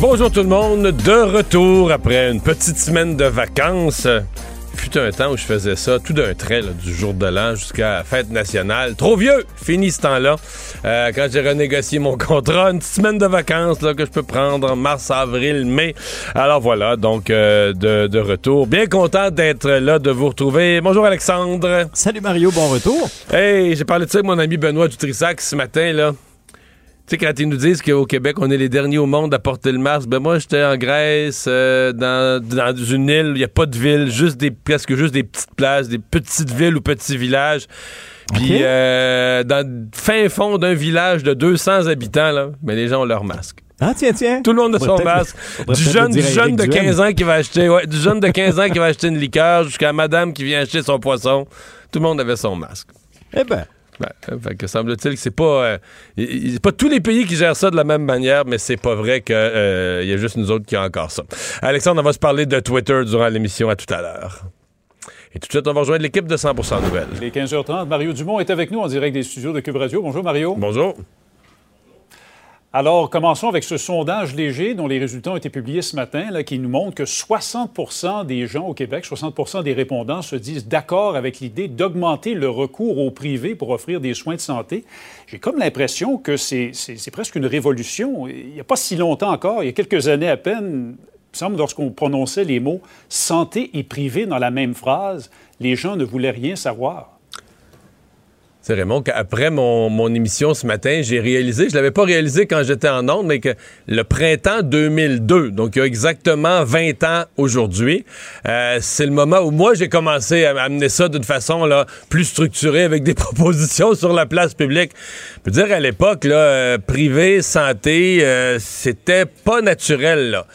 Bonjour tout le monde, de retour après une petite semaine de vacances. Fut un temps où je faisais ça tout d'un trait, là, du jour de l'an jusqu'à la fête nationale. Trop vieux, fini ce temps-là. Euh, quand j'ai renégocié mon contrat, une petite semaine de vacances là, que je peux prendre en mars, avril, mai. Alors voilà, donc euh, de, de retour. Bien content d'être là, de vous retrouver. Bonjour Alexandre. Salut Mario, bon retour. Hey, j'ai parlé de ça avec mon ami Benoît Dutrissac ce matin, là. Tu sais, quand ils nous disent qu'au Québec, on est les derniers au monde à porter le masque, ben moi, j'étais en Grèce, euh, dans, dans une île, il n'y a pas de ville, juste des, presque juste des petites places, des petites villes ou petits villages. Puis, Ok. euh, dans le fin fond d'un village de 200 habitants, là, ben les gens ont leur masque. Ah, tiens, tiens. Tout le monde a son masque. Du jeune, du jeune de Duhem. 15 ans qui va acheter, ouais, du jeune de 15 ans qui va acheter une liqueur jusqu'à madame qui vient acheter son poisson. Tout le monde avait son masque. Eh ben, Ben, euh, fait que semble-t-il que c'est pas, euh, y- pas tous les pays qui gèrent ça de la même manière, mais c'est pas vrai qu'il y a juste nous autres qui a encore ça. Alexandre, on va se parler de Twitter durant l'émission à tout à l'heure. Et tout de suite, on va rejoindre l'équipe de 100% Nouvelles. Il est 15h30. Mario Dumont est avec nous en direct des studios de Cube Radio. Bonjour Mario. Bonjour. Alors, commençons avec ce sondage léger dont les résultats ont été publiés ce matin, qui nous montre que 60% des gens au Québec, 60 des répondants se disent d'accord avec l'idée d'augmenter le recours au privé pour offrir des soins de santé. J'ai comme l'impression que c'est presque une révolution. Il n'y a pas si longtemps encore, il y a quelques années à peine, il semble, lorsqu'on prononçait les mots santé et privé dans la même phrase, les gens ne voulaient rien savoir. C'est Raymond qu'après mon, mon émission ce matin, j'ai réalisé, je l'avais pas réalisé quand j'étais en Onde, mais que le printemps 2002, donc il y a exactement 20 ans aujourd'hui, euh, c'est le moment où moi j'ai commencé à amener ça d'une façon là, plus structurée avec des propositions sur la place publique. Je peux dire à l'époque, là, euh, privé, santé, euh, c'était pas naturel. Là.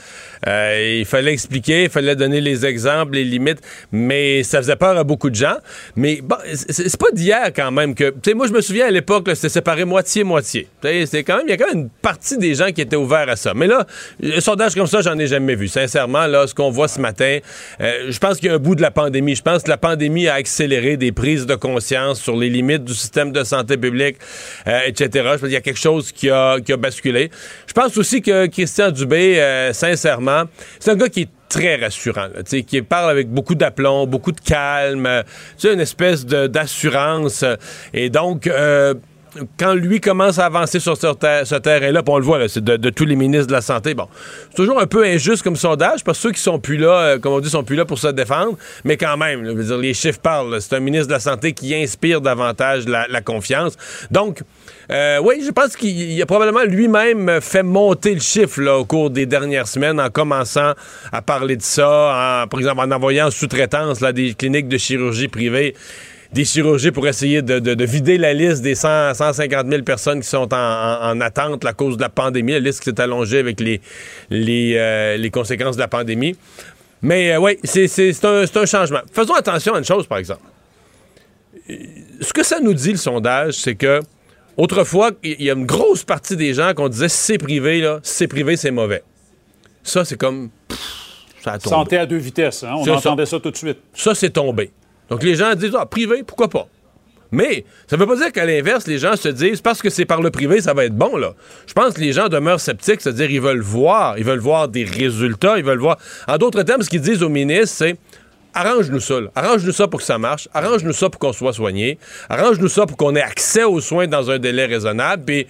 Euh, il fallait expliquer, il fallait donner les exemples, les limites, mais ça faisait peur à beaucoup de gens. Mais bon, c'est pas d'hier quand même que. Tu sais, moi, je me souviens à l'époque, c'était séparé moitié-moitié. C'était quand même, il y a quand même une partie des gens qui étaient ouverts à ça. Mais là, un sondage comme ça, j'en ai jamais vu. Sincèrement, là, ce qu'on voit ce matin, euh, je pense qu'il y a un bout de la pandémie. Je pense que la pandémie a accéléré des prises de conscience sur les limites du système de santé publique, euh, etc. Je pense qu'il y a quelque chose qui a, qui a basculé. Je pense aussi que Christian Dubé, euh, c'est un gars qui est très rassurant, qui parle avec beaucoup d'aplomb, beaucoup de calme, euh, une espèce d'assurance. euh, et donc, euh, quand lui commence à avancer sur ce, ter- ce terrain-là, on le voit, c'est de, tous les ministres de la Santé, bon, c'est toujours un peu injuste comme sondage, parce que ceux qui sont plus là, euh, comme on dit, sont plus là pour se défendre, mais quand même, je veux dire, les chiffres parlent, c'est un ministre de la Santé qui inspire davantage la, confiance. Donc, euh, oui, je pense qu'il il a probablement lui-même fait monter le chiffre au cours des dernières semaines en commençant à parler de ça, par exemple en envoyant en sous-traitance des cliniques de chirurgie privée des chirurgies pour essayer de, de- de vider la liste des 100, 150 000 personnes qui sont en, en- en attente à cause de la pandémie, la liste qui s'est allongée avec les, les, euh, les conséquences de la pandémie. Mais oui, c'est un, changement. Faisons attention à une chose, par exemple. Euh, Ce que ça nous dit, le sondage, c'est que autrefois, il y a une grosse partie des gens qu'on disait c'est privé, là, c'est privé, c'est mauvais. Ça, c'est comme. Ça a tombé. Santé à deux vitesses, hein? on ça. entendait ça tout de suite. Ça, c'est tombé. Donc, les gens disent, ah, privé, pourquoi pas? Mais ça ne veut pas dire qu'à l'inverse, les gens se disent, parce que c'est par le privé, ça va être bon, là. Je pense que les gens demeurent sceptiques, c'est-à-dire, ils veulent voir, ils veulent voir des résultats, ils veulent voir. En d'autres termes, ce qu'ils disent au ministre, c'est, arrange-nous ça. Arrange-nous ça pour que ça marche. Arrange-nous ça pour qu'on soit soigné. Arrange-nous ça pour qu'on ait accès aux soins dans un délai raisonnable. Puis,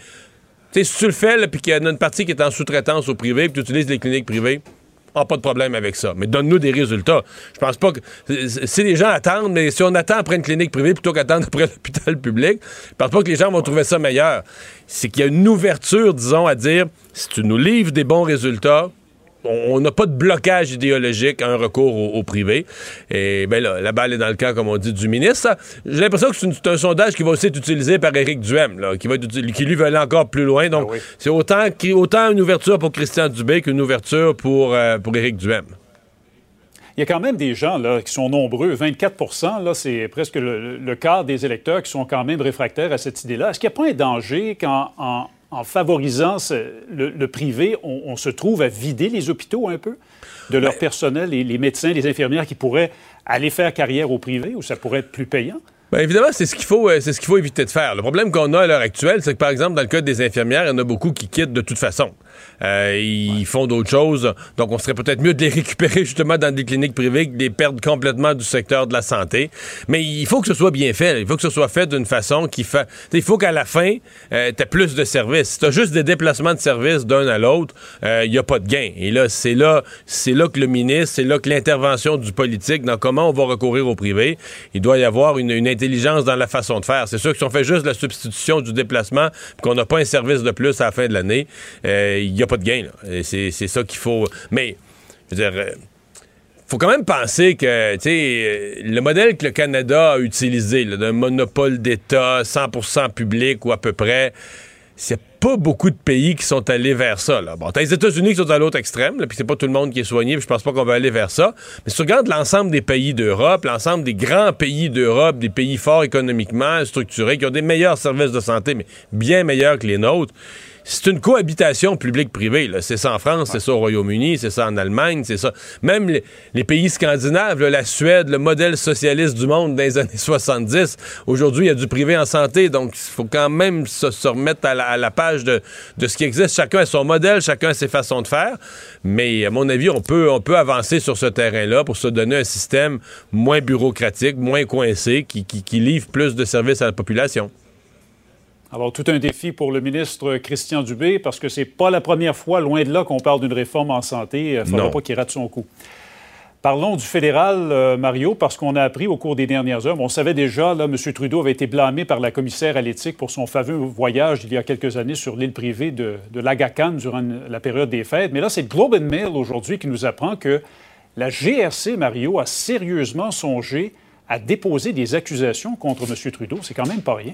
si tu le fais, puis qu'il y a une partie qui est en sous-traitance au privé, puis tu utilises les cliniques privées, ah, pas de problème avec ça. Mais donne-nous des résultats. Je pense pas que. Si les gens attendent, mais si on attend après une clinique privée plutôt qu'attendre après l'hôpital public, je pense pas que les gens vont trouver ça meilleur. C'est qu'il y a une ouverture, disons, à dire si tu nous livres des bons résultats, on n'a pas de blocage idéologique à un recours au, au privé. Et ben là, la balle est dans le camp, comme on dit, du ministre. J'ai l'impression que c'est un sondage qui va aussi être utilisé par Éric Duhem, là, qui, va être uti- qui lui veut aller encore plus loin. Donc, Ah oui. c'est autant, une ouverture pour Christian Dubé qu'une ouverture pour, euh, pour Éric Duhem. Il y a quand même des gens là, qui sont nombreux. 24% là, c'est presque le, le quart des électeurs qui sont quand même réfractaires à cette idée-là. Est-ce qu'il n'y a pas un danger qu'en en, en favorisant ce- le, le privé, on, on se trouve à vider les hôpitaux un peu de leur personnel, les, les médecins, les infirmières qui pourraient aller faire carrière au privé où ça pourrait être plus payant? Bien, évidemment, c'est ce qu'il faut, euh, c'est ce qu'il faut éviter de faire. Le problème qu'on a à l'heure actuelle, c'est que, par exemple, dans le cas des infirmières, il y en a beaucoup qui quittent de toute façon. Euh, ils font d'autres choses. Donc, on serait peut-être mieux de les récupérer justement dans des cliniques privées que de les perdre complètement du secteur de la santé. Mais il faut que ce soit bien fait. Il faut que ce soit fait d'une façon qui fait. Il faut qu'à la fin, euh, tu plus de services. Si tu juste des déplacements de services d'un à l'autre, il n'y a pas de gain. Et là, c'est là, c'est là que le ministre, c'est là que l'intervention du politique dans comment on va recourir au privé, il doit y avoir une, une intelligence dans la façon de faire. C'est sûr que si on fait juste la substitution du déplacement, qu'on n'a pas un service de plus à la fin de l'année, euh, il n'y a pas de gain. C'est ça qu'il faut. Mais, je veux dire. euh, faut quand même penser que, euh, le modèle que le Canada a utilisé, d'un monopole d'État 100% public ou à peu près, c'est pas beaucoup de pays qui sont allés vers ça. Là. Bon, t'as les États-Unis qui sont à l'autre extrême, puis c'est pas tout le monde qui est soigné, puis je pense pas qu'on va aller vers ça. Mais si tu regardes l'ensemble des pays d'Europe, l'ensemble des grands pays d'Europe, des pays forts économiquement, structurés, qui ont des meilleurs services de santé, mais bien meilleurs que les nôtres, c'est une cohabitation publique-privée. C'est ça en France, c'est ça au Royaume-Uni, c'est ça en Allemagne, c'est ça. Même les, pays scandinaves, la Suède, le modèle socialiste du monde dans les années 70, aujourd'hui, il y a du privé en santé. Donc, il faut quand même se, remettre à la, page de, ce qui existe. Chacun a son modèle, chacun a ses façons de faire. Mais, à mon avis, on peut, avancer sur ce terrain-là pour se donner un système moins bureaucratique, moins coincé, qui, qui, qui livre plus de services à la population. Alors, tout un défi pour le ministre Christian Dubé, parce que c'est pas la première fois, loin de là, qu'on parle d'une réforme en santé. Il ne faudra Non. pas qu'il rate son coup. Parlons du fédéral, euh, Mario, parce qu'on a appris au cours des dernières heures, on savait déjà, là, M. Trudeau avait été blâmé par la commissaire à l'éthique pour son fameux voyage il y a quelques années sur l'île privée de, de l'Agacan durant la période des fêtes. Mais là, c'est le Globe and Mail aujourd'hui qui nous apprend que la GRC, Mario, a sérieusement songé à déposer des accusations contre M. Trudeau. C'est quand même pas rien.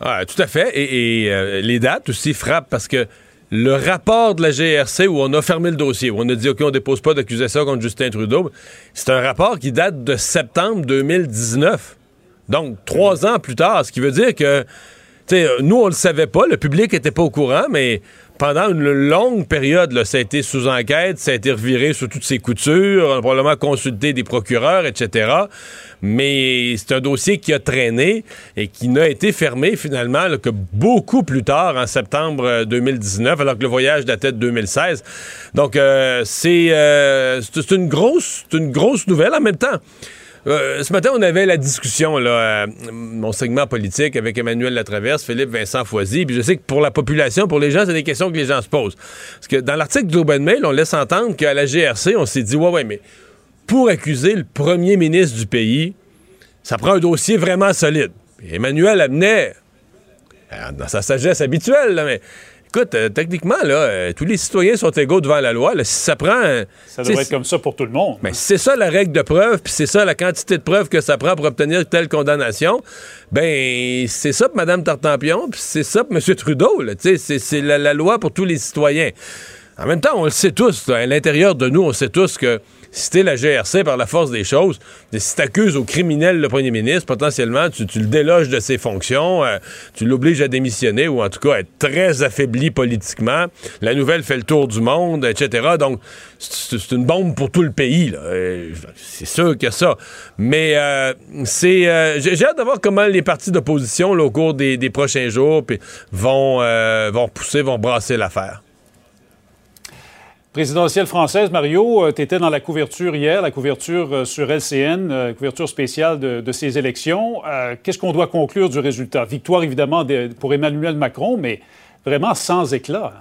Ah, tout à fait. Et, euh, les dates aussi frappent parce que le rapport de la GRC où on a fermé le dossier, où on a dit, OK, on dépose pas d'accusation contre Justin Trudeau, c'est un rapport qui date de septembre 2019. Donc, trois ans plus tard, ce qui veut dire que, nous, on le savait pas, le public était pas au courant, mais pendant une longue période, ça a été sous enquête, ça a été reviré sous toutes ses coutures, on a probablement consulté des procureurs, etc. Mais c'est un dossier qui a traîné et qui n'a été fermé finalement que beaucoup plus tard, en septembre euh, 2019, alors que le voyage datait de 2016. Donc, euh, euh, c'est- une grosse, une grosse nouvelle en même temps. Euh, ce matin, on avait la discussion, là, euh, mon segment politique avec Emmanuel Latraverse, Philippe Vincent Foisy. Puis je sais que pour la population, pour les gens, c'est des questions que les gens se posent. Parce que dans l'article and Mail, on laisse entendre qu'à la GRC, on s'est dit, ouais, ouais, mais pour accuser le premier ministre du pays, ça prend un dossier vraiment solide. Emmanuel amenait, euh, dans sa sagesse habituelle, là, mais écoute, euh, techniquement, là, euh, tous les citoyens sont égaux devant la loi. là. si ça prend. euh, Ça devrait être comme ça pour tout le monde. mais si c'est ça la règle de preuve, puis c'est ça la quantité de preuves que ça prend pour obtenir telle condamnation, ben c'est ça pour Mme Tartampion, puis c'est ça pour M. Trudeau. C'est c'est la, la loi pour tous les citoyens. En même temps, on le sait tous, là, à l'intérieur de nous, on sait tous que si t'es la GRC par la force des choses, si t'accuses au criminel le premier ministre, potentiellement, tu, le déloges de ses fonctions, euh, tu l'obliges à démissionner ou en tout cas être très affaibli politiquement. La nouvelle fait le tour du monde, etc. Donc, c'est une bombe pour tout le pays. Euh, C'est sûr que ça. Mais euh, c'est, j'ai hâte de voir comment les partis d'opposition, au cours des, prochains jours, vont, vont repousser, vont brasser l'affaire. Présidentielle française, Mario, tu étais dans la couverture hier, la couverture euh, sur LCN, euh, couverture spéciale de, ces élections. Euh, Qu'est-ce qu'on doit conclure du résultat? Victoire, évidemment, de- pour Emmanuel Macron, mais vraiment sans éclat.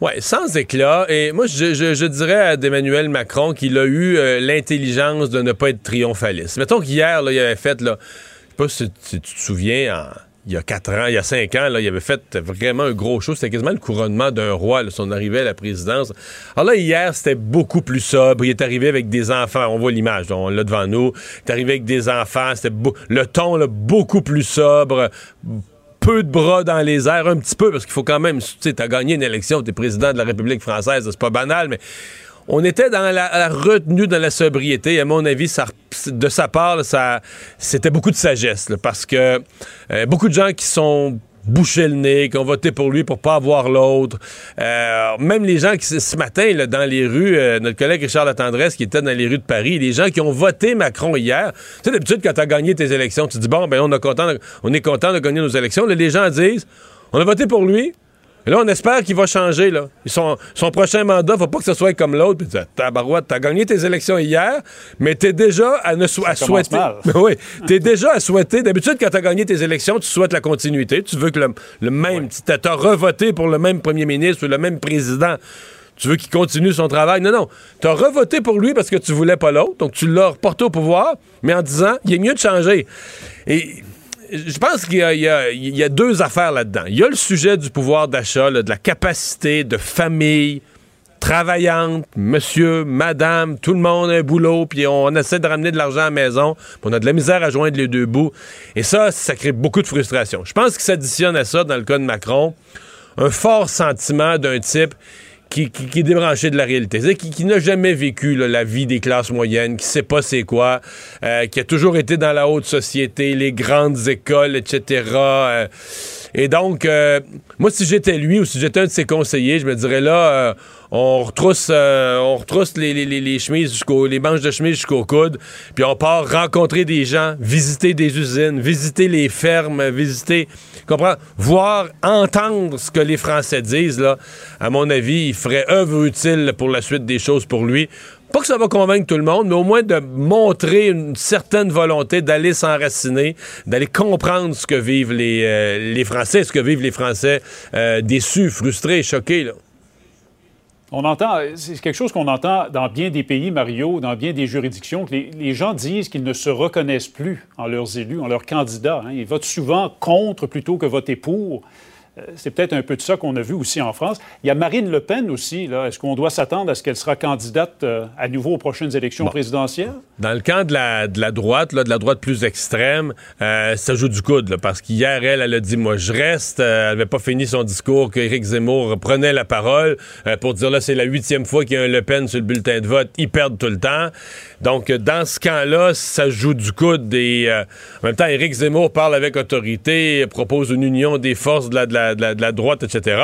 Ouais, sans éclat. Et moi, je, dirais à d'Emmanuel Macron qu'il a eu euh, l'intelligence de ne pas être triomphaliste. Mettons qu'hier, il avait fait, là, je sais pas si, si tu te souviens, en- il y a quatre ans, il y a cinq ans, il avait fait vraiment un gros show. C'était quasiment le couronnement d'un roi, son arrivée à la présidence. Alors là, hier, c'était beaucoup plus sobre. Il est arrivé avec des enfants. On voit l'image, on l'a devant nous. Il est arrivé avec des enfants. C'était le ton, là, beaucoup plus sobre peu de bras dans les airs, un petit peu, parce qu'il faut quand même, tu sais, t'as gagné une élection, t'es président de la République française, c'est pas banal, mais on était dans la, retenue, dans la sobriété. À mon avis, de sa part, c'était beaucoup de sagesse, parce que euh, beaucoup de gens qui sont bouché le nez, qui ont voté pour lui pour pas avoir l'autre. Euh, même les gens qui, ce matin, dans les rues, euh, notre collègue Richard Latendresse, qui était dans les rues de Paris, les gens qui ont voté Macron hier, tu sais, d'habitude, quand tu as gagné tes élections, tu dis, bon, ben, on, a content, on est content de gagner nos élections. Les gens disent, on a voté pour lui, et là, on espère qu'il va changer. Là. Son, son prochain mandat, faut pas que ce soit comme l'autre. Puis tabarouette, t'as gagné tes élections hier, mais t'es déjà à, ne à souhaiter. mal. oui, t'es déjà à souhaiter. D'habitude, quand t'as gagné tes élections, tu souhaites la continuité. Tu veux que le, le même. Tu t'as t'as revoté pour le même premier ministre ou le même président. Tu veux qu'il continue son travail. Non, non. Tu as revoté pour lui parce que tu voulais pas l'autre. Donc, tu l'as reporté au pouvoir, mais en disant, il est mieux de changer. Et je pense qu'il y, a- deux affaires là-dedans. Il y a le sujet du pouvoir d'achat, de la capacité de famille travaillante, monsieur, madame, tout le monde a un boulot, puis on essaie de ramener de l'argent à la maison, puis on a de la misère à joindre les deux bouts. Et ça, ça crée beaucoup de frustration. Je pense qu'il s'additionne à ça, dans le cas de Macron, un fort sentiment d'un type qui, est débranché de la réalité. C'est-à-dire qui, n'a jamais vécu la vie des classes moyennes, qui sait pas c'est quoi, euh, qui a toujours été dans la haute société, les grandes écoles, etc. et donc, euh, moi, si j'étais lui ou si j'étais un de ses conseillers, je me dirais là, euh, on retrousse, euh, on retrousse les, les- chemises jusqu'au, les manches de chemise jusqu'au coude, puis on part rencontrer des gens, visiter des usines, visiter les fermes, visiter, comprends, voir, entendre ce que les Français disent là. À mon avis, il ferait œuvre utile pour la suite des choses pour lui. Pas que ça va convaincre tout le monde, mais au moins de montrer une certaine volonté d'aller s'enraciner, d'aller comprendre ce que vivent les, euh, Français, ce que vivent les Français euh, déçus, frustrés, choqués. On entend, c'est quelque chose qu'on entend dans bien des pays, Mario, dans bien des juridictions, que les, les gens disent qu'ils ne se reconnaissent plus en leurs élus, en leurs candidats. hein. Ils votent souvent contre plutôt que voter pour. Euh, C'est peut-être un peu de ça qu'on a vu aussi en France. Il y a Marine Le Pen aussi. Est-ce qu'on doit s'attendre à ce qu'elle sera candidate euh, à nouveau aux prochaines élections présidentielles? Dans le camp de la, de la droite, là, de la droite plus extrême, euh, ça joue du coude, là, parce qu'hier, elle, elle a dit, moi, je reste. Euh, elle n'avait pas fini son discours qu'Éric Zemmour prenait la parole pour dire, là, c'est la huitième fois qu'il y a un Le Pen sur le bulletin de vote. Ils perdent tout le temps. Donc, dans ce camp-là, ça joue du coude. Et, en même temps, Éric Zemmour parle avec autorité, propose une union des forces de la, de la, de la, droite, etc.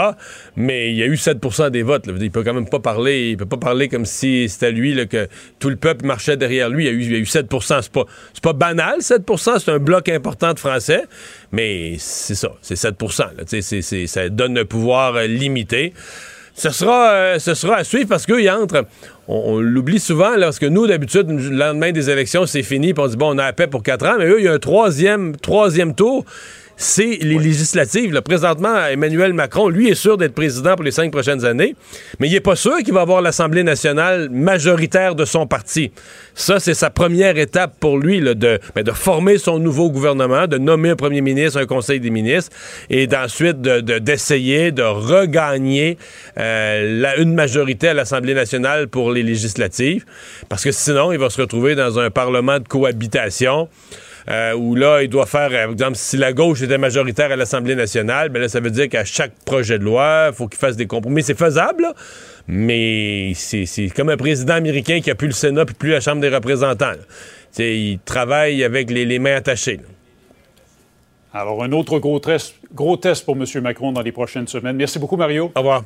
Mais il y a eu 7% des votes. là. Il peut quand même pas parler. Il peut pas parler comme si c'était lui que tout le peuple marchait derrière lui. Il y a eu, il y a eu 7 C'est pas, c'est pas banal, 7% C'est un bloc important de Français. Mais c'est ça. C'est 7 là. C'est- c'est- Ça donne un pouvoir euh, limité. Ce sera, euh, ce sera à suivre parce qu'eux, ils entrent. On, on l'oublie souvent, là, parce que nous, d'habitude, le lendemain des élections, c'est fini, puis on dit, bon, on a la paix pour quatre ans, mais eux, il y a un troisième, troisième tour. C'est les législatives. Là. Présentement, Emmanuel Macron, lui, est sûr d'être président pour les cinq prochaines années, mais il n'est pas sûr qu'il va avoir l'Assemblée nationale majoritaire de son parti. Ça, c'est sa première étape pour lui, là, de, ben, de former son nouveau gouvernement, de nommer un premier ministre, un conseil des ministres, et d'ensuite de- de- d'essayer de, regagner euh, la- une majorité à l'Assemblée nationale pour les législatives. Parce que sinon, il va se retrouver dans un parlement de cohabitation. Euh, où là, il doit faire, euh, par exemple, si la gauche était majoritaire à l'Assemblée nationale, ben là, ça veut dire qu'à chaque projet de loi, il faut qu'il fasse des compromis. C'est faisable, là, Mais c'est comme un président américain qui a plus le Sénat puis plus la Chambre des représentants. là. Tu sais, il travaille avec les, les mains attachées. là. Alors, un autre gros test, gros test pour M. Macron dans les prochaines semaines. Merci beaucoup, Mario. Au revoir.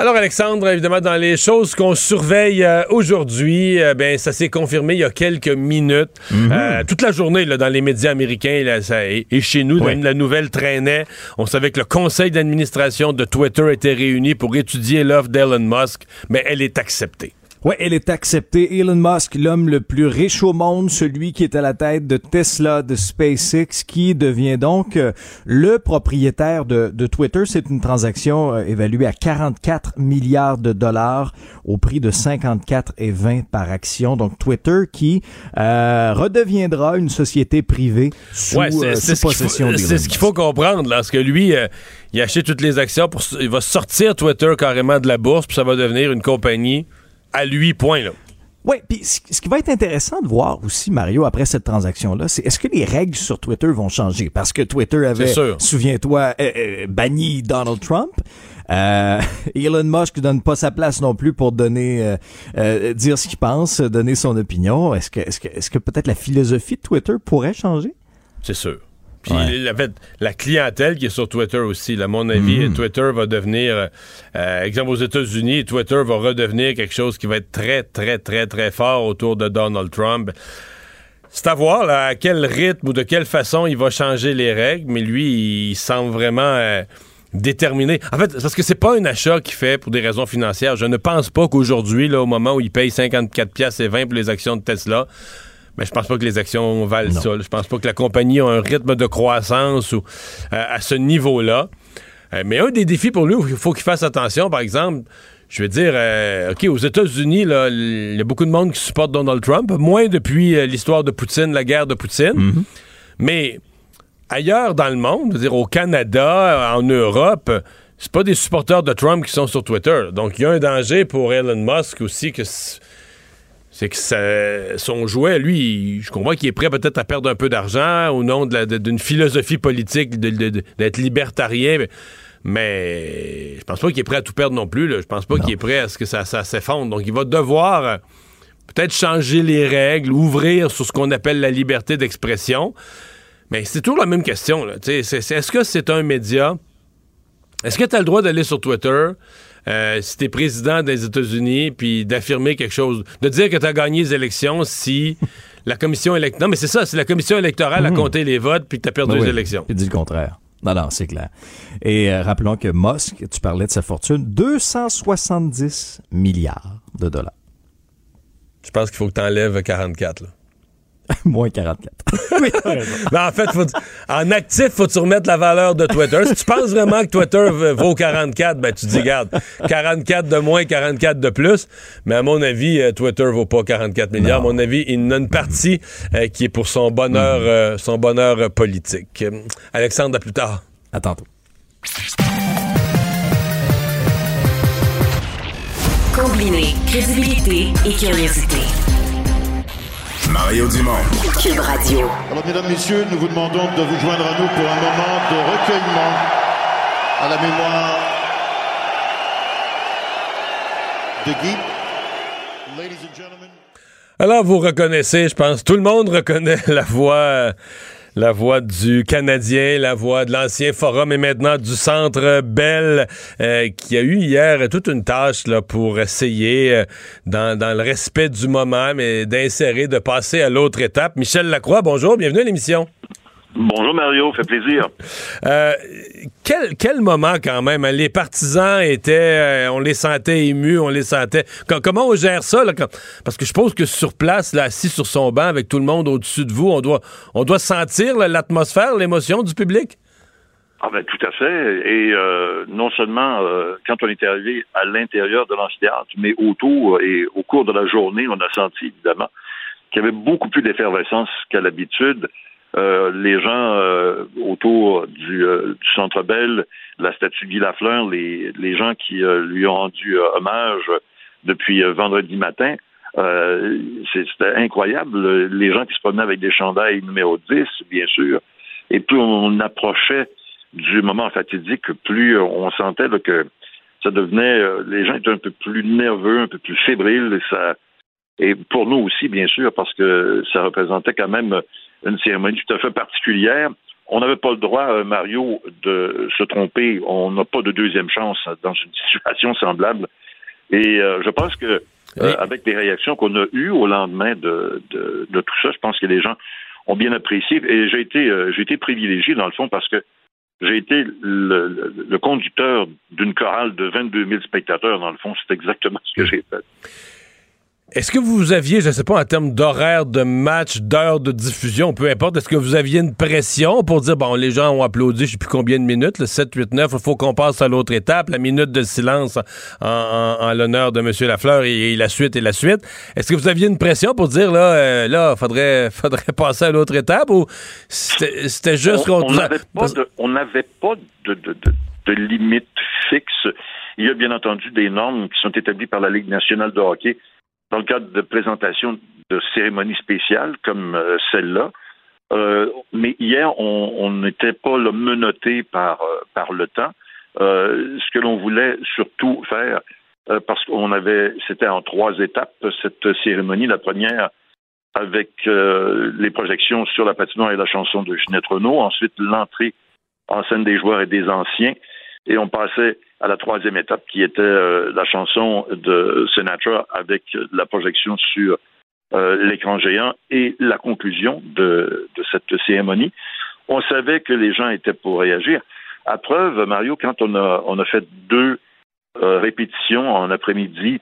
Alors, Alexandre, évidemment, dans les choses qu'on surveille euh, aujourd'hui, euh, ben, ça s'est confirmé il y a quelques minutes. Euh, toute la journée, là, dans les médias américains là, ça- et, et chez nous, Oui. la nouvelle traînait. On savait que le conseil d'administration de Twitter était réuni pour étudier l'offre d'Elon Musk, mais elle est acceptée. Ouais, elle est acceptée. Elon Musk, l'homme le plus riche au monde, celui qui est à la tête de Tesla, de SpaceX, qui devient donc euh, le propriétaire de, de Twitter. C'est une transaction euh, évaluée à 44 milliards de dollars au prix de 54 et 20 par action. Donc Twitter qui euh, redeviendra une société privée sous, Ouais, euh, sous ce possession c'est ce qu'il faut comprendre, là, parce que lui, il a acheté toutes les actions, pour, il va sortir Twitter carrément de la bourse, puis ça va devenir une compagnie à lui, point. Là. Oui, puis ce qui va être intéressant de voir aussi, Mario, après cette transaction-là, c'est est-ce que les règles sur Twitter vont changer? Parce que Twitter avait, souviens-toi, euh, euh, banni Donald Trump. Euh, Elon Musk donne pas sa place non plus pour donner, dire ce qu'il pense, donner son opinion. Est-ce que, est-ce que, est-ce que peut-être la philosophie de Twitter pourrait changer? C'est sûr. Puis Ouais. la, la clientèle qui est sur Twitter aussi, là, à mon avis, Twitter va devenir, euh, exemple aux États-Unis, Twitter va redevenir quelque chose qui va être très, très, très, très fort autour de Donald Trump. C'est à voir là, à quel rythme ou de quelle façon il va changer les règles, mais lui, il semble vraiment euh, déterminé. En fait, parce que c'est pas un achat qu'il fait pour des raisons financières. Je ne pense pas qu'aujourd'hui, là, au moment où il paye 54 pièces et 20 pour les actions de Tesla, mais je pense pas que les actions valent Non. ça. Je pense pas que la compagnie a un rythme de croissance ou euh, à ce niveau-là. Euh, mais un des défis pour lui, il faut qu'il fasse attention, par exemple, je veux dire, euh, OK, aux États-Unis, il y a beaucoup de monde qui supporte Donald Trump, moins depuis euh, l'histoire de Poutine, la guerre de Poutine. Mais ailleurs dans le monde, je veux dire au Canada, en Europe, c'est pas des supporters de Trump qui sont sur Twitter. Donc il y a un danger pour Elon Musk aussi que c'est que ça- son jouet, lui, je comprends qu'il est prêt peut-être à perdre un peu d'argent au nom d'une philosophie politique d'être libertarien. Mais, mais je pense pas qu'il est prêt à tout perdre non plus. là. Je pense pas qu'il est prêt à ce que ça, ça s'effondre. Donc il va devoir euh, peut-être changer les règles, ouvrir sur ce qu'on appelle la liberté d'expression. Mais c'est toujours la même question. Est-ce que c'est un média? Est-ce que tu as le droit d'aller sur Twitter euh, si tu es président des États-Unis puis d'affirmer quelque chose, de dire que tu as gagné les élections si la commission électorale. Non, mais c'est ça, si la commission électorale a compté les votes puis que tu as perdu Ben les oui, élections. Il dit le contraire. Non, non, c'est clair. Et euh, rappelons que Musk, tu parlais de sa fortune, 270 milliards de dollars. Je pense qu'il faut que tu enlèves 44. Là. Moins 44. oui. Mais en fait, faut- en actif, faut que tu remettre la valeur de Twitter. Si tu penses vraiment que Twitter vaut 44, ben tu dis, garde, 44 de moins, 44 de plus. Mais à mon avis, euh, Twitter vaut pas 44 milliards. À mon avis, il en a une partie euh, qui est pour son bonheur, euh, son bonheur euh, politique. Alexandre, à plus tard. À tantôt. Combiner crédibilité et curiosité. Mario Dumont. Cube Radio. Alors, mesdames, messieurs, nous vous demandons de vous joindre à nous pour un moment de recueillement à la mémoire de Guy. Ladies and gentlemen. Alors, vous reconnaissez, je pense, tout le monde reconnaît la voix, euh, la voix du Canadien, la voix de l'ancien Forum et maintenant du Centre Bell, euh, qui a eu hier toute une tâche là, pour essayer, euh, dans, le respect du moment, mais d'insérer, de passer à l'autre étape. Michel Lacroix, bonjour, bienvenue à l'émission. Bonjour Mario, fait plaisir. Euh, quel, quel moment quand même. hein? Les partisans étaient, euh, on les sentait émus, on les sentait. Co- comment on gère ça là, quand- Parce que je suppose que sur place, là, assis sur son banc avec tout le monde au-dessus de vous, on doit, on doit sentir l'atmosphère, l'émotion du public? Ah ben tout à fait. Et euh, non seulement euh, quand on était arrivé à l'intérieur de l'amphithéâtre, mais autour et au cours de la journée, on a senti évidemment qu'il y avait beaucoup plus d'effervescence qu'à l'habitude. Euh, les gens euh, autour du, euh, du Centre Bell, la statue Guy Lafleur, les, les gens qui euh, lui ont rendu euh, hommage depuis euh, vendredi matin, c'était incroyable. Les gens qui se promenaient avec des chandails numéro 10, bien sûr. Et plus on approchait du moment fatidique, plus on sentait que ça devenait, les gens étaient un peu plus nerveux, un peu plus fébriles, et ça, et pour nous aussi, bien sûr, parce que ça représentait quand même une cérémonie tout à fait particulière. On n'avait pas le droit, Mario, de se tromper. On n'a pas de deuxième chance dans une situation semblable. Et je pense que euh, avec les réactions qu'on a eues au lendemain de, de, de, tout ça. Je pense que les gens ont bien apprécié. Et j'ai été, euh, j'ai été privilégié, dans le fond, parce que j'ai été le, le conducteur d'une chorale de 22 000 spectateurs, dans le fond. C'est exactement ce que j'ai fait. Est-ce que vous aviez, je ne sais pas, en termes d'horaire de match, d'heure de diffusion, peu importe, est-ce que vous aviez une pression pour dire, bon, les gens ont applaudi, je ne sais plus combien de minutes, le 7, 8, 9, il faut qu'on passe à l'autre étape, la minute de silence en, l'honneur de M. Lafleur et, la suite et la suite. Est-ce que vous aviez une pression pour dire, là, euh, là, faudrait, faudrait passer à l'autre étape ou c'était juste qu'on... On n'avait pas, de, de, de limite fixe. Il y a bien entendu des normes qui sont établies par la Ligue nationale de hockey dans le cadre de présentation de cérémonies spéciales comme euh, celle-là. Euh, mais hier, on n'était pas là, menotté par, euh, par le temps. ce que l'on voulait surtout faire, parce qu'on avait, c'était en trois étapes, cette cérémonie. La première, avec les projections sur la patinoire et la chanson de Ginette Renault. Ensuite, l'entrée en scène des joueurs et des anciens. Et on passait à la troisième étape qui était euh, la chanson de Sinatra avec la projection sur euh, l'écran géant et la conclusion de, de, cette cérémonie. On savait que les gens étaient pour réagir. À preuve, Mario, quand on a, on a fait deux euh, répétitions en après-midi.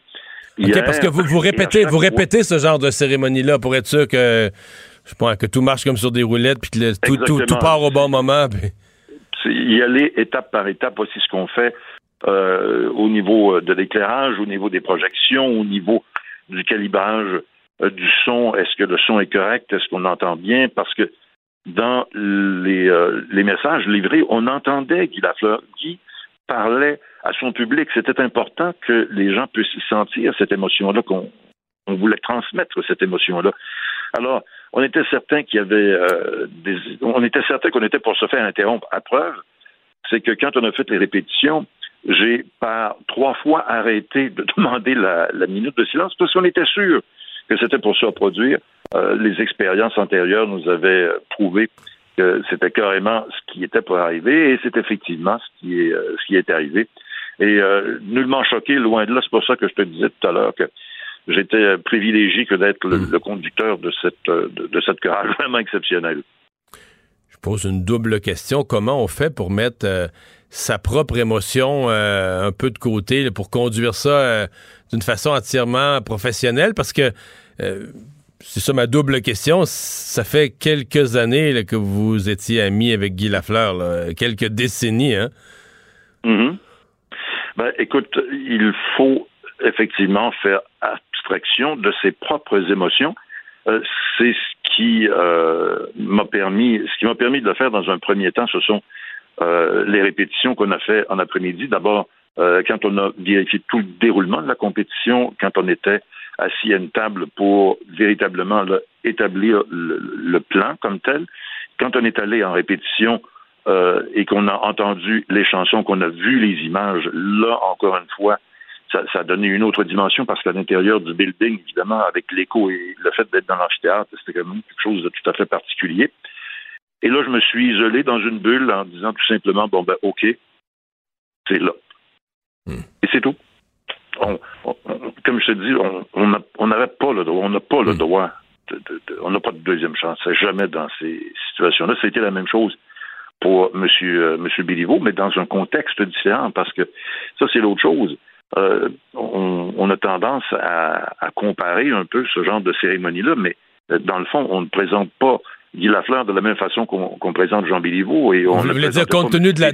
OK, parce que vous, vous répétez, vous répétez ce genre de cérémonie-là pour être sûr que, je pense, que tout marche comme sur des roulettes puis que tout, tout, tout, part au bon moment. Puis... Y aller étape par étape, voici ce qu'on fait euh, au niveau euh, de l'éclairage, au niveau des projections, au niveau du calibrage euh, du son. Est-ce que le son est correct? Est-ce qu'on entend bien? Parce que dans les, les messages livrés, on entendait Guy Lafleur. Guy parlait à son public. C'était important que les gens puissent sentir cette émotion-là, qu'on on voulait transmettre cette émotion-là. Alors, on était certain qu'il y avait des, on était certain qu'on était pour se faire interrompre. À preuve, c'est que quand on a fait les répétitions, j'ai par trois fois arrêté de demander la, minute de silence parce qu'on était sûr que c'était pour se reproduire. Euh, les expériences antérieures nous avaient euh, prouvé que c'était carrément ce qui était pour arriver et c'est effectivement ce qui est, euh, ce qui est arrivé. Et nullement choqué, loin de là, c'est pour ça que je te disais tout à l'heure que j'étais privilégié que d'être le, hmm. conducteur de cette, de, de cette chorale vraiment exceptionnelle. Je pose une double question. Comment on fait pour mettre sa propre émotion euh, un peu de côté pour conduire ça euh, d'une façon entièrement professionnelle? Parce que euh, c'est ça ma double question. Ça fait quelques années que vous étiez ami avec Guy Lafleur, quelques décennies, hein? Mm-hmm. Ben, écoute, il faut effectivement faire de ses propres émotions. c'est ce qui m'a permis, ce qui m'a permis de le faire dans un premier temps, ce sont euh, les répétitions qu'on a fait en après-midi. D'abord, euh, quand on a vérifié tout le déroulement de la compétition, quand on était assis à une table pour véritablement établir le, plan comme tel, quand on est allé en répétition euh, et qu'on a entendu les chansons, qu'on a vu les images, là, encore une fois, ça, ça a donné une autre dimension parce qu'à l'intérieur du building, évidemment, avec l'écho et le fait d'être dans l'amphithéâtre, c'était quand même quelque chose de tout à fait particulier. Et là, je me suis isolé dans une bulle en disant tout simplement, bon, ben, OK, c'est là. Hmm. Et c'est tout. comme je te dis, on n'avait pas le droit, on n'a pas le hmm. droit, on n'a pas de deuxième chance. Jamais dans ces situations-là. C'était la même chose pour M. Monsieur, monsieur Béliveau, mais dans un contexte différent, parce que ça, c'est l'autre chose. Euh, on, a tendance à, à, comparer un peu ce genre de cérémonie-là, mais euh, dans le fond, on ne présente pas Guy Lafleur de la même façon qu'on présente Jean Béliveau. Et on Vous voulez dire compte tenu de la,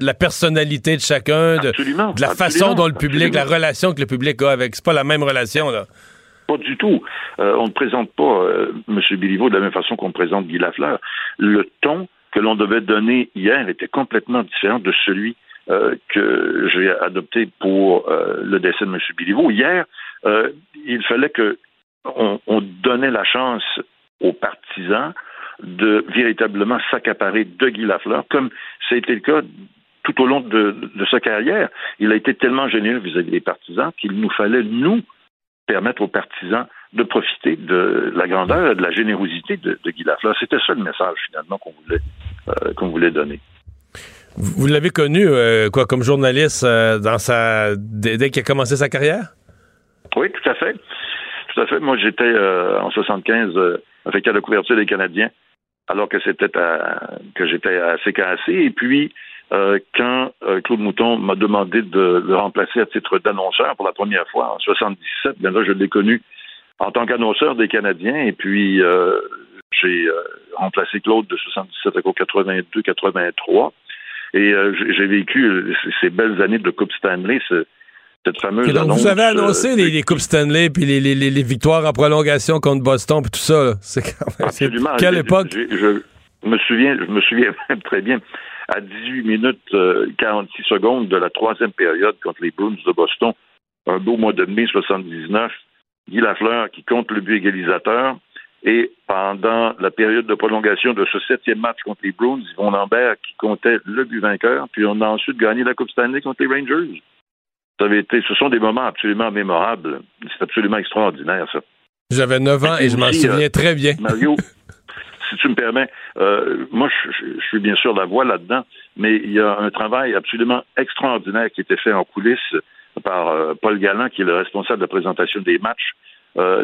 la, personnalité de chacun, de, la façon dont le public, la relation que le public a avec... C'est pas la même relation, là. Pas du tout. Euh, on ne présente pas euh, M. Béliveau de la même façon qu'on présente Guy Lafleur. Le ton que l'on devait donner hier était complètement différent de celui euh, que j'ai adopté pour le décès de M. Béliveau. Hier, il fallait que on, donnait la chance aux partisans de véritablement s'accaparer de Guy Lafleur, comme ça a été le cas tout au long de, sa carrière. Il a été tellement généreux vis-à-vis des partisans qu'il nous fallait, nous, permettre aux partisans de profiter de la grandeur et de la générosité de, Guy Lafleur. C'était ça le message, finalement, qu'on voulait, euh, qu'on voulait donner. Vous l'avez connu, euh, quoi, comme journaliste euh, dans sa dès qu'il a commencé sa carrière? Oui, tout à fait. Tout à fait. Moi, j'étais en 75 avec la couverture des Canadiens, alors que c'était que j'étais à CKAC. Et puis, euh, quand euh, Claude Mouton m'a demandé de le remplacer à titre d'annonceur pour la première fois en 77, bien là, je l'ai connu en tant qu'annonceur des Canadiens. Et puis, euh, j'ai remplacé Claude de 77 à 82, 83. Et j'ai vécu ces belles années de Coupe Stanley, cette fameuse donc annonce, Vous avez annoncé les, Coupes Stanley puis les, les, victoires en prolongation contre Boston puis tout ça. C'est Absolument. Quelle époque? Je, me souviens, je me souviens même très bien à 18 minutes 46 euh, secondes de la troisième période contre les Bruins de Boston, un beau mois de mai 79, Guy Lafleur qui compte le but égalisateur. Et pendant la période de prolongation de ce septième match contre les Bruins, Yvon Lambert qui comptait le but vainqueur, puis on a ensuite gagné la Coupe Stanley contre les Rangers. Ça avait été, ce sont des moments absolument mémorables. C'est absolument extraordinaire, ça. J'avais 9 ans et je m'en souviens euh, très bien. Mario, si tu me permets, euh, moi, je, suis bien sûr la voix là-dedans, mais il y a un travail absolument extraordinaire qui a été fait en coulisses par euh, Paul Galland, qui est le responsable de présentation des matchs,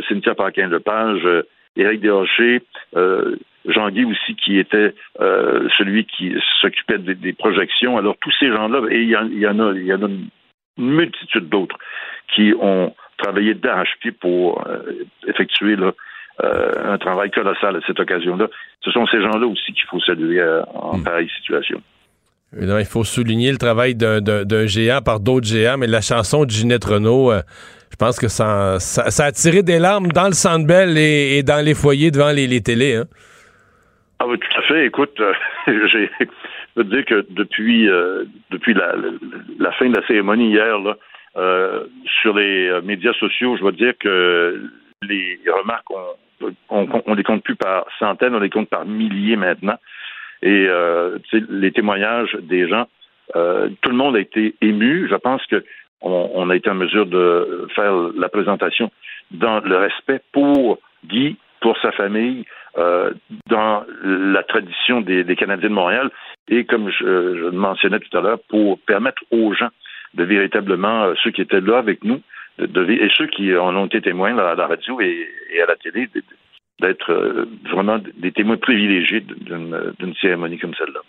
Cynthia Paquin-Lepage, Éric Desrochers, Jean-Guy aussi, qui était celui qui s'occupait des, projections. Alors, tous ces gens-là, et il y, en, il y en a, il y en a une multitude d'autres qui ont travaillé d'arrache-pied pour effectuer là, euh, un travail colossal à cette occasion-là. Ce sont ces gens-là aussi qu'il faut saluer euh, en hmm. pareille situation. il faut souligner le travail d'un géant par d'autres géants, mais la chanson de Ginette Renault, euh, pense que ça, a tiré des larmes dans le Sandbell et, et dans les foyers devant les, les télés. Hein? Ah oui, tout à fait. Écoute, j'ai je veux dire que depuis depuis la, fin de la cérémonie hier, là, sur les médias sociaux, je veux dire que les remarques, on, on, les compte plus par centaines, on les compte par milliers maintenant. Et euh, les témoignages des gens, euh, tout le monde a été ému. Je pense que on, a été en mesure de faire la présentation dans le respect pour Guy, pour sa famille, euh, dans la tradition des, Canadiens de Montréal, et comme je, je, le mentionnais tout à l'heure, pour permettre aux gens de véritablement, ceux qui étaient là avec nous, et ceux qui en ont été témoins à la radio et, à la télé, d'être euh, vraiment des témoins privilégiés d'une cérémonie comme celle-là.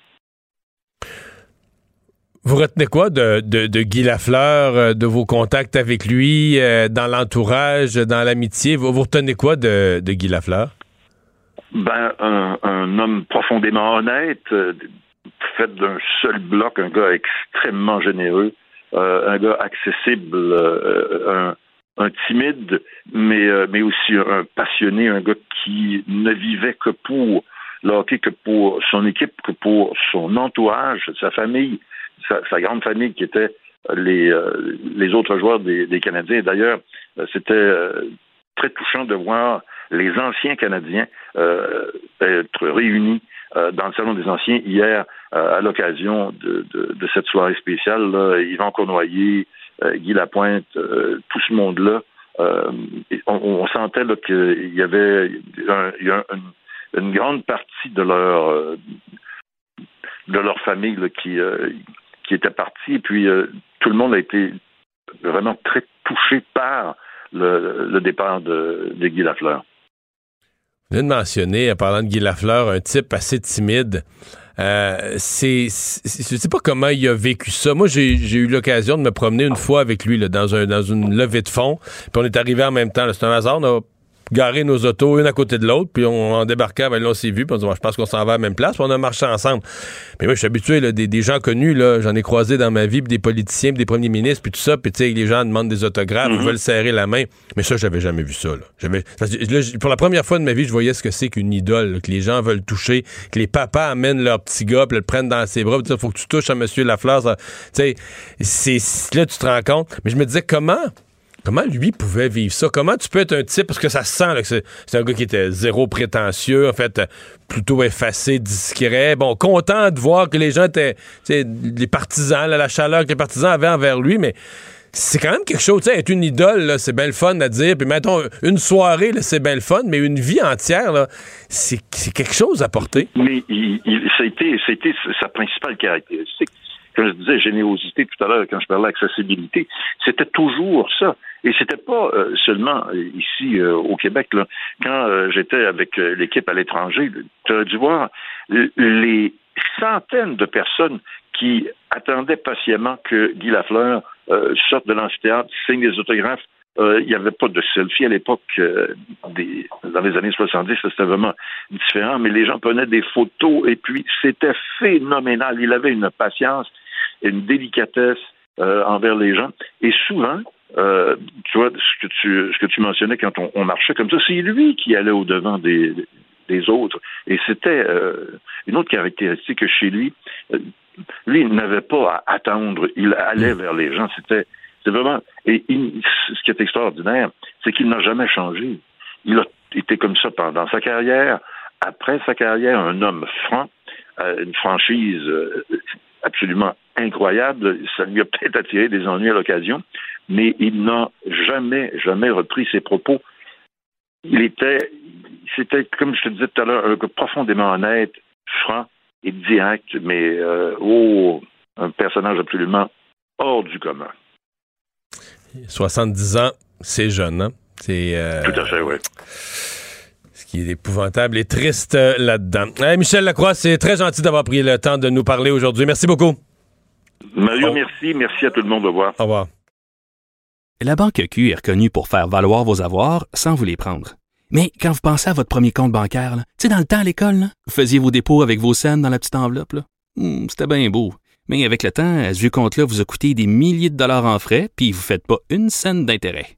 Vous retenez quoi de, Guy Lafleur, euh, de vos contacts avec lui, euh, dans l'entourage, dans l'amitié? Vous, retenez quoi de, Guy Lafleur? Ben, un, homme profondément honnête, fait d'un seul bloc, un gars extrêmement généreux, euh, un gars accessible, euh, un, timide, mais, euh, mais aussi un passionné, un gars qui ne vivait que pour le que pour son équipe, que pour son entourage, sa famille, sa, grande famille qui était les, les autres joueurs des, des Canadiens. D'ailleurs, c'était très touchant de voir les anciens Canadiens être réunis dans le Salon des Anciens hier euh, à l'occasion de, cette soirée spéciale. Là, Yvan Cournoyer, euh, Guy Lapointe, euh, tout ce monde-là, on, sentait qu'il y avait une, grande partie de leur de leur famille qui qui était partie. Et puis tout le monde a été vraiment très touché par le, départ de, de Guy Lafleur. Vous venez de mentionner, en parlant de Guy Lafleur, un type assez timide. Euh, c'est, je sais pas comment il a vécu ça. Moi, j'ai, eu l'occasion de me promener une fois avec lui là, dans, un, dans une levée de fond. Puis on est arrivé en même temps. C'est un hasard. On a garé nos autos une à côté de l'autre, puis on en débarquait, ben là, on s'est vu, puis on dit, je pense qu'on s'en va à la même place, puis on a marché ensemble. Mais moi, je suis habitué, là, des, gens connus, là, j'en ai croisé dans ma vie, puis des politiciens, puis des premiers ministres, puis tout ça, puis tu sais, les gens demandent des autographes, ils mm-hmm. veulent serrer la main. Mais ça, j'avais jamais vu ça, là. J'avais, pour la première fois de ma vie, je voyais ce que c'est qu'une idole, que les gens veulent toucher, que les papas amènent leur petit gars, puis le prennent dans ses bras, puis il faut que tu touches à Monsieur Lafleur. Tu sais, c'est, là, tu te rends compte. Mais je me disais, comment Comment lui pouvait vivre ça? Comment tu peux être un type, parce que ça se sent là, que c'est un gars qui était zéro prétentieux, en fait, euh, plutôt effacé, discret, bon, content de voir que les gens étaient, les partisans, là, la chaleur que les partisans avaient envers lui, mais c'est quand même quelque chose, tu sais, être une idole, c'est bien le fun à dire, puis mettons, une soirée, c'est bien le fun, mais une vie entière, c'est quelque chose à porter. Mais été sa principale caractéristique. Comme je disais, générosité tout à l'heure, quand je parlais d'accessibilité, c'était toujours ça. Et c'était pas euh, seulement euh, ici euh, au Québec. Là. Quand j'étais avec l'équipe à l'étranger, tu as dû voir les centaines de personnes qui attendaient patiemment que Guy Lafleur sorte de l'amphithéâtre, signe des autographes. Il n'y avait pas de selfie à l'époque, dans les années 70, ça, c'était vraiment différent, mais les gens prenaient des photos et puis c'était phénoménal. Il avait une patience, une délicatesse euh, envers les gens. Et souvent, euh, tu vois, ce que tu, ce que tu mentionnais quand on, marchait comme ça, c'est lui qui allait au-devant des, des autres. Et c'était euh, une autre caractéristique chez lui. Lui, il n'avait pas à attendre, il allait vers les gens. C'était vraiment. Et ce qui est extraordinaire, c'est qu'il n'a jamais changé. Il a été comme ça pendant sa carrière. Après sa carrière, un homme franc, une franchise absolument incroyable. Ça lui a peut-être attiré des ennuis à l'occasion, mais il n'a jamais, jamais repris ses propos. Il était, c'était, comme je te disais tout à l'heure, profondément honnête, franc et direct, mais euh, oh, un personnage absolument hors du commun. 70 ans, c'est jeune, hein? C'est. euh, Tout à fait, oui. Qui est épouvantable et triste euh, là-dedans. Hey, Michel Lacroix, c'est très gentil d'avoir pris le temps de nous parler aujourd'hui. Merci beaucoup. Mario, Oh. merci. Merci à tout le monde de voir. Au revoir. La Banque Q est reconnue pour faire valoir vos avoirs sans vous les prendre. Mais quand vous pensez à votre premier compte bancaire, tu sais, dans le temps à l'école, là, vous faisiez vos dépôts avec vos scènes dans la petite enveloppe. là. Hmm, C'était bien beau. Mais avec le temps, à ce vieux compte-là vous a coûté des milliers de dollars en frais, puis vous ne faites pas une scène d'intérêt.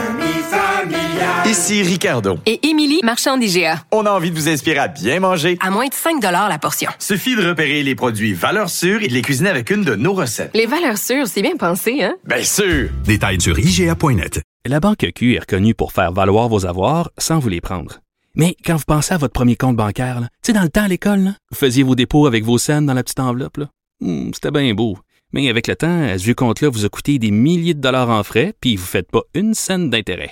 Ici Ricardo. Et Émilie, marchand d'IGA. On a envie de vous inspirer à bien manger. À moins de 5 la portion. Suffit de repérer les produits valeurs sûres et de les cuisiner avec une de nos recettes. Les valeurs sûres, c'est bien pensé, hein? Bien sûr! Détails sur IGA.net. La Banque Q est reconnue pour faire valoir vos avoirs sans vous les prendre. Mais quand vous pensez à votre premier compte bancaire, tu sais, dans le temps à l'école, là, vous faisiez vos dépôts avec vos scènes dans la petite enveloppe. là. Hmm, C'était bien beau. Mais avec le temps, à ce vieux compte-là vous a coûté des milliers de dollars en frais, puis vous ne faites pas une scène d'intérêt.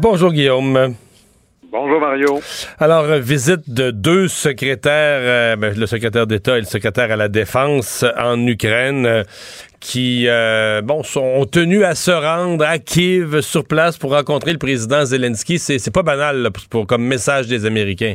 Bonjour, Guillaume. Bonjour Mario. Alors, euh, visite de deux secrétaires, euh, ben, le secrétaire d'État et le secrétaire à la Défense en Ukraine, euh, qui, euh, bon, sont tenus à se rendre à Kiev sur place pour rencontrer le président Zelensky. C'est pas banal là, pour, comme message des Américains.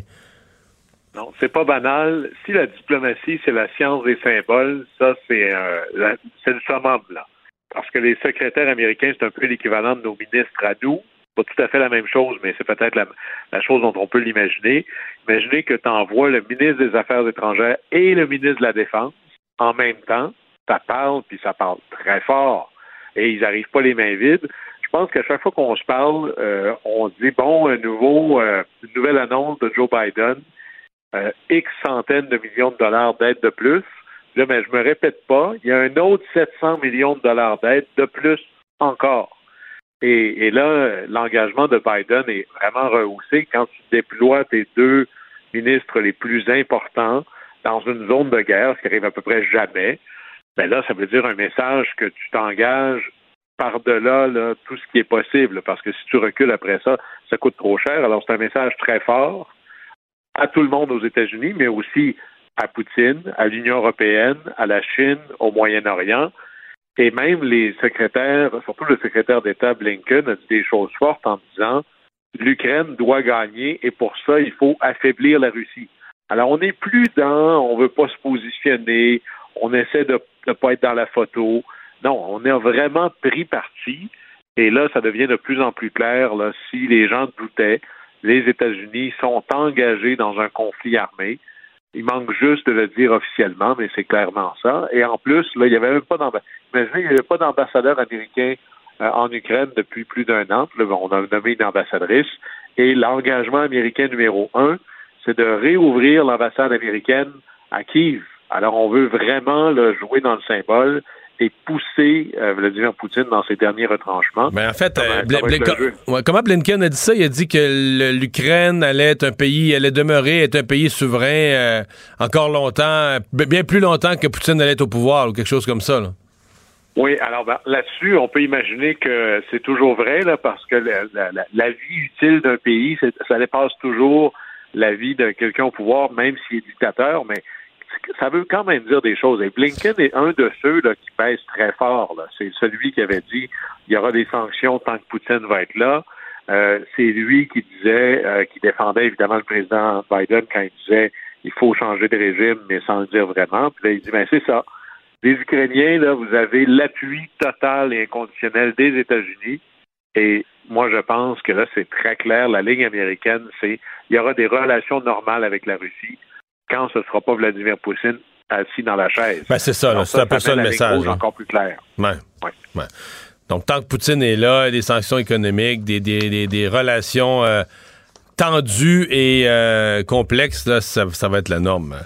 Non, c'est pas banal. Si la diplomatie, c'est la science des symboles, ça, c'est le là. Parce que les secrétaires américains, c'est un peu l'équivalent de nos ministres à nous. Pas tout à fait la même chose, mais c'est peut-être la, la chose dont on peut l'imaginer. Imaginez que tu envoies le ministre des Affaires étrangères et le ministre de la Défense en même temps. Ça parle, puis ça parle très fort. Et ils n'arrivent pas les mains vides. Je pense qu'à chaque fois qu'on se parle, euh, on dit, bon, un nouveau, euh, une nouvelle annonce de Joe Biden, euh, X centaines de millions de dollars d'aide de plus. Là, mais je me répète pas, il y a un autre 700 millions de dollars d'aide de plus encore. Et, là, l'engagement de Biden est vraiment rehaussé quand tu déploies tes deux ministres les plus importants dans une zone de guerre, ce qui arrive à peu près jamais. Ben là, ça veut dire un message que tu t'engages par-delà là, tout ce qui est possible, parce que si tu recules après ça, ça coûte trop cher. Alors, c'est un message très fort à tout le monde aux États-Unis, mais aussi à Poutine, à l'Union européenne, à la Chine, au Moyen-Orient. Et même les secrétaires, surtout le secrétaire d'État Blinken, a dit des choses fortes en disant l'Ukraine doit gagner et pour ça, il faut affaiblir la Russie. Alors, on n'est plus dans on veut pas se positionner, on essaie de ne pas être dans la photo. Non, on a vraiment pris parti. Et là, ça devient de plus en plus clair là, si les gens doutaient les États-Unis sont engagés dans un conflit armé. Il manque juste de le dire officiellement, mais c'est clairement ça. Et en plus, là, il n'y avait même pas d'ambassadeur. N'y avait pas d'ambassadeur américain euh, en Ukraine depuis plus d'un an. Là, on a nommé une ambassadrice. Et l'engagement américain numéro un, c'est de réouvrir l'ambassade américaine à Kiev. Alors, on veut vraiment là, jouer dans le symbole et pousser euh, Vladimir Poutine dans ses derniers retranchements. Ben, en fait, euh, Bl- comment Blinken a dit ça? Il a dit que l'Ukraine allait être un pays, allait demeurer être un pays souverain euh, encore longtemps, bien plus longtemps que Poutine allait être au pouvoir ou quelque chose comme ça. là. Oui, alors ben, là-dessus, on peut imaginer que c'est toujours vrai, là, parce que la, la- vie utile d'un pays, ça dépasse toujours la vie de quelqu'un au pouvoir, même s'il est dictateur, mais ça veut quand même dire des choses. Et Blinken est un de ceux là, qui pèse très fort. C'est celui qui avait dit il y aura des sanctions tant que Poutine va être là. Euh, c'est lui qui disait, euh, qui défendait évidemment le président Biden quand il disait il faut changer de régime, mais sans le dire vraiment. Puis là, il dit ben c'est ça. Les Ukrainiens, là, vous avez l'appui total et inconditionnel des États-Unis. Et moi, je pense que là, c'est très clair. La ligne américaine, c'est il y aura des relations normales avec la Russie quand ce ne sera pas Vladimir Poutine assis dans la chaise. Ben, c'est ça, c'est un peu ça le message, là. encore plus clair. Ouais. Ouais. Donc, tant que Poutine est là, des sanctions économiques, des, des, des, des relations euh, tendues et euh, complexes, là, ça, ça va être la norme.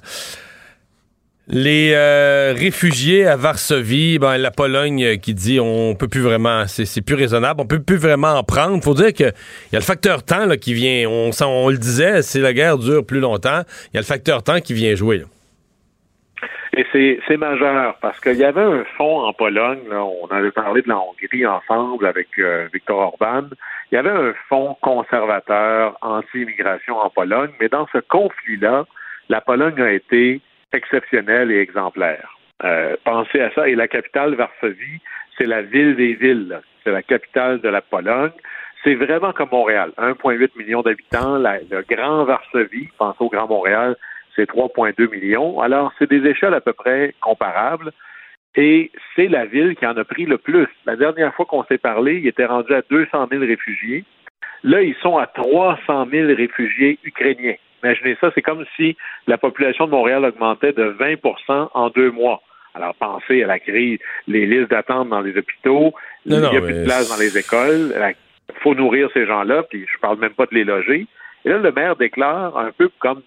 Les euh, réfugiés à Varsovie, ben, la Pologne qui dit on peut plus vraiment, c'est plus raisonnable, on peut plus vraiment en prendre. Faut dire que il y a le facteur temps qui vient. On, le disait, si la guerre dure plus longtemps, il y a le facteur temps qui vient jouer. Et c'est majeur parce qu'il y avait un fonds en Pologne, on avait parlé de la Hongrie ensemble avec euh, Viktor Orban. Il y avait un fonds conservateur anti-immigration en Pologne, mais dans ce conflit-là, la Pologne a été exceptionnelle et exemplaire. Euh, pensez à ça. Et la capitale, Varsovie, c'est la ville des villes. C'est la capitale de la Pologne. C'est vraiment comme Montréal. 1,8 million d'habitants. Le Grand Varsovie, pensez au Grand Montréal, c'est 3,2 millions. Alors, c'est des échelles à peu près comparables. Et c'est la ville qui en a pris le plus. La dernière fois qu'on s'est parlé, il était rendu à 200 000 réfugiés. Là, ils sont à 300 000 réfugiés ukrainiens. Imaginez ça, c'est comme si la population de Montréal augmentait de 20% en deux mois. Alors, pensez à la crise, les listes d'attente dans les hôpitaux, Non, il n'y non, a plus mais de place dans les écoles, il faut nourrir ces gens-là, puis je parle même pas de les loger. Et là, le maire déclare un peu comme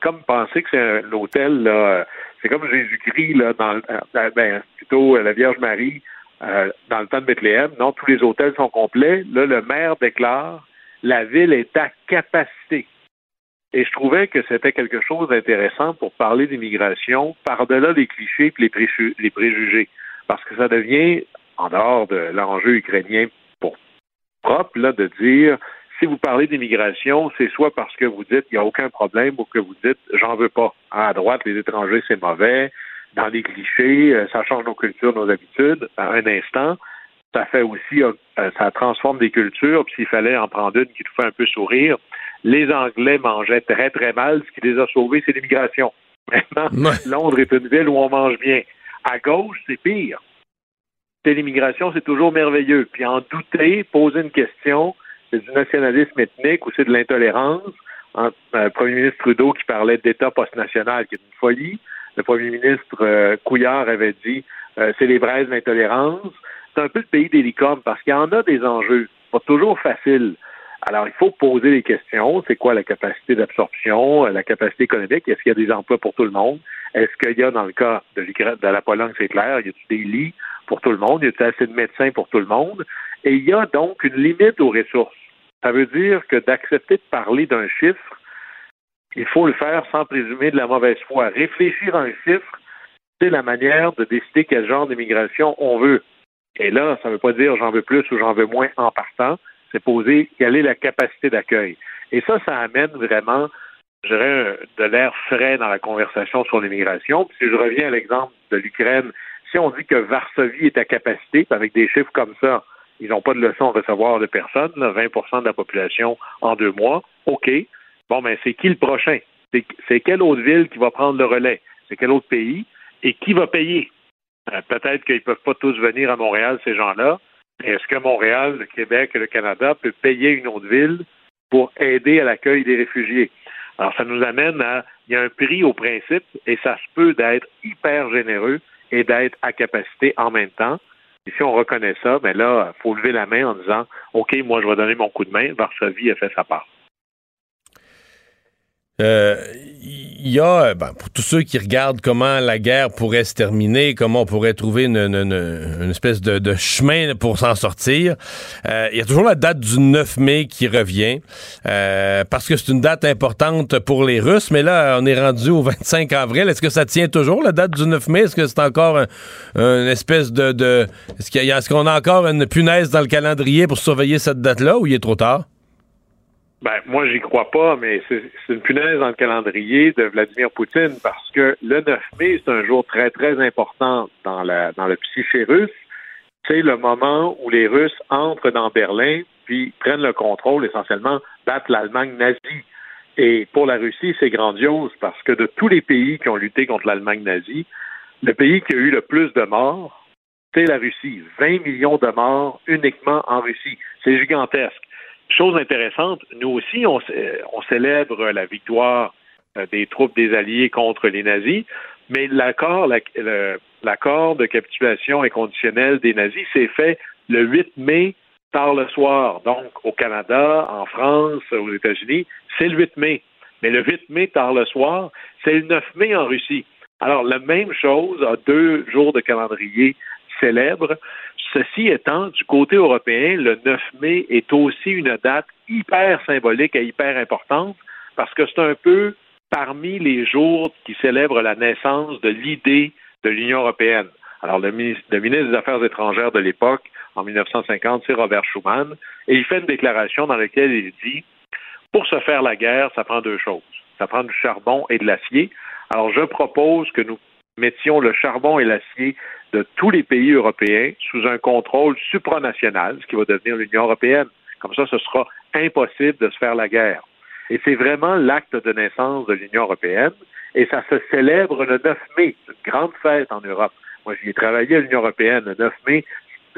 comme penser que c'est un hôtel, là, c'est comme Jésus-Christ, là, dans, le- euh, ben, plutôt euh, la Vierge Marie, euh, dans le temps de Bethléem. Non, tous les hôtels sont complets. Là, le maire déclare la ville est à capacité. Et je trouvais que c'était quelque chose d'intéressant pour parler d'immigration par-delà les clichés et les, préju- les préjugés. Parce que ça devient, en dehors de l'enjeu ukrainien pour propre, là, de dire si vous parlez d'immigration, c'est soit parce que vous dites il n'y a aucun problème ou que vous dites j'en veux pas. À droite, les étrangers, c'est mauvais. Dans les clichés, euh, ça change nos cultures, nos habitudes. À un instant, ça fait aussi, euh, ça transforme des cultures. Puis s'il fallait en prendre une qui nous fait un peu sourire, les Anglais mangeaient très, très mal. Ce qui les a sauvés, c'est l'immigration. Maintenant, Londres est une ville où on mange bien. À gauche, c'est pire. C'est l'immigration, c'est toujours merveilleux. Puis en douter, poser une question, c'est du nationalisme ethnique ou c'est de l'intolérance. Le premier ministre Trudeau qui parlait d'État post-national, qui est une folie. Le premier ministre euh, Couillard avait dit euh, c'est les braises d'intolérance. C'est un peu le pays des licornes parce qu'il y en a des enjeux. Pas toujours facile. Alors, il faut poser des questions. C'est quoi la capacité d'absorption, la capacité économique? Est-ce qu'il y a des emplois pour tout le monde? Est-ce qu'il y a, dans le cas de, la Pologne, c'est clair, y a des lits pour tout le monde? Y a assez de médecins pour tout le monde? Et il y a donc une limite aux ressources. Ça veut dire que d'accepter de parler d'un chiffre, il faut le faire sans présumer de la mauvaise foi. Réfléchir à un chiffre, c'est la manière de décider quel genre d'immigration on veut. Et là, ça ne veut pas dire j'en veux plus ou j'en veux moins en partant. C'est poser quelle est la capacité d'accueil. Et ça, ça amène vraiment, je dirais, de l'air frais dans la conversation sur l'immigration. si je reviens à l'exemple de l'Ukraine, si on dit que Varsovie est à capacité, avec des chiffres comme ça, ils n'ont pas de leçon à recevoir de personne, 20% de la population en deux mois. OK. Bon, mais ben, c'est qui le prochain? C'est quelle autre ville qui va prendre le relais? C'est quel autre pays? Et qui va payer? Euh, peut-être qu'ils ne peuvent pas tous venir à Montréal, ces gens-là. Est-ce que Montréal, le Québec et le Canada peuvent payer une autre ville pour aider à l'accueil des réfugiés? Alors, ça nous amène à. Il y a un prix au principe et ça se peut d'être hyper généreux et d'être à capacité en même temps. Et si on reconnaît ça, ben là, il faut lever la main en disant OK, moi, je vais donner mon coup de main. Varsovie a fait sa part. Il euh, y a, ben, pour tous ceux qui regardent comment la guerre pourrait se terminer, comment on pourrait trouver une, espèce de, chemin pour s'en sortir, il euh, y a toujours la date du 9 mai qui revient, euh, parce que c'est une date importante pour les Russes, mais là, on est rendu au 25 avril. Est-ce que ça tient toujours, la date du 9 mai? Est-ce que c'est encore une espèce de... de est-ce qu'on a encore une punaise dans le calendrier pour surveiller cette date-là, ou il est trop tard? Ben, moi, j'y crois pas, mais c'est une punaise dans le calendrier de Vladimir Poutine parce que le 9 mai, c'est un jour très, très important dans, la, dans le psyché russe. C'est le moment où les Russes entrent dans Berlin puis prennent le contrôle, essentiellement, battent l'Allemagne nazie. Et pour la Russie, c'est grandiose parce que de tous les pays qui ont lutté contre l'Allemagne nazie, le pays qui a eu le plus de morts, c'est la Russie. 20 millions de morts uniquement en Russie. C'est gigantesque. Chose intéressante, nous aussi, on, célèbre la victoire euh, des troupes des Alliés contre les nazis, mais l'accord, l'accord de capitulation inconditionnelle des nazis s'est fait le 8 mai tard le soir. Donc, au Canada, en France, aux États-Unis, c'est le 8 mai. Mais le 8 mai tard le soir, c'est le 9 mai en Russie. Alors, la même chose a deux jours de calendrier célèbre. Ceci étant, du côté européen, le 9 mai est aussi une date hyper symbolique et hyper importante parce que c'est un peu parmi les jours qui célèbrent la naissance de l'idée de l'Union européenne. Alors, le ministre, des Affaires étrangères de l'époque, en 1950, c'est Robert Schuman, et il fait une déclaration dans laquelle il dit Pour se faire la guerre, ça prend deux choses. Ça prend du charbon et de l'acier. Alors, je propose que nous mettions le charbon et l'acier de tous les pays européens sous un contrôle supranational, ce qui va devenir l'Union européenne. Comme ça, ce sera impossible de se faire la guerre. Et c'est vraiment l'acte de naissance de l'Union européenne, et ça se célèbre le 9 mai, une grande fête en Europe. Moi, j'y ai travaillé à l'Union européenne. Le 9 mai,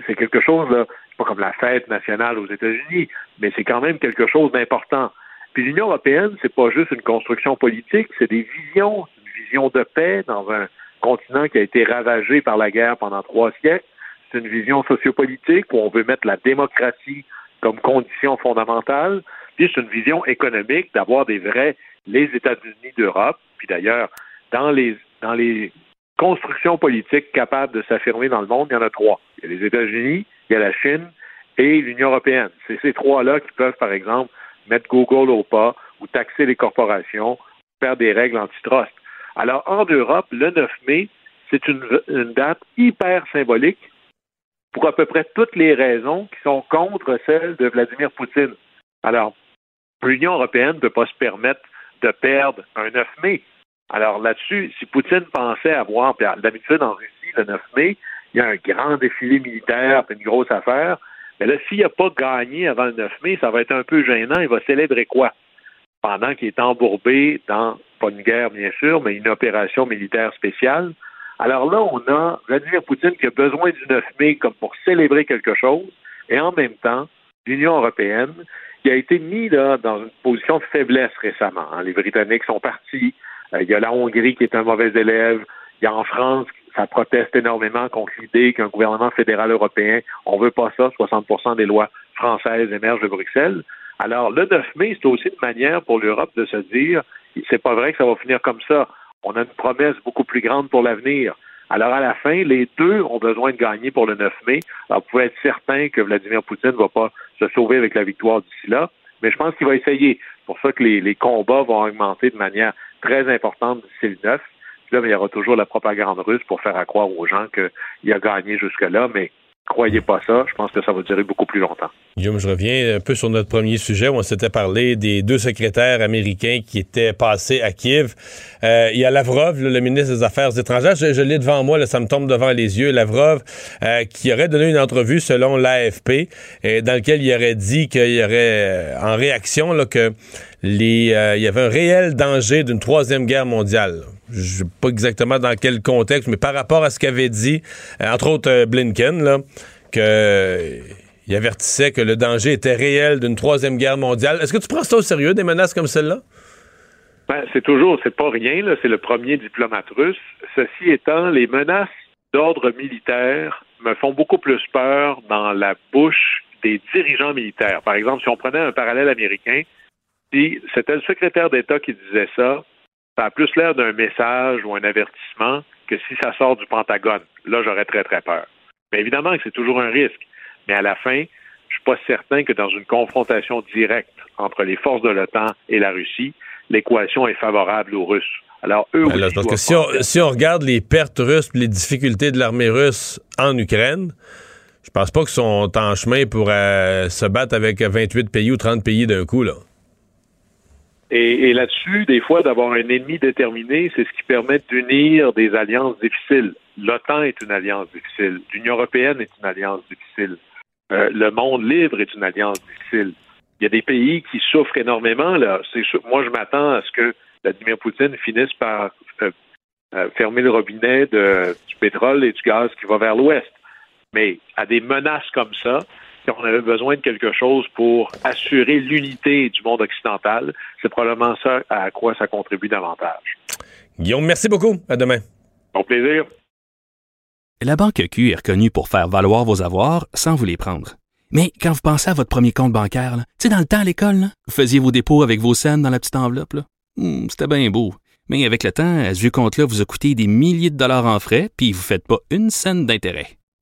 c'est quelque chose, c'est pas comme la fête nationale aux États-Unis, mais c'est quand même quelque chose d'important. Puis l'Union européenne, c'est pas juste une construction politique, c'est des visions, une vision de paix dans un continent qui a été ravagé par la guerre pendant trois siècles. C'est une vision sociopolitique où on veut mettre la démocratie comme condition fondamentale. Puis c'est une vision économique d'avoir des vrais les États-Unis d'Europe. Puis d'ailleurs, dans les dans les constructions politiques capables de s'affirmer dans le monde, il y en a trois. Il y a les États-Unis, il y a la Chine et l'Union européenne. C'est ces trois-là qui peuvent, par exemple, mettre Google au pas ou taxer les corporations, faire des règles antitrust. Alors, en Europe, le 9 mai, c'est une, date hyper symbolique pour à peu près toutes les raisons qui sont contre celles de Vladimir Poutine. Alors, l'Union européenne ne peut pas se permettre de perdre un 9 mai. Alors là-dessus, si Poutine pensait avoir, d'habitude en Russie, le 9 mai, il y a un grand défilé militaire, une grosse affaire, mais là, s'il n'a pas gagné avant le 9 mai, ça va être un peu gênant. Il va célébrer quoi? Pendant qu'il est embourbé dans, pas une guerre bien sûr, mais une opération militaire spéciale. Alors là, on a Vladimir Poutine qui a besoin du 9 mai comme pour célébrer quelque chose, et en même temps, l'Union européenne, qui a été mis là, dans une position de faiblesse récemment. Hein. Les Britanniques sont partis, euh, il y a la Hongrie qui est un mauvais élève, il y a en France ça proteste énormément contre l'idée qu'un gouvernement fédéral européen, on veut pas ça, 60% des lois françaises émergent de Bruxelles. Alors, le 9 mai, c'est aussi une manière pour l'Europe de se dire, c'est pas vrai que ça va finir comme ça. On a une promesse beaucoup plus grande pour l'avenir. Alors, à la fin, les deux ont besoin de gagner pour le 9 mai. Alors, vous pouvez être certain que Vladimir Poutine ne va pas se sauver avec la victoire d'ici là, mais je pense qu'il va essayer. C'est pour ça que les, combats vont augmenter de manière très importante d'ici le 9 là, il y aura toujours la propagande russe pour faire croire aux gens qu'il a gagné jusque-là, mais croyez pas ça, je pense que ça va durer beaucoup plus longtemps. Guillaume, je reviens un peu sur notre premier sujet où on s'était parlé des deux secrétaires américains qui étaient passés à Kiev. Euh, il y a Lavrov, le ministre des Affaires étrangères, je, l'ai devant moi, ça me tombe devant les yeux, Lavrov, euh, qui aurait donné une entrevue selon l'AFP, dans laquelle il aurait dit qu'il y aurait, euh, en réaction, là, que il y avait un réel danger d'une troisième guerre mondiale je sais pas exactement dans quel contexte, mais par rapport à ce qu'avait dit, euh, entre autres euh, Blinken, là, que euh, il avertissait que le danger était réel d'une troisième guerre mondiale. Est-ce que tu prends ça au sérieux, des menaces comme celle-là? Ben, c'est toujours, c'est pas rien, là, c'est le premier diplomate russe. Ceci étant, les menaces d'ordre militaire me font beaucoup plus peur dans la bouche des dirigeants militaires. Par exemple, si on prenait un parallèle américain, si c'était le secrétaire d'État qui disait ça, ça a plus l'air d'un message ou un avertissement que si ça sort du Pentagone. Là, j'aurais très, très peur. Mais évidemment que c'est toujours un risque. Mais à la fin, je suis pas certain que dans une confrontation directe entre les forces de l'OTAN et la Russie, l'équation est favorable aux Russes. Alors, eux ben parce que si on, si on, regarde les pertes russes, les difficultés de l'armée russe en Ukraine, je pense pas qu'ils sont en chemin pour euh, se battre avec 28 pays ou 30 pays d'un coup, là. Et, là-dessus, des fois, d'avoir un ennemi déterminé, c'est ce qui permet d'unir des alliances difficiles. L'OTAN est une alliance difficile. L'Union européenne est une alliance difficile. Euh, le monde libre est une alliance difficile. Il y a des pays qui souffrent énormément. Là. Moi, je m'attends à ce que Vladimir Poutine finisse par euh, euh, fermer le robinet de, du pétrole et du gaz qui va vers l'ouest. Mais à des menaces comme ça, on avait besoin de quelque chose pour assurer l'unité du monde occidental, c'est probablement ça à quoi ça contribue davantage. Guillaume, merci beaucoup. À demain. Bon plaisir. La Banque Q est reconnue pour faire valoir vos avoirs sans vous les prendre. Mais quand vous pensez à votre premier compte bancaire, tu sais, dans le temps à l'école, vous faisiez vos dépôts avec vos scènes dans la petite enveloppe. Hmm, c'était bien beau. Mais avec le temps, ce vieux compte-là vous a coûté des milliers de dollars en frais, puis vous ne faites pas une scène d'intérêt.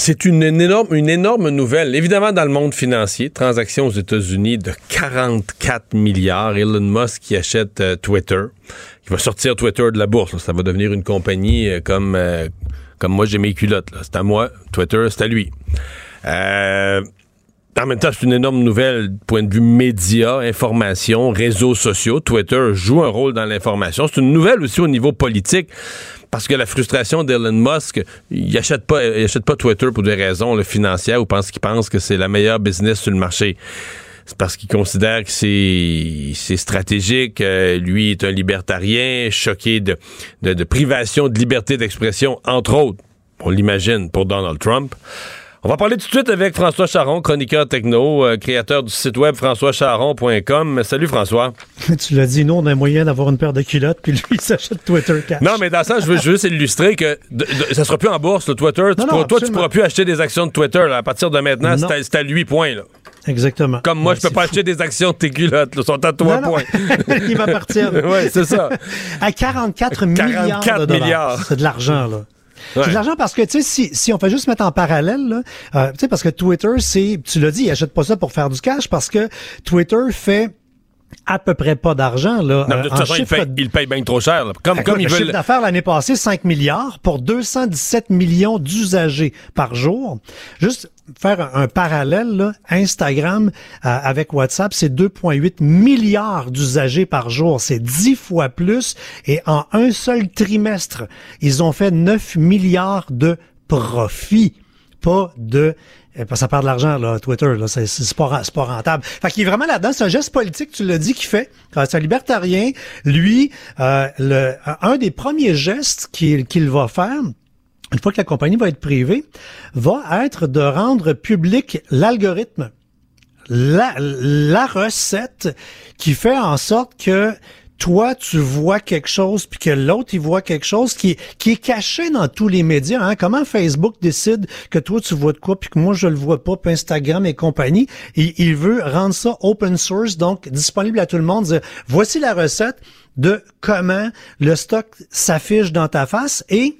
C'est une, énorme, une énorme nouvelle. Évidemment, dans le monde financier, transaction aux États-Unis de 44 milliards. Elon Musk qui achète euh, Twitter, qui va sortir Twitter de la bourse. Ça va devenir une compagnie euh, comme, euh, comme moi j'ai mes culottes. C'est à moi. Twitter, c'est à lui. En même temps, c'est une énorme nouvelle du point de vue médias, information, réseaux sociaux. Twitter joue un rôle dans l'information. C'est une nouvelle aussi au niveau politique parce que la frustration d'Elon Musk, il achète pas, il achète pas Twitter pour des raisons financières ou pense qu'il pense que c'est la meilleure business sur le marché. C'est parce qu'il considère que c'est stratégique. Euh, lui est un libertarien, choqué de privation de liberté d'expression, entre autres. On l'imagine pour Donald Trump. On va parler tout de suite avec François Charon, chroniqueur techno, euh, créateur du site web françoischaron.com. Salut François. Tu l'as dit, nous, on a moyen d'avoir une paire de culottes, puis lui, il s'achète Twitter cash. Non, mais dans ça, je veux juste illustrer que de, de, ça sera plus en bourse, le Twitter. Tu Non, pourras- non, toi, tu pourras plus acheter des actions de Twitter. là. À partir de maintenant, c'est à- à, lui, point. Là. Exactement. Comme moi, Ouais, je peux pas fou. acheter des actions de tes culottes. Là, sont à toi, Non, point. Ils m'appartiennent. Ouais, c'est ça. À 44 milliards 44 de dollars. milliards. C'est de l'argent, là. C'est de l'argent parce que, tu sais, si, si on fait juste mettre en parallèle, euh, tu sais, parce que Twitter, c'est, tu l'as dit, il achète pas ça pour faire du cash parce que Twitter fait à peu près pas d'argent, là. Non, euh, de toute en façon, il chiffre paye, il paye bien trop cher. là. Comme, Écoute, comme ils le chiffre veulent. d'affaires l'année passée, 5 milliards pour 217 millions d'usagers par jour. Juste faire un, un parallèle, là, Instagram euh, avec WhatsApp, c'est 2,8 milliards d'usagers par jour. C'est 10 fois plus. Et en un seul trimestre, ils ont fait 9 milliards de profits. Pas de euh, que ça perd de l'argent, là, Twitter, là, c'est, c'est pas, c'est pas rentable. Fait qu'il est vraiment là-dedans, c'est un geste politique, tu l'as dit, qu'il fait. Euh, C'est un libertarien. Lui, euh, le, un des premiers gestes qu'il, qu'il va faire, une fois que la compagnie va être privée, va être de rendre public l'algorithme, la, la recette qui fait en sorte que toi, tu vois quelque chose, puis que l'autre, il voit quelque chose qui, est- qui est caché dans tous les médias. Hein? Comment Facebook décide que toi, tu vois de quoi, puis que moi, je le vois pas, puis Instagram et compagnie? Il, il veut rendre ça open source, donc disponible à tout le monde. Dire, voici la recette de comment le stock s'affiche dans ta face et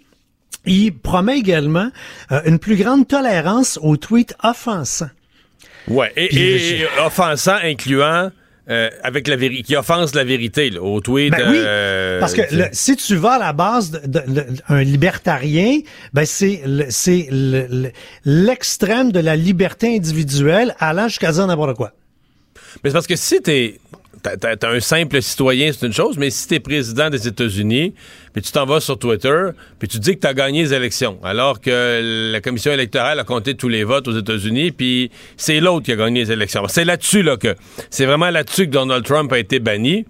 il promet également euh, une plus grande tolérance aux tweets offensants. Ouais, et, et- et offensant, incluant euh, avec la vérité, qui offense la vérité là, au tweet. Ben oui, euh, parce que le- si tu vas à la base d'un libertarien, ben c'est c'est le- le- l'extrême de la liberté individuelle allant jusqu'à dire n'importe quoi. Mais c'est parce que si t'es. T'as un simple citoyen, c'est une chose, mais si t'es président des États-Unis, puis tu t'en vas sur Twitter, puis tu dis que t'as gagné les élections, alors que la commission électorale a compté tous les votes aux États-Unis, puis c'est l'autre qui a gagné les élections. C'est là-dessus, là, que. C'est vraiment là-dessus que Donald Trump a été banni.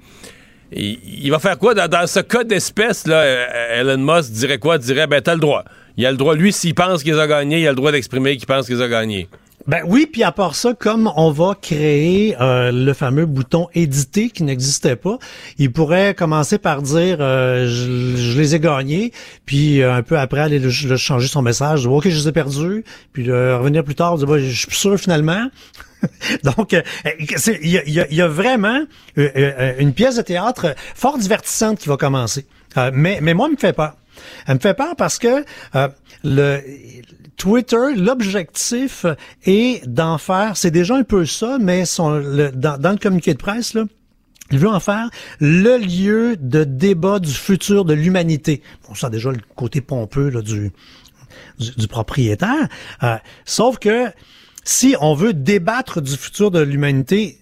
Il, va faire quoi? Dans, ce cas d'espèce, là, euh, Elon Musk dirait quoi? Dirait, ben, t'as le droit. Il a le droit, lui, s'il pense qu'il a gagné, il a le droit d'exprimer qu'il pense qu'il a gagné. Ben oui, puis à part ça, comme on va créer euh, le fameux bouton éditer qui n'existait pas, il pourrait commencer par dire euh, je, les ai gagnés, puis euh, un peu après aller le, le changer son message, dire, ok je les ai perdus, puis euh, revenir plus tard, dire bah, je suis sûr finalement. Donc, il y, a, vraiment une pièce de théâtre fort divertissante qui va commencer. Mais, mais moi, elle me fait peur. Elle me fait peur parce que le Twitter, l'objectif est d'en faire, c'est déjà un peu ça, mais dans, le communiqué de presse, là, il veut en faire le lieu de débat du futur de l'humanité. On sent déjà le côté pompeux du, du propriétaire. Euh, sauf que si on veut débattre du futur de l'humanité,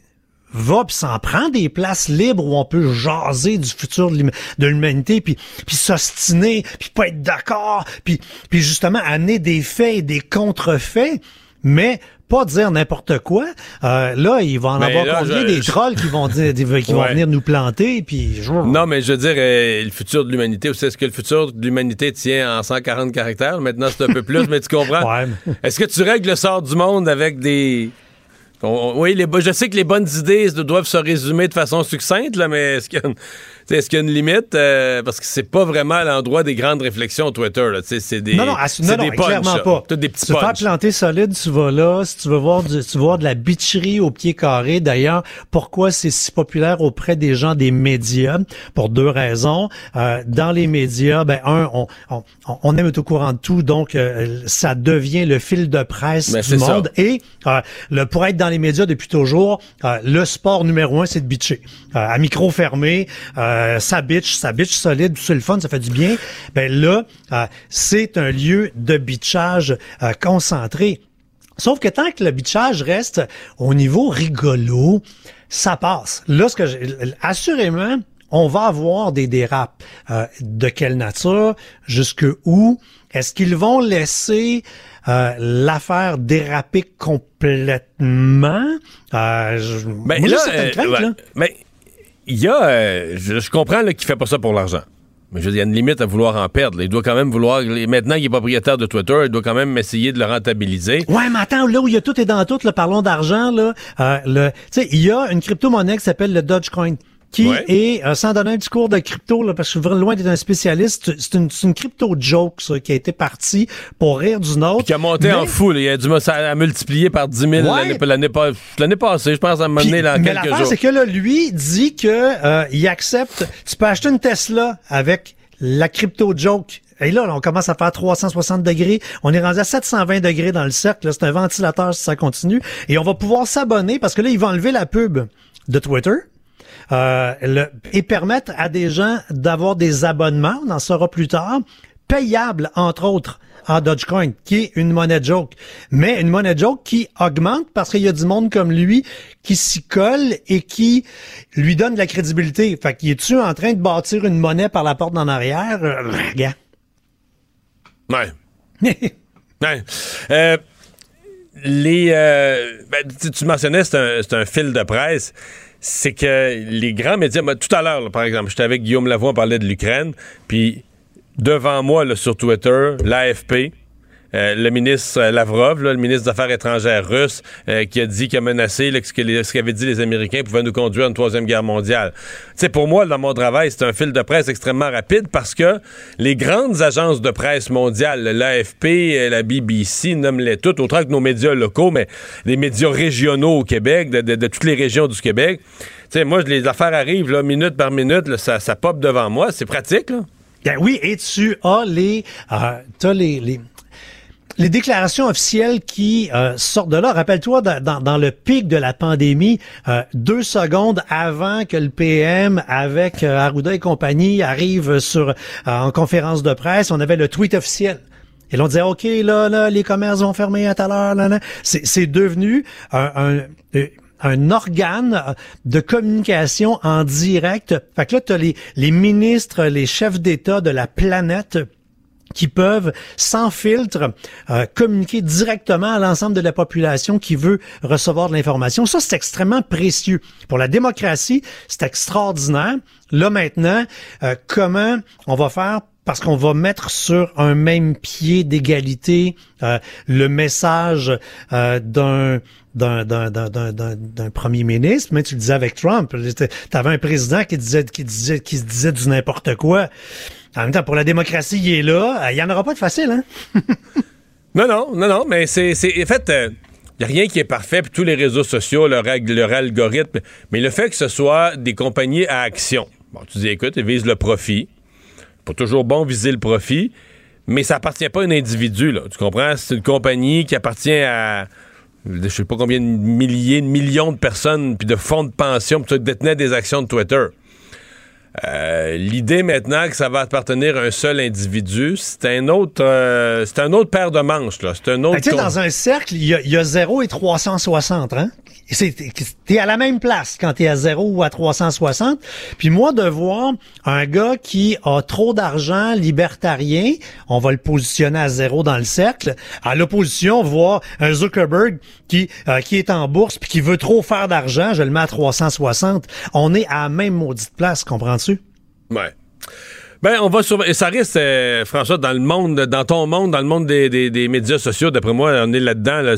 va puis s'en prend des places libres où on peut jaser du futur de l'hum- de l'humanité puis puis s'ostiner puis pas être d'accord puis puis justement amener des faits et des contrefaits mais pas dire n'importe quoi. Euh, là, il va en Mais avoir je- des trolls qui vont dire, qui vont Ouais. venir nous planter, puis Non, mais je veux dire, euh, le futur de l'humanité, est-ce que le futur de l'humanité tient en 140 caractères? Maintenant, c'est un peu plus, mais tu comprends? Est-ce que tu règles le sort du monde avec des... Oui, les, je sais que les bonnes idées doivent se résumer de façon succincte, là, mais est-ce qu'il y a une, est-ce qu'il y a une limite? Euh, parce que c'est pas vraiment à l'endroit des grandes réflexions Twitter. C'est des, non, non, c'est non, des non, punchs, clairement pas. Tout des petits tu faire planter solide, tu vas là. Si tu veux voir du, tu veux voir de la bitcherie au pied carré. D'ailleurs, pourquoi c'est si populaire auprès des gens des médias? Pour deux raisons. Euh, dans les médias, ben un, on, on, on aime être au courant de tout, donc euh, ça devient le fil de presse Ben, du ça. monde. Et euh, le, pour être dans les médias depuis toujours, euh, le sport numéro un, c'est de bitcher. Euh, à micro fermé, euh, ça bitch, ça bitch solide, c'est le fun, ça fait du bien. Ben là, euh, c'est un lieu de bitchage euh, concentré. Sauf que tant que le bitchage reste au niveau rigolo, ça passe. Là, ce que j'ai- assurément, on va avoir des dérapes. Euh, de quelle nature? Jusque où? Est-ce qu'ils vont laisser euh, l'affaire déraper complètement? Euh, je, Ben, moi, là, euh, ouais. là. Mais il y a, euh, je, comprends qu'il fait pas ça pour l'argent. Mais je veux dire, il y a une limite à vouloir en perdre. Il doit quand même vouloir. Maintenant qu'il est propriétaire de Twitter, il doit quand même essayer de le rentabiliser. Ouais, mais attends, là où il y a tout et dans tout, là, parlons d'argent, là, euh, tu sais, il y a une crypto-monnaie qui s'appelle le Dogecoin qui Ouais. est, euh, sans donner un discours de crypto, là, parce que je suis vraiment loin d'être un spécialiste, c'est une, une crypto-joke, ça, qui a été partie pour rire du nôtre. Qui a monté Mais- en fou. là. Il a dû ça a multiplié par 10 000 Ouais. l'année- l'année pas- l'année passée. Je pense à un moment donné, là, mais quelques jours. c'est que là, lui dit que euh, il accepte. Tu peux acheter une Tesla avec la crypto joke. Et là, on commence à faire 360 degrés. On est rendu à 720 degrés dans le cercle. C'est un ventilateur si ça continue. Et on va pouvoir s'abonner parce que là, ils vont enlever la pub de Twitter. Euh, le- et permettre à des gens d'avoir des abonnements, on en saura plus tard, payables, entre autres, en Dogecoin, qui est une monnaie joke. Mais une monnaie joke qui augmente parce qu'il y a du monde comme lui qui s'y colle et qui lui donne de la crédibilité. Fait qu'il est-tu en train de bâtir une monnaie par la porte d'en arrière? Euh, regarde. Ouais. Ouais. Euh, les, euh, ben, tu, tu mentionnais, c'est un, c'est un fil de presse. C'est que les grands médias, tout à l'heure, par exemple, j'étais avec Guillaume Lavoie, on parlait de l'Ukraine, puis devant moi, là, sur Twitter, l'AFP, le ministre euh, Lavrov, le ministre des Affaires étrangères russe, euh, qui a dit, qui a menacé ce qu'avaient dit les Américains pouvait nous conduire à une troisième guerre mondiale. Sais, pour moi, dans mon travail, c'est un fil de presse extrêmement rapide parce que les grandes agences de presse mondiales, l'AFP, euh, la BBC, nomme-les toutes, autant que nos médias locaux, mais les médias régionaux au Québec, de, toutes les régions du Québec. Tu moi, les affaires arrivent là, minute par minute, ça, pop devant moi. C'est pratique, là. Ben oui, et tu as les, euh, les, les déclarations officielles qui euh, sortent de là. Rappelle-toi, dans, dans- le pic de la pandémie, euh, deux secondes avant que le PM avec euh, Arruda et compagnie arrive sur euh, en conférence de presse, on avait le tweet officiel. Et là, on disait, OK, là, là, les commerces vont fermer à telle heure. Là, là. C'est, c'est devenu un, un, euh, un organe euh, de communication en direct. Fait que là, tu as les, les ministres, les chefs d'État de la planète qui peuvent, sans filtre, euh, communiquer directement à l'ensemble de la population qui veut recevoir de l'information. Ça, c'est extrêmement précieux. Pour la démocratie, c'est extraordinaire. Là, maintenant, euh, comment on va faire? Parce qu'on va mettre sur un même pied d'égalité euh, le message euh, d'un d'un, premier ministre, mais tu le disais avec Trump, tu avais un président qui disait qui disait qui se disait du n'importe quoi. En même temps, pour la démocratie, il est là. Euh, Il y en aura pas de facile, hein? Non, non, non, non, mais c'est. En fait, il n'y a rien qui est parfait, puis tous les réseaux sociaux, leur, leur algorithme. Mais le fait que ce soit des compagnies à action. Bon, tu dis, écoute, ils visent le profit. Pas toujours bon viser le profit, mais ça appartient pas à un individu, là. Tu comprends? C'est une compagnie qui appartient à. Je sais pas combien de milliers, de millions de personnes, puis de fonds de pension, puis qui détenaient des actions de Twitter. Euh, L'idée maintenant que ça va appartenir à un seul individu, c'est un autre, euh, c'est un autre paire de manches là. C'est un autre. Sais, con- dans un cercle, il y a, il y a 0 et 360, hein? T'es à la même place quand t'es à 0 ou à 360. Puis moi, de voir un gars qui a trop d'argent, libertarien, on va le positionner à 0 dans le cercle. À l'opposition, voir un Zuckerberg qui, euh, qui est en bourse puis qui veut trop faire d'argent, je le mets à 360. On est à la même maudite place, comprends-tu? Ouais. Ben, on va surveiller. Ça risque, euh, François, dans le monde, dans ton monde, dans le monde des, des- des médias sociaux, d'après moi, on est là-dedans. Là,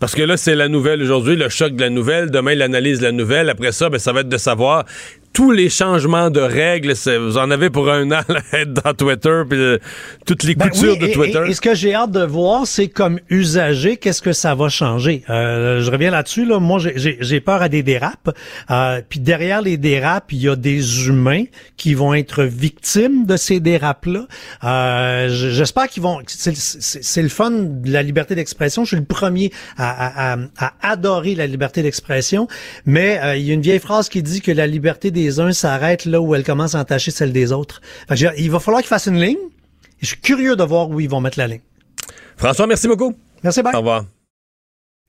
Parce que là, c'est la nouvelle aujourd'hui, le choc de la nouvelle. Demain, l'analyse de la nouvelle. Après ça, ben, ça va être de savoir tous les changements de règles. Vous en avez pour un an, là, dans Twitter, puis euh, toutes les Ben coutures oui, de et- Twitter. Et, et ce que j'ai hâte de voir, c'est comme usager, qu'est-ce que ça va changer? Euh, je reviens là-dessus. Là. Moi, j'ai- peur à des dérapes. Euh, puis derrière les dérapes, il y a des humains qui vont être victimes de ces dérapes-là. Euh, J'espère qu'ils vont. C'est le fun de la liberté d'expression. Je suis le premier à, à- à- à adorer la liberté d'expression. Mais euh, il y a une vieille phrase qui dit que la liberté des uns s'arrête là où elle commence à entacher celle des autres. Fait que je veux dire, il va falloir qu'ils fassent une ligne. Et je suis curieux de voir où ils vont mettre la ligne. François, merci beaucoup. Merci, bye. Au revoir.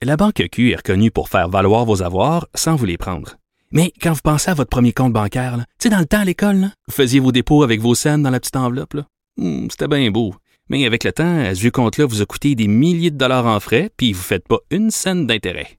La Banque Q est reconnue pour faire valoir vos avoirs sans vous les prendre. Mais quand vous pensez à votre premier compte bancaire, tu sais, dans le temps à l'école, vous faisiez vos dépôts avec vos scènes dans la petite enveloppe. là. Hmm, C'était bien beau. Mais avec le temps, à ce vieux compte-là vous a coûté des milliers de dollars en frais, puis vous ne faites pas une scène d'intérêt.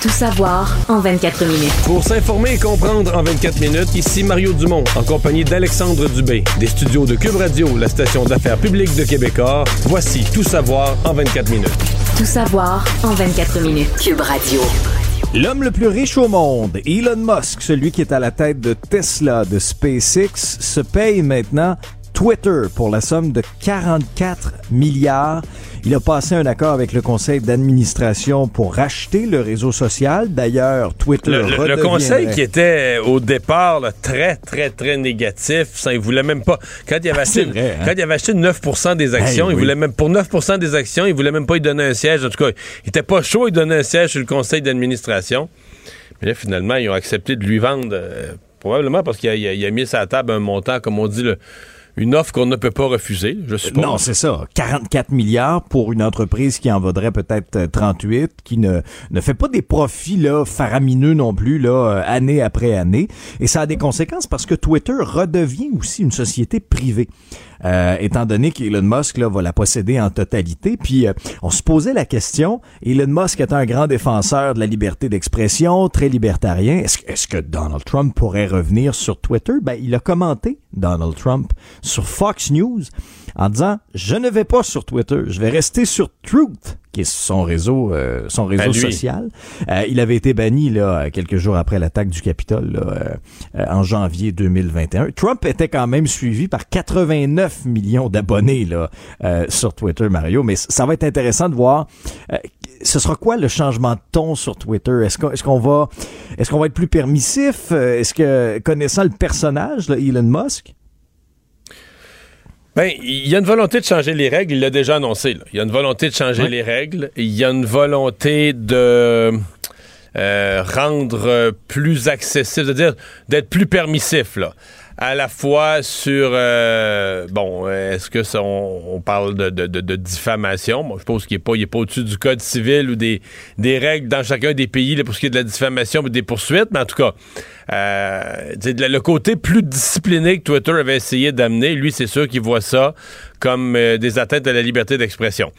Tout savoir en 24 minutes. Pour s'informer et comprendre en 24 minutes, ici Mario Dumont, en compagnie d'Alexandre Dubé, des studios de Cube Radio, la station d'affaires publique de Québecor. Voici Tout savoir en 24 minutes. Tout savoir en 24 minutes. Cube Radio. L'homme le plus riche au monde, Elon Musk, celui qui est à la tête de Tesla, de SpaceX, se paye maintenant Twitter pour la somme de 44 milliards. Il a passé un accord avec le conseil d'administration pour racheter le réseau social. D'ailleurs, Twitter Le, le- conseil qui était au départ là, très, très, très négatif, ça, il voulait même pas. Quand il avait acheté, C'est vrai, hein? quand il avait acheté 9% des actions, Hey, il oui. voulait même pour 9% des actions, il voulait même pas y donner un siège. En tout cas, il était pas chaud, il donnait un siège sur le conseil d'administration. Mais là, finalement, ils ont accepté de lui vendre, euh, probablement parce qu'il a, il a- il a mis sur la table un montant, comme on dit, le- une offre qu'on ne peut pas refuser, je suppose? Non, c'est ça. 44 milliards pour une entreprise qui en vaudrait peut-être euh, 38, qui ne, ne fait pas des profits là, faramineux non plus, là, euh, année après année. Et ça a des conséquences parce que Twitter redevient aussi une société privée. Euh, étant donné qu'Elon Musk là, va la posséder en totalité. Puis euh, on se posait la question, Elon Musk est un grand défenseur de la liberté d'expression, très libertarien. Est-ce, que- est-ce que Donald Trump pourrait revenir sur Twitter? Ben, il a commenté Donald Trump sur Fox News en disant je ne vais pas sur Twitter, je vais rester sur Truth qui est son réseau euh, son réseau Ben, social. Euh, il avait été banni là quelques jours après l'attaque du Capitole là, euh, en janvier 2021. Trump était quand même suivi par 89 millions d'abonnés là euh, sur Twitter Mario, mais ça va être intéressant de voir euh, ce sera quoi le changement de ton sur Twitter? Est-ce qu'on est-ce qu'on va est-ce qu'on va être plus permissif? Euh, Est-ce que connaissant le personnage là, Elon Musk Ben, il y a une volonté de changer les règles, il l'a déjà annoncé. là. Il y a une volonté de changer les règles. Il y a une volonté de euh, rendre euh, plus accessible, c'est-à-dire d'être plus permissif, là. À la fois sur, euh, bon, euh, est-ce que ça, on, parle de, diffamation? Bon, je pense qu'il n'est pas, il est pas au-dessus du code civil ou des, des règles dans chacun des pays là, pour ce qui est de la diffamation ou des poursuites, mais en tout cas, euh, le côté plus discipliné que Twitter avait essayé d'amener, lui, c'est sûr qu'il voit ça comme euh, des atteintes à la liberté d'expression.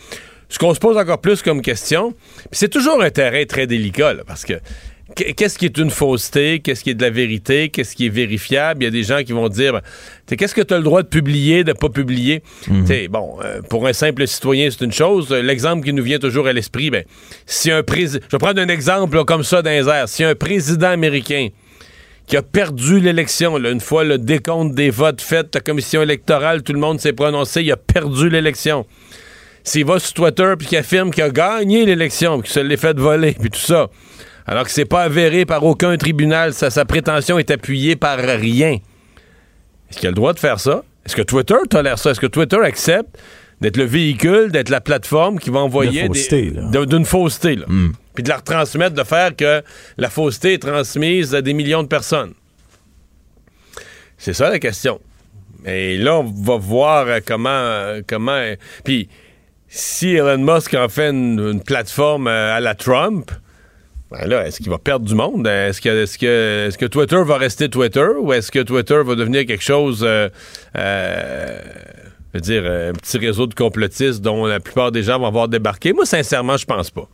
Ce qu'on se pose encore plus comme question, c'est toujours un terrain très délicat, là, parce que qu- qu'est-ce qui est une fausseté, qu'est-ce qui est de la vérité, qu'est-ce qui est vérifiable? Il y a des gens qui vont dire, ben, qu'est-ce que tu as le droit de publier, de pas publier? T'sais, bon, euh, pour un simple citoyen, c'est une chose. Euh, L'exemple qui nous vient toujours à l'esprit, ben, si un président, je vais prendre un exemple là, comme ça dans les airs. Si un président américain qui a perdu l'élection. Une fois le décompte des votes fait, la commission électorale, tout le monde s'est prononcé, il a perdu l'élection. S'il va sur Twitter puis qu'il affirme qu'il a gagné l'élection, qu'il se l'est fait voler, puis tout ça, alors que c'est pas avéré par aucun tribunal, sa, sa prétention est appuyée par rien. Est-ce qu'il a le droit de faire ça? Est-ce que Twitter tolère ça? Est-ce que Twitter accepte d'être le véhicule, d'être la plateforme qui va envoyer fausseté, des- d'une fausseté, là. puis de la retransmettre, de faire que la fausseté est transmise à des millions de personnes? C'est ça la question. Et là, on va voir euh, comment. euh, comment euh, Puis, si Elon Musk en fait une, une plateforme à la Trump, Ben est-ce qu'il va perdre du monde? Est-ce que, est que, Twitter va rester Twitter ou est-ce que Twitter va devenir quelque chose, euh, euh, je veux dire, un petit réseau de complotistes dont la plupart des gens vont avoir débarqué? Moi, sincèrement, je pense pas.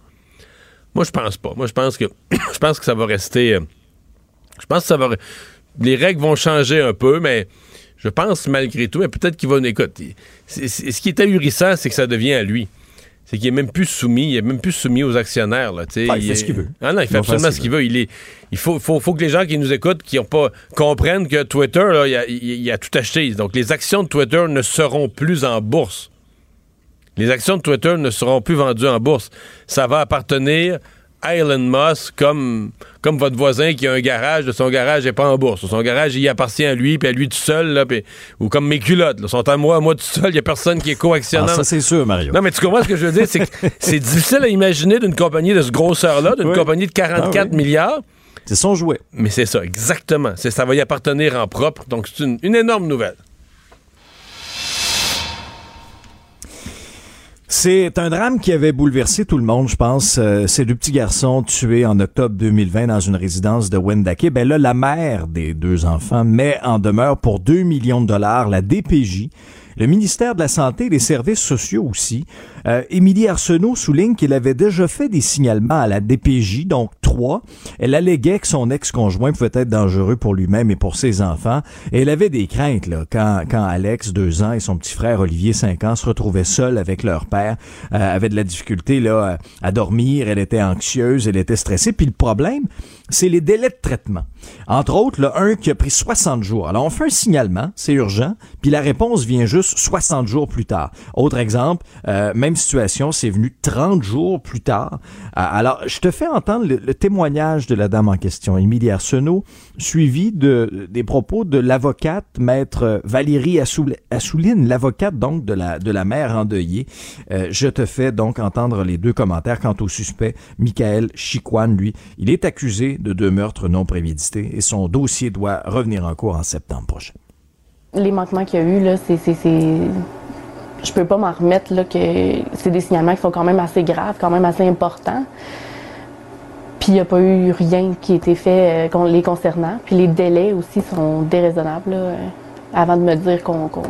Moi, je pense pas. Moi, je pense que je pense que ça va rester. euh, je pense que ça va. Les règles vont changer un peu, mais je pense malgré tout, mais peut-être qu'il va. Écoute, c'est- ce qui est ahurissant, c'est que ça devient à lui. C'est qu'il est même plus soumis, il est même plus soumis aux actionnaires. Là. Ah, il fait ce qu'il veut. Ah non, il fait absolument ce qu'il veut. Il, est, il faut, faut, faut que les gens qui nous écoutent, qui ont pas comprennent que Twitter, là, il, a, il- a tout acheté. Donc les actions de Twitter ne seront plus en bourse. Les actions de Twitter ne seront plus vendues en bourse. Ça va appartenir Elon Musk comme, comme votre voisin qui a un garage, de son garage n'est pas en bourse. Son garage, il appartient à lui, puis à lui tout seul, là, puis- ou comme mes culottes, là, sont à moi, à moi tout seul, il n'y a personne qui est coactionnant. Ah, ça, c'est sûr, Mario. Non, mais tu comprends ce que je veux dire? C'est que c'est difficile à imaginer d'une compagnie de ce grosseur-là, d'une Oui. compagnie de 44 Ah oui. milliards. C'est son jouet. Mais c'est ça, exactement. C'est, ça va y appartenir en propre. Donc, c'est une, une énorme nouvelle. C'est un drame qui avait bouleversé tout le monde, je pense. Euh, ces deux petits garçons tués en octobre 2020 dans une résidence de Wendake. Ben là, la mère des deux enfants met en demeure pour 2 millions de dollars la DPJ, le ministère de la Santé et les services sociaux aussi. Euh, Émilie Arsenault souligne qu'il avait déjà fait des signalements à la DPJ, donc trois. Elle alléguait que son ex-conjoint pouvait être dangereux pour lui-même et pour ses enfants. Et elle avait des craintes là, quand, quand Alex, deux ans, et son petit frère Olivier, cinq ans, se retrouvaient seuls avec leur père, euh, avait de la difficulté là, à, dormir, elle était anxieuse, elle était stressée. Puis le problème, c'est les délais de traitement. Entre autres, là, un qui a pris 60 jours. Alors, on fait un signalement, c'est urgent, puis la réponse vient juste 60 jours plus tard. Autre exemple, euh, même situation, c'est venu 30 jours plus tard. Euh, alors, je te fais entendre le, témoignage de la dame en question, Émilie Arsenault, suivi de, des propos de l'avocate, maître Valérie Assoul- Assouline, l'avocate donc de la, de la mère endeuillée. Euh, je te fais donc entendre les deux commentaires quant au suspect, Michael Chiquan, lui. Il est accusé de deux meurtres non prémédités et son dossier doit revenir en cours en septembre prochain. Les manquements qu'il y a eu, là, c'est. Je peux pas m'en remettre, là, que c'est des signalements qui sont quand même assez graves, quand même assez importants. Puis il n'y a pas eu rien qui a été fait euh, les concernant. Puis les délais aussi sont déraisonnables, là, euh, avant de me dire qu'on qu'on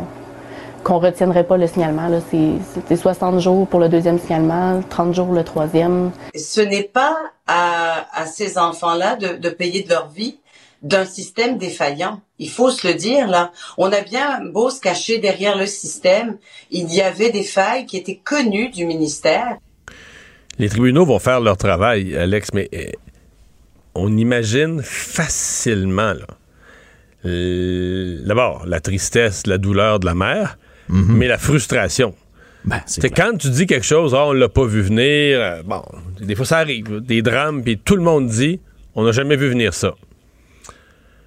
qu'on retiendrait pas le signalement. C'est C'était 60 jours pour le deuxième signalement, 30 jours le troisième. Ce n'est pas à, à ces enfants-là de, de payer de leur vie d'un système défaillant. Il faut se le dire, là. On a bien beau se cacher derrière le système. Il y avait des failles qui étaient connues du ministère. Les tribunaux vont faire leur travail, Alex, mais euh, on imagine facilement, là, d'abord, la tristesse, la douleur de la mère, mais la frustration. c'est quand tu dis quelque chose, Ah, on l'a pas vu venir, euh, bon, des fois ça arrive, des drames, puis tout le monde dit, on n'a jamais vu venir ça.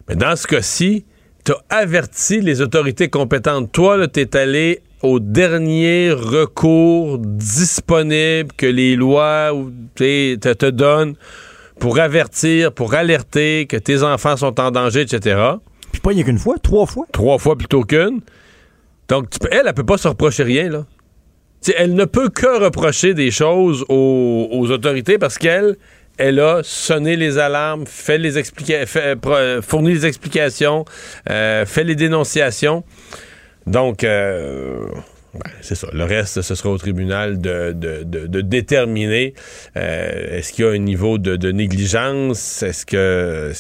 Mais dans ce cas-ci, tu as averti les autorités compétentes. Toi, tu es allé au dernier recours disponible que les lois te, te donnent pour avertir, pour alerter que tes enfants sont en danger, etc. Puis pas rien qu'une fois, trois fois. Trois fois plutôt qu'une. Donc, tu peux- elle, elle peut pas se reprocher rien, là. T'sais, elle ne peut que reprocher des choses aux, aux autorités parce qu'elle, elle a sonné les alarmes, fait les fait- pro- fourni les explications, euh, fait les dénonciations. Donc, euh, ben, c'est ça. Le reste, ce sera au tribunal de, de- de- déterminer euh, est-ce qu'il y a un niveau de, négligence, est-ce que...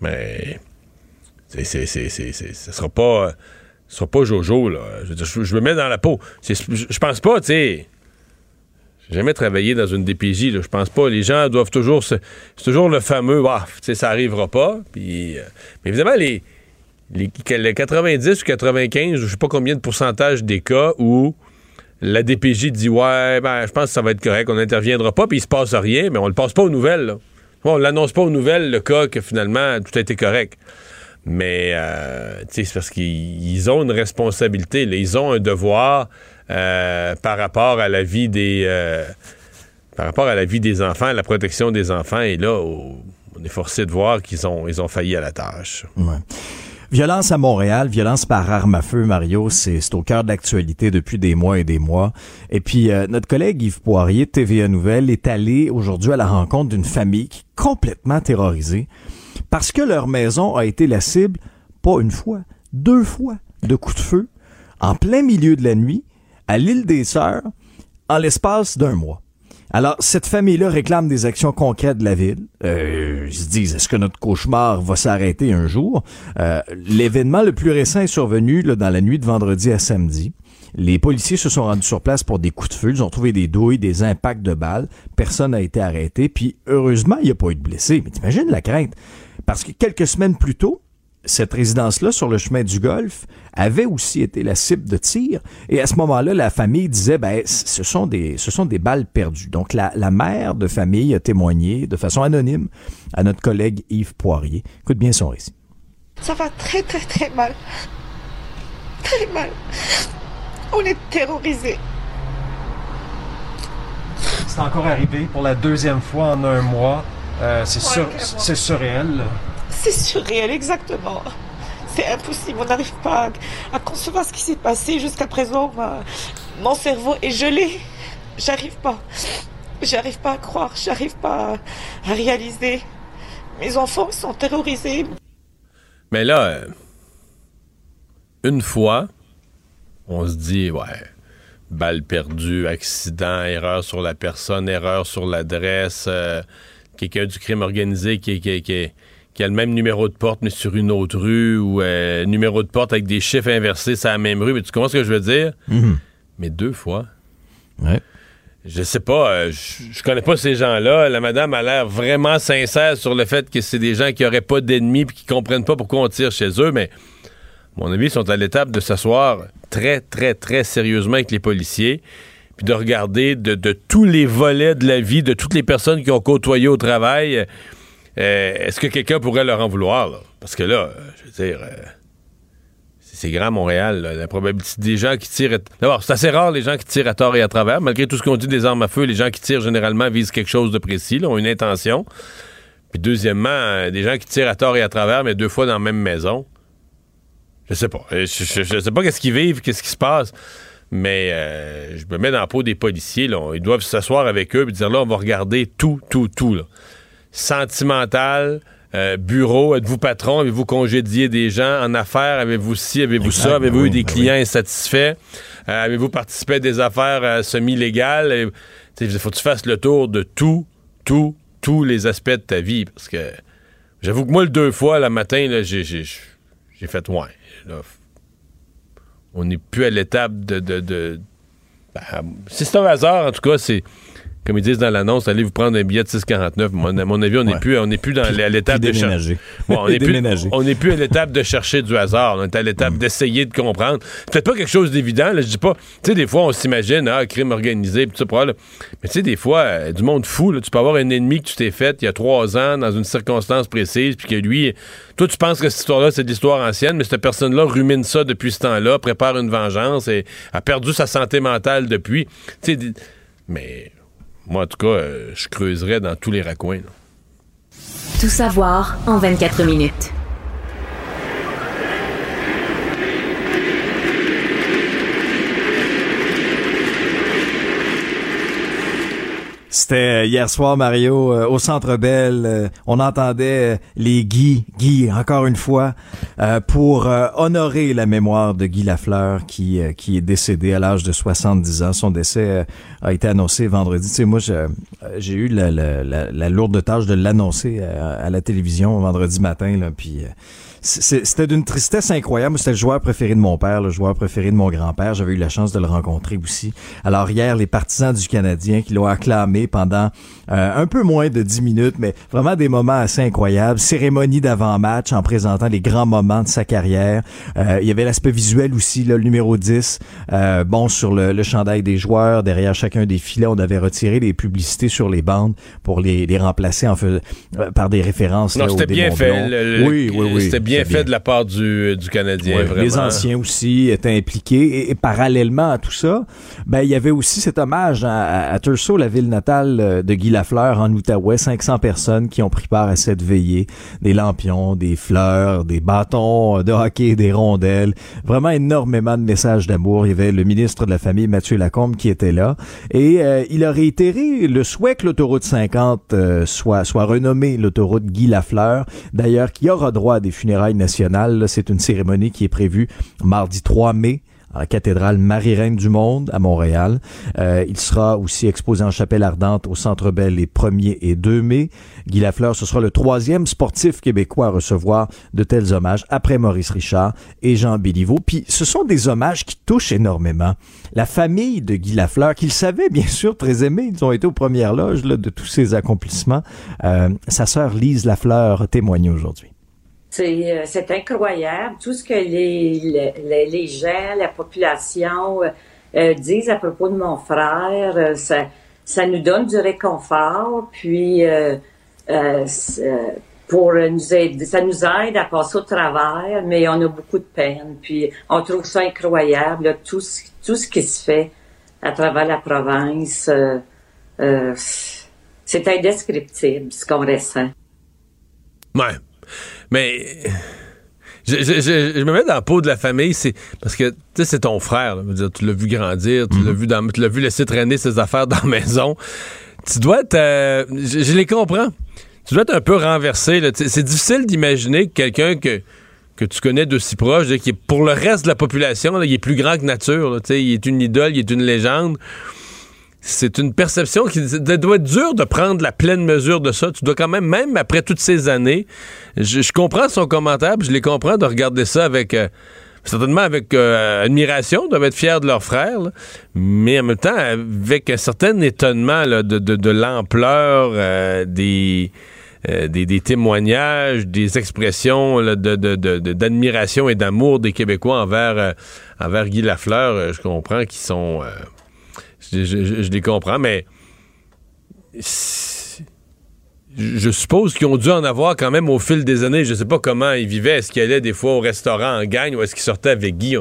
Mais c'est, c'est, ce sera pas... Ce sera pas Jojo, là. Je, je- je me mets dans la peau. Je, je pense pas, tu sais... J'ai jamais travaillé dans une DPJ. Je pense pas. Les gens doivent toujours... C'est toujours le fameux... Ah, sais, ça arrivera pas. Puis... euh, mais évidemment, les les, les 90 ou 95, je sais pas combien de pourcentage des cas où la DPJ dit ouais, ben, je pense que ça va être correct, on n'interviendra pas, puis il se passe rien, mais on le passe pas aux nouvelles. Là. On l'annonce pas aux nouvelles le cas que finalement tout a été correct. Mais euh, c'est parce qu'ils ils ont une responsabilité, ils ont un devoir euh, par rapport à la vie des euh, par rapport à la vie des enfants, la protection des enfants. Et là, on est forcé de voir qu'ils ont ils ont failli à la tâche. Violence à Montréal, violence par arme à feu, Mario, c'est au cœur de l'actualité depuis des mois et des mois. Et puis, euh, notre collègue Yves Poirier TVA Nouvelle est allé aujourd'hui à la rencontre d'une famille qui est complètement terrorisée parce que leur maison a été la cible, pas une fois, deux fois, de coups de feu en plein milieu de la nuit à l'île des Sœurs en l'espace d'un mois. Alors, cette famille-là réclame des actions concrètes de la ville. Euh, ils se disent, est-ce que notre cauchemar va s'arrêter un jour? Euh, L'événement le plus récent est survenu là, dans la nuit de vendredi à samedi. Les policiers se sont rendus sur place pour des coups de feu. Ils ont trouvé des douilles, des impacts de balles. Personne n'a été arrêté. Puis, heureusement, il n'y a pas eu de blessés. Mais t'imagines la crainte? Parce que quelques semaines plus tôt, cette résidence-là sur le chemin du Golfe avait aussi été la cible de tir. Et à ce moment-là, la famille disait, ben, ce sont des, ce sont des balles perdues. Donc, la, la mère de famille a témoigné de façon anonyme à notre collègue Yves Poirier. Écoute bien son récit. Ça va très très très mal. Très mal. On est terrorisés. C'est encore arrivé pour la deuxième fois en un mois. Euh, c'est Ouais, sur- surréel. là. C'est surréel, exactement. C'est impossible, on n'arrive pas à, concevoir ce qui s'est passé jusqu'à présent. Ma- mon cerveau est gelé. J'arrive pas. J'arrive pas à croire, j'arrive pas à, à réaliser. Mes enfants sont terrorisés. Mais là, euh, une fois, on se dit, ouais, balle perdue, accident, erreur sur la personne, erreur sur l'adresse, euh, quelqu'un du crime organisé qui, qui- qui- qui a le même numéro de porte, mais sur une autre rue, ou euh, numéro de porte avec des chiffres inversés, c'est la même rue. Mais tu comprends ce que je veux dire? Mhm. Mais deux fois. Ouais. Je sais pas, euh, je je connais pas ces gens-là. La madame a l'air vraiment sincère sur le fait que c'est des gens qui auraient pas d'ennemis et qui comprennent pas pourquoi on tire chez eux, mais à mon avis, ils sont à l'étape de s'asseoir très, très, très sérieusement avec les policiers, puis de regarder de, de tous les volets de la vie, de toutes les personnes qui ont côtoyé au travail. Euh, Est-ce que quelqu'un pourrait leur en vouloir? Parce que là, euh, je veux dire, euh, c'est grand Montréal, là, la probabilité des gens qui tirent. D'abord, c'est assez rare les gens qui tirent à tort et à travers. Malgré tout ce qu'on dit des armes à feu, les gens qui tirent généralement visent quelque chose de précis, là, ont une intention. Puis deuxièmement, des gens qui tirent à tort et à travers, mais deux fois dans la même maison. Je sais pas. Je, je- je sais pas qu'est-ce qu'ils vivent, qu'est-ce qui se passe. Mais je me mets dans la peau des policiers. Ils doivent s'asseoir avec eux et dire là, on va regarder tout, tout, tout. Sentimental, euh, bureau, êtes-vous patron, avez-vous congédié des gens en affaires, avez-vous ci, avez-vous ça, avez-vous ben eu oui, des ben clients insatisfaits, Euh, avez-vous participé à des affaires euh, semi-légales. Il faut que tu fasses le tour de tout, tout, tous les aspects de ta vie. Parce que j'avoue que moi, le deux fois, le matin, là, j'ai, j'ai, j'ai fait ouais. là, on n'est plus à l'étape de. de, de- ben, si c'est un hasard, en tout cas, c'est. Comme ils disent dans l'annonce, allez vous prendre un billet de 6,49. Mon- À mon avis, on n'est Ouais. plus, on plus dans l'étape de cher- déménager. Ouais, on n'est plus, plus à l'étape de chercher du hasard. On est à l'étape d'essayer de comprendre. Peut-être pas quelque chose d'évident. Je dis pas. Tu sais, des fois, on s'imagine, ah, crime organisé, pis tout ça. là. Mais tu sais, des fois, euh, du monde fou. là, tu peux avoir un ennemi que tu t'es fait il y a trois ans dans une circonstance précise, puis que lui, toi, tu penses que cette histoire-là, c'est de l'histoire ancienne, mais cette personne-là rumine ça depuis ce temps-là, prépare une vengeance et a perdu sa santé mentale depuis. Tu sais, mais moi, en tout cas, euh, je creuserais dans tous les raccoins. Tout savoir en 24 minutes. C'était euh, hier soir, Mario, euh, au Centre Bell. euh, on entendait les Guy, Guy, encore une fois, pour honorer la mémoire de Guy Lafleur, qui, qui est décédé à l'âge de 70 ans. Son décès a été annoncé vendredi. Tu sais, moi, j'ai eu la, lourde tâche de l'annoncer à, à la télévision vendredi matin, là, puis... C'était d'une tristesse incroyable. C'était le joueur préféré de mon père, le joueur préféré de mon grand-père. J'avais eu la chance de le rencontrer aussi. Alors hier, les partisans du Canadien qui l'ont acclamé pendant euh, un peu moins de 10 minutes, mais vraiment des moments assez incroyables. Cérémonie d'avant-match en présentant les grands moments de sa carrière. Euh, il y avait l'aspect visuel aussi, là, le numéro 10. euh, bon, sur le, le chandail des joueurs, derrière chacun des filets, on avait retiré les publicités sur les bandes pour les, les remplacer en fais- euh, par des références Non, c'était bien fait. Le- oui, oui, oui. C'était bien bien fait, de la part du, du Canadien, Ouais, vraiment. Les anciens aussi étaient impliqués. Et, et parallèlement à tout ça, ben, il y avait aussi cet hommage à, à, à Thurso, la ville natale euh, de Guy Lafleur en Outaouais. 500 personnes qui ont pris part à cette veillée. Des lampions, des fleurs, des bâtons de hockey, des rondelles. Vraiment énormément de messages d'amour. Il y avait le ministre de la Famille, Mathieu Lacombe, qui était là. Et euh, il a réitéré le souhait que l'autoroute 50 euh, soit, soit renommée l'autoroute Guy Lafleur. D'ailleurs, qui aura droit à des funérailles nationales. Là, C'est une cérémonie qui est prévue mardi 3 mai à la cathédrale Marie-Reine du Monde à Montréal. Euh, il sera aussi exposé en chapelle ardente au Centre Bell les 1er et 2 mai. Guy Lafleur, ce sera le troisième sportif québécois à recevoir de tels hommages après Maurice Richard et Jean Béliveau. Puis ce sont des hommages qui touchent énormément. La famille de Guy Lafleur, qu'il savait bien sûr très aimé, ils ont été aux premières loges de tous ses accomplissements. Euh, sa sœur Lise Lafleur témoigne aujourd'hui. C'est, euh, c'est incroyable tout ce que les, les, gens, la population euh, euh, disent à propos de mon frère. Ça, ça nous donne du réconfort, puis pour nous ça nous aide à passer au travers, mais on a beaucoup de peine. Puis on trouve ça incroyable, tout, ce, tout ce qui se fait à travers la province. c'est indescriptible ce qu'on ressent. Ouais. Mais je, je- je- je me mets dans la peau de la famille, c'est parce que tu sais, c'est ton frère. là. Dire, tu l'as vu grandir, tu l'as vu dans, tu l'as vu laisser traîner ses affaires dans la maison. Tu dois être, euh, je, les comprends. Tu dois être un peu renversé. C'est difficile d'imaginer que quelqu'un que que tu connais d'aussi proche, là, qui est pour le reste de la population, là, il est plus grand que nature. là. Il est une idole, il est une légende. C'est une perception qui doit être dur de prendre la pleine mesure de ça. Tu dois quand même, même après toutes ces années, je, comprends son commentaire, je les comprends de regarder ça avec, euh, certainement avec euh, admiration, doivent être fiers de leur frère, mais en même temps avec un certain étonnement de, de- l'ampleur euh, des, euh, des, des témoignages, des expressions d'admiration et d'amour des Québécois envers, envers Guy Lafleur. Je comprends qu'ils sont... je, les comprends, mais je suppose qu'ils ont dû en avoir quand même au fil des années. Je sais pas comment ils vivaient. Est-ce qu'ils allaient des fois au restaurant en gagne ou est-ce qu'ils sortaient avec Guy?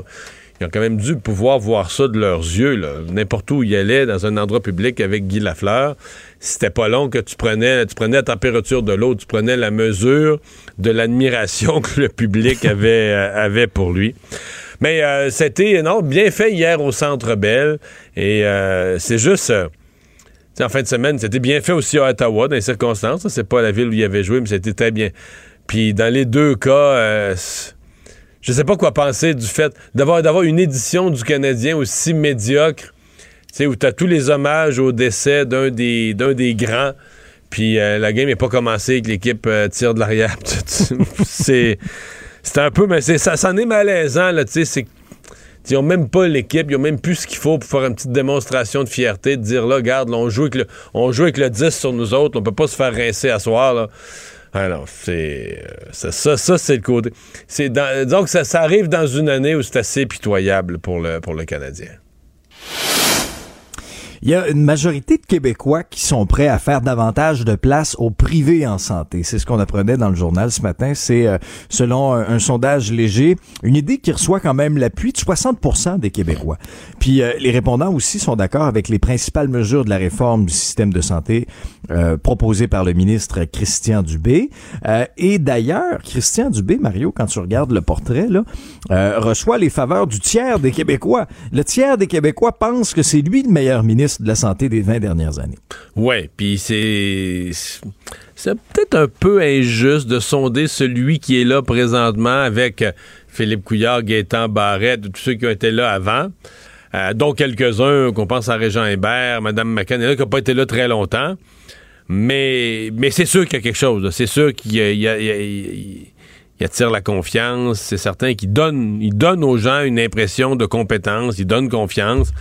Ils ont quand même dû pouvoir voir ça de leurs yeux. N'importe où ils allaient, dans un endroit public avec Guy Lafleur, c'était pas long que tu prenais, tu prenais la température de l'eau, tu prenais la mesure de l'admiration que le public avait, euh, avait pour lui. Mais euh, c'était non, bien fait hier au Centre Bell. Et euh, c'est juste... euh, en fin de semaine, c'était bien fait aussi à Ottawa, dans les circonstances. là. C'est pas la ville où il avait joué, mais c'était très bien. Puis dans les deux cas, euh, je sais pas quoi penser du fait d'avoir une édition du Canadien aussi médiocre, tu où tu as tous les hommages au décès d'un des, des grands. Puis euh, la game n'est pas commencée, que l'équipe tire de l'arrière. c'est c'est un peu, mais ça, ça en est malaisant, là, tu sais, c'est ils n'ont même pas l'équipe, ils n'ont même plus ce qu'il faut pour faire une petite démonstration de fierté, de dire là, regarde, là, on, joue avec le, on joue avec le 10 sur nous autres, on peut pas se faire rincer à soir. Là. Alors, c'est. euh, Ça, ça, ça, c'est le côté. C'est donc, ça, ça arrive dans une année où c'est assez pitoyable pour le, pour le Canadien. Il y a une majorité de Québécois qui sont prêts à faire davantage de place au privé en santé. C'est ce qu'on apprenait dans le journal ce matin. C'est, euh, selon un, sondage léger, une idée qui reçoit quand même l'appui de 60% des Québécois. Puis euh, les répondants aussi sont d'accord avec les principales mesures de la réforme du système de santé euh, proposée par le ministre Christian Dubé. Euh, et d'ailleurs, Christian Dubé, Mario, quand tu regardes le portrait, là, euh, reçoit les faveurs du tiers des Québécois. Le tiers des Québécois pense que c'est lui le meilleur ministre de la Santé des 20 dernières années. Ouais, puis c'est. C'est peut-être un peu injuste de sonder celui qui est là présentement avec Philippe Couillard, Gaétan Barrette, tous ceux qui ont été là avant. Euh, dont quelques-uns, qu'on pense à Régent Hébert, Mme McCann, qui n'a pas été là très longtemps. Mais, mais c'est sûr qu'il y a quelque chose. C'est sûr qu'il y a- il y attire la confiance. C'est certain qu'il donne, il donne aux gens une impression de compétence. Il donne confiance.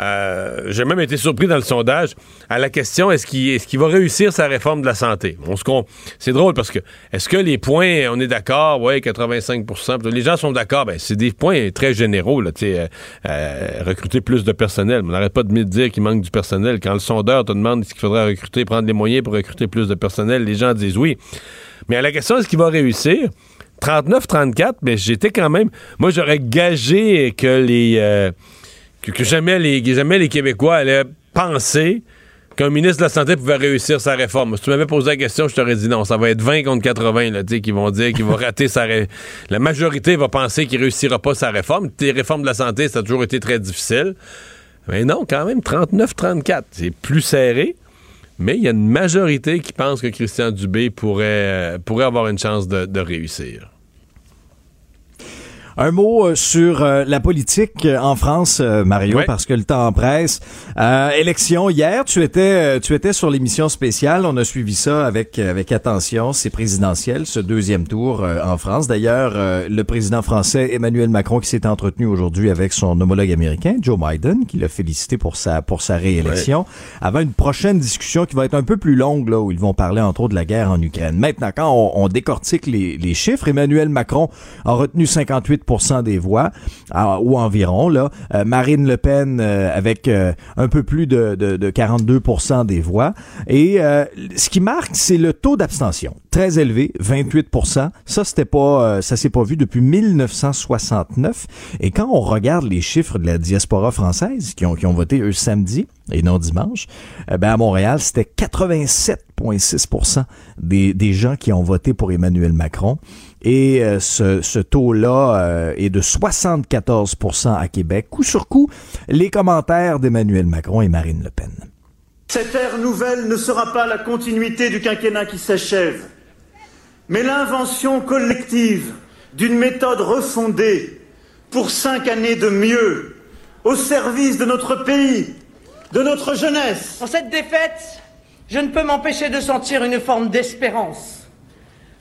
Euh, J'ai même été surpris dans le sondage à la question est-ce qu'il est qu'il va réussir sa réforme de la santé? C'est drôle parce que est-ce que les points, on est d'accord, ouais, 85% Les gens sont d'accord, ben, c'est des points très généraux, là, euh, euh, recruter plus de personnel. On n'arrête pas de me dire qu'il manque du personnel. Quand le sondeur te demande ce qu'il faudrait recruter, prendre les moyens pour recruter plus de personnel, les gens disent oui. Mais à la question est-ce qu'il va réussir? 39-34, mais j'étais quand même. Moi, j'aurais gagé que les. euh, que, que jamais, les, que jamais les Québécois allaient penser qu'un ministre de la Santé pouvait réussir sa réforme. Si tu m'avais posé la question, je t'aurais dit non. Ça va être 20 contre 80, là, qui vont dire qu'il va rater sa ré- La majorité va penser qu'il réussira pas sa réforme. Les réformes de la santé, ça a toujours été très difficile. Mais non, quand même, 39-34. C'est plus serré. Mais il y a une majorité qui pense que Christian Dubé pourrait, euh, pourrait avoir une chance de, de réussir. Un mot euh, sur euh, la politique euh, en France, Mario, parce que le temps presse. Euh, élection hier, tu étais, tu étais sur l'émission spéciale. On a suivi ça avec avec attention. C'est présidentiel, ce deuxième tour en France. D'ailleurs, le président français Emmanuel Macron qui s'est entretenu aujourd'hui avec son homologue américain Joe Biden, qui l'a félicité pour sa pour sa réélection, avant une prochaine discussion qui va être un peu plus longue là, où ils vont parler entre autres de la guerre en Ukraine. Maintenant, quand on, on décortique les, les chiffres, Emmanuel Macron a retenu 58 des voix, ou environ. Là. Euh, Marine Le Pen euh, avec euh, un peu plus de, de, de 42 des voix. Et ce qui marque, c'est le taux d'abstention. Très élevé, 28 Ça, c'était pas, ça s'est pas vu depuis 1969. Et quand on regarde les chiffres de la diaspora française qui ont, voté eux samedi et non dimanche, euh, ben à Montréal, c'était 87,6 des, des gens qui ont voté pour Emmanuel Macron. Et euh, ce, ce taux-là euh, est de 74% à Québec. Coup sur coup, les commentaires d'Emmanuel Macron et Marine Le Pen. Cette ère nouvelle ne sera pas la continuité du quinquennat qui s'achève, mais l'invention collective d'une méthode refondée pour cinq années de mieux, au service de notre pays, de notre jeunesse. En cette défaite, je ne peux m'empêcher de sentir une forme d'espérance.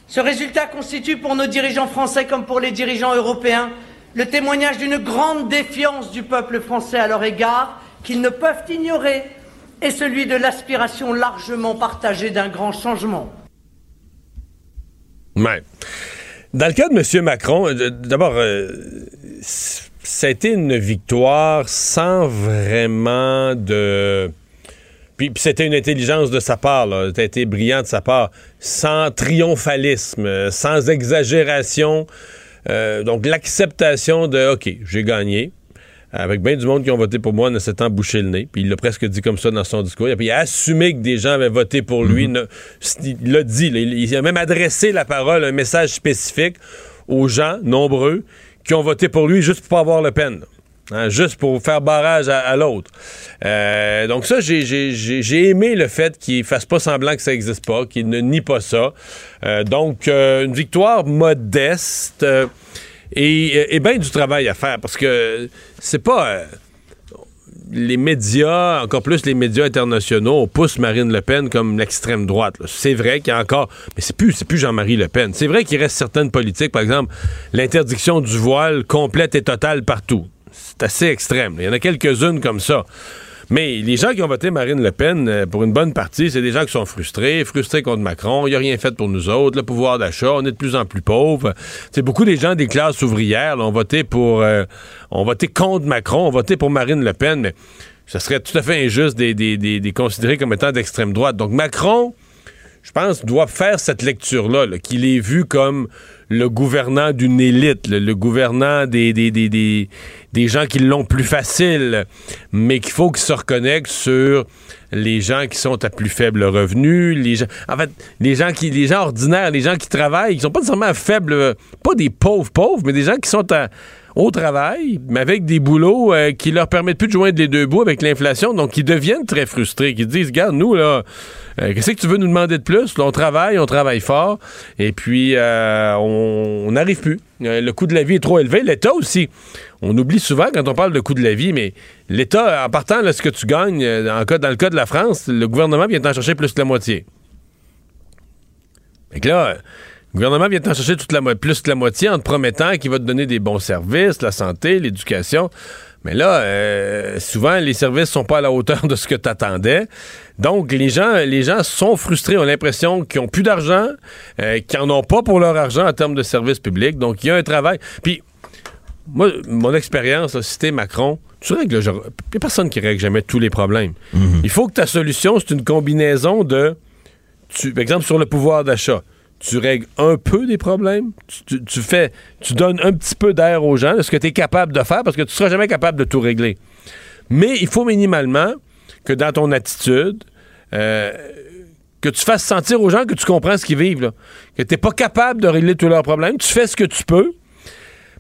Ce résultat constitue pour nos dirigeants français comme pour les dirigeants européens le témoignage d'une grande défiance du peuple français à leur égard qu'ils ne peuvent ignorer et celui de l'aspiration largement partagée d'un grand changement. Dans le cas de M. Macron, euh, d'abord, euh, une victoire sans vraiment de. Puis, puis c'était une intelligence de sa part, là. Ça a été brillant de sa part, sans triomphalisme, euh, sans exagération. Euh, donc, l'acceptation de OK, j'ai gagné. Avec bien du monde qui ont voté pour moi en ne s'étant bouché le nez. Puis il l'a presque dit comme ça dans son discours. Et puis il a assumé que des gens avaient voté pour lui. Ne- il l'a dit. là. il, il a même adressé la parole, un message spécifique aux gens nombreux qui ont voté pour lui juste pour pas avoir le peine. Hein, juste pour faire barrage à, l'autre. Euh, donc ça, j'ai- aimé le fait qu'il fasse pas semblant que ça existe pas, qu'il ne nie pas ça. Euh, donc, euh, une victoire modeste et, bien du travail à faire parce que c'est pas... les médias, encore plus les médias internationaux, on pousse Marine Le Pen comme l'extrême droite. C'est vrai qu'il y a encore, mais c'est plus, plus Jean-Marie Le Pen. C'est vrai qu'il reste certaines politiques, par exemple, l'interdiction du voile complète et totale partout. Assez extrême. Il y en a quelques-unes comme ça. Mais les gens qui ont voté Marine Le Pen, euh, pour une bonne partie, c'est des gens qui sont frustrés, frustrés contre Macron. Il n'y a rien fait pour nous autres. Le pouvoir d'achat, on est de plus en plus pauvres. C'est beaucoup des gens des classes ouvrières ont voté pour, euh, ont voté contre Macron, ont voté pour Marine Le Pen, mais ce serait tout à fait injuste des, des, des, des considérer comme étant d'extrême droite. Donc Macron, je pense, doit faire cette lecture-là, là, qu'il est vu comme le gouvernant d'une élite, le, gouvernant des, des, des, des, gens qui l'ont plus facile, mais qu'il faut qu'il se reconnecte sur les gens qui sont à plus faible revenu, les gens, en fait, les gens qui, les gens ordinaires, les gens qui travaillent, qui sont pas nécessairement à faible, pas des pauvres pauvres, mais des gens qui sont à, au travail, mais avec des boulots euh, qui leur permettent plus de joindre les deux bouts avec l'inflation, donc ils deviennent très frustrés, qui disent, regarde, nous, là, euh, qu'est-ce que tu veux nous demander de plus? On travaille, on travaille fort, et puis euh, on n'arrive plus. Euh, le coût de la vie est trop élevé. L'État aussi. On oublie souvent quand on parle de coût de la vie, mais l'État, en partant de ce que tu gagnes, en cas- dans le cas de la France, le gouvernement vient t'en chercher plus que la moitié. Fait que là, le gouvernement vient t'en chercher toute la, mo- plus que la moitié en te promettant qu'il va te donner des bons services, la santé, l'éducation. Mais là, euh, souvent, les services sont pas à la hauteur de ce que tu attendais. Donc, les gens, les gens sont frustrés, ont l'impression qu'ils ont plus d'argent, euh, qu'ils en ont pas pour leur argent en termes de services publics. Donc, il y a un travail. Puis, moi, mon expérience, t'es Macron, tu règles, il n'y a personne qui règle jamais tous les problèmes. Il faut que ta solution, c'est une combinaison de, tu, par exemple, sur le pouvoir d'achat, tu règles un peu des problèmes, tu, fais, tu donnes un petit peu d'air aux gens, ce que tu es capable de faire, parce que tu seras jamais capable de tout régler. Mais il faut minimalement que dans ton attitude, euh, que tu fasses sentir aux gens que tu comprends ce qu'ils vivent, que tu n'es pas capable de régler tous leurs problèmes, tu fais ce que tu peux,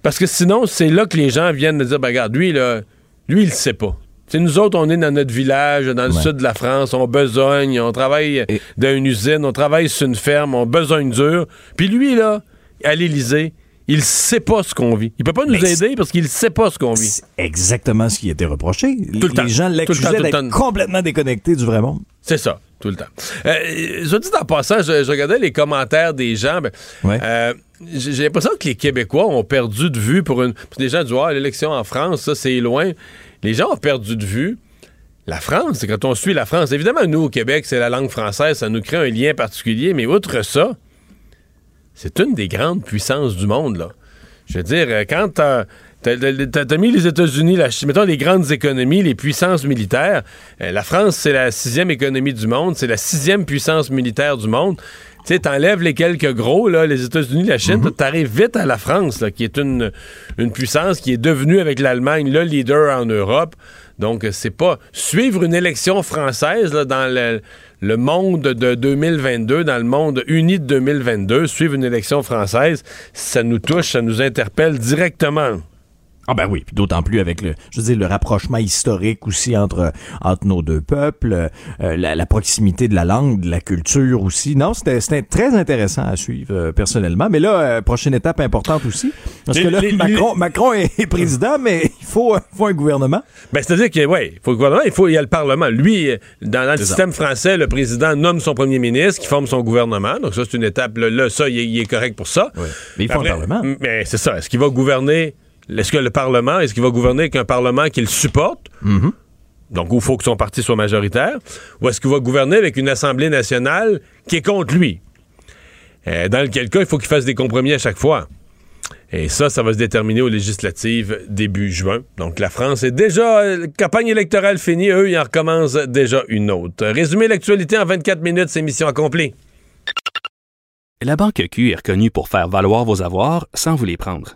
parce que sinon, c'est là que les gens viennent de dire, ben, regarde, lui, lui, il le sait pas. Nous autres, on est dans notre village, dans le sud de la France, on besogne, on travaille dans une usine, on travaille sur une ferme, on besogne dur. Puis lui, là, à l'Élysée, il sait pas ce qu'on vit. Il peut pas nous Mais aider parce qu'il sait pas ce qu'on vit. Exactement ce qui était reproché. Tout le temps. Les gens temps, l'accusaient d'être temps. complètement déconnecté du vrai monde. C'est ça, tout le temps. Euh, je dis en passant, je, je regardais les commentaires des gens. ben, euh, j'ai j'ai l'impression que les Québécois ont perdu de vue pour une. parce que les gens disent Ah, l'élection en France, ça, c'est loin. Les gens ont perdu de vue. La France, quand on suit la France. Évidemment, nous, au Québec, c'est la langue française, ça nous crée un lien particulier, mais outre ça, c'est une des grandes puissances du monde, là. Je veux dire, euh, quand t'as t'as mis les États-Unis, mettons les grandes économies, les puissances militaires, euh, la France, c'est la sixième économie du monde, c'est la sixième puissance militaire du monde. Tu sais, t'enlèves les quelques gros, là, les États-Unis, la Chine, t'arrives vite à la France, là, qui est une, une puissance qui est devenue, avec l'Allemagne, le leader en Europe. Donc, c'est pas... Suivre une élection française, là, dans le, le monde de 2022, dans le monde uni de 2022, suivre une élection française, ça nous touche, ça nous interpelle directement. Ah ben oui, puis d'autant plus avec le, je veux dire, le rapprochement historique aussi entre entre nos deux peuples, euh, la, la proximité de la langue, de la culture aussi. Non, c'était c'était très intéressant à suivre euh, personnellement. Mais là, euh, prochaine étape importante aussi, parce Les- que là, les- Macron, Macron est, est président, mais il faut, euh, faut un gouvernement. Ben, c'est-à-dire que, ouais, il faut le gouvernement, il faut, il y a le Parlement. Lui, euh, dans, dans le ça. système français, le président nomme son premier ministre, qui forme son gouvernement. Donc, ça, c'est une étape. Là, là, ça, il est, il est correct pour ça. Mais il faut Après, un Parlement. Mais c'est ça. Est-ce qu'il va gouverner? Est-ce que le Parlement, est-ce qu'il va gouverner avec un Parlement qui le supporte? Mm-hmm. Donc, où il faut que son parti soit majoritaire? Ou est-ce qu'il va gouverner avec une Assemblée nationale qui est contre lui? Euh, dans lequel cas, il faut qu'il fasse des compromis à chaque fois. Et ça, ça va se déterminer aux législatives début juin. Donc la France est déjà, euh, campagne électorale finie, eux, ils en recommencent déjà une autre. Résumé l'actualité en 24 minutes, c'est mission accomplie. La Banque Q est reconnue pour faire valoir vos avoirs sans vous les prendre.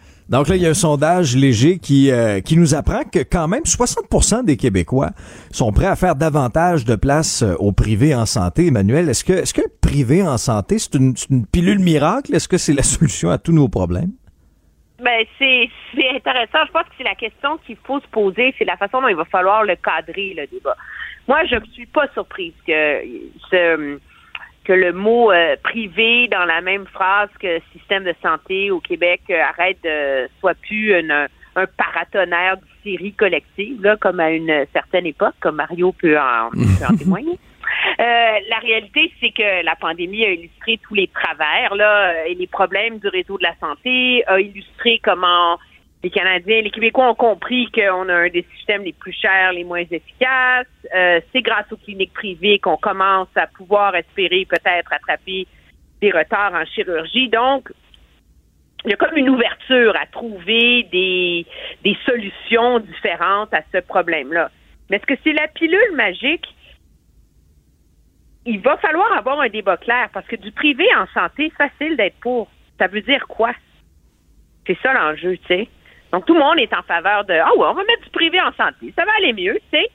Donc là, il y a un sondage léger qui, euh, qui nous apprend que quand même 60% des Québécois sont prêts à faire davantage de place euh, au privé en santé. Emmanuel, est-ce que, est-ce que privé en santé, c'est une, une pilule miracle? Est-ce que c'est la solution à tous nos problèmes? Ben, c'est c'est intéressant. Je pense que c'est la question qu'il faut se poser. C'est la façon dont il va falloir le cadrer, le débat. Moi, je ne suis pas surprise que ce que le mot euh, privé dans la même phrase que système de santé au Québec euh, arrête de soit plus une- un paratonnerre de série collective, là, comme à une certaine époque, comme Mario peut en, peut en témoigner. Euh, la réalité, c'est que la pandémie a illustré tous les travers là, et les problèmes du réseau de la santé, a illustré comment les Canadiens, les Québécois ont compris qu'on a un des systèmes les plus chers, les moins efficaces. Euh, c'est grâce aux cliniques privées qu'on commence à pouvoir espérer peut-être attraper des retards en chirurgie. Donc, il y a comme une ouverture à trouver des, des solutions différentes à ce problème-là. Mais est-ce que c'est la pilule magique? Il va falloir avoir un débat clair parce que du privé en santé, facile d'être pour. Ça veut dire quoi? C'est ça l'enjeu, tu sais. Donc, tout le monde est en faveur de Ah ouais, on va mettre du privé en santé. Ça va aller mieux, tu sais.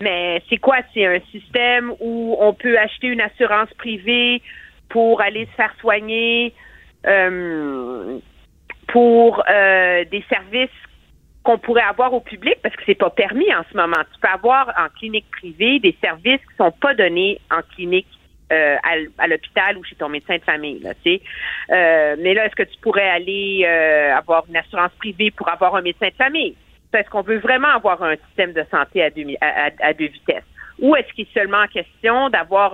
Mais c'est quoi? C'est un système où on peut acheter une assurance privée pour aller se faire soigner, euh, pour euh, des services qu'on pourrait avoir au public parce que c'est pas permis en ce moment. Tu peux avoir en clinique privée des services qui sont pas donnés en clinique euh, à, l'hôpital ou chez ton médecin de famille. Là. Euh, mais là, est-ce que tu pourrais aller euh, avoir une assurance privée pour avoir un médecin de famille? Est-ce qu'on veut vraiment avoir un système de santé à deux, à, deux vitesses? Ou est-ce qu'il est seulement question d'avoir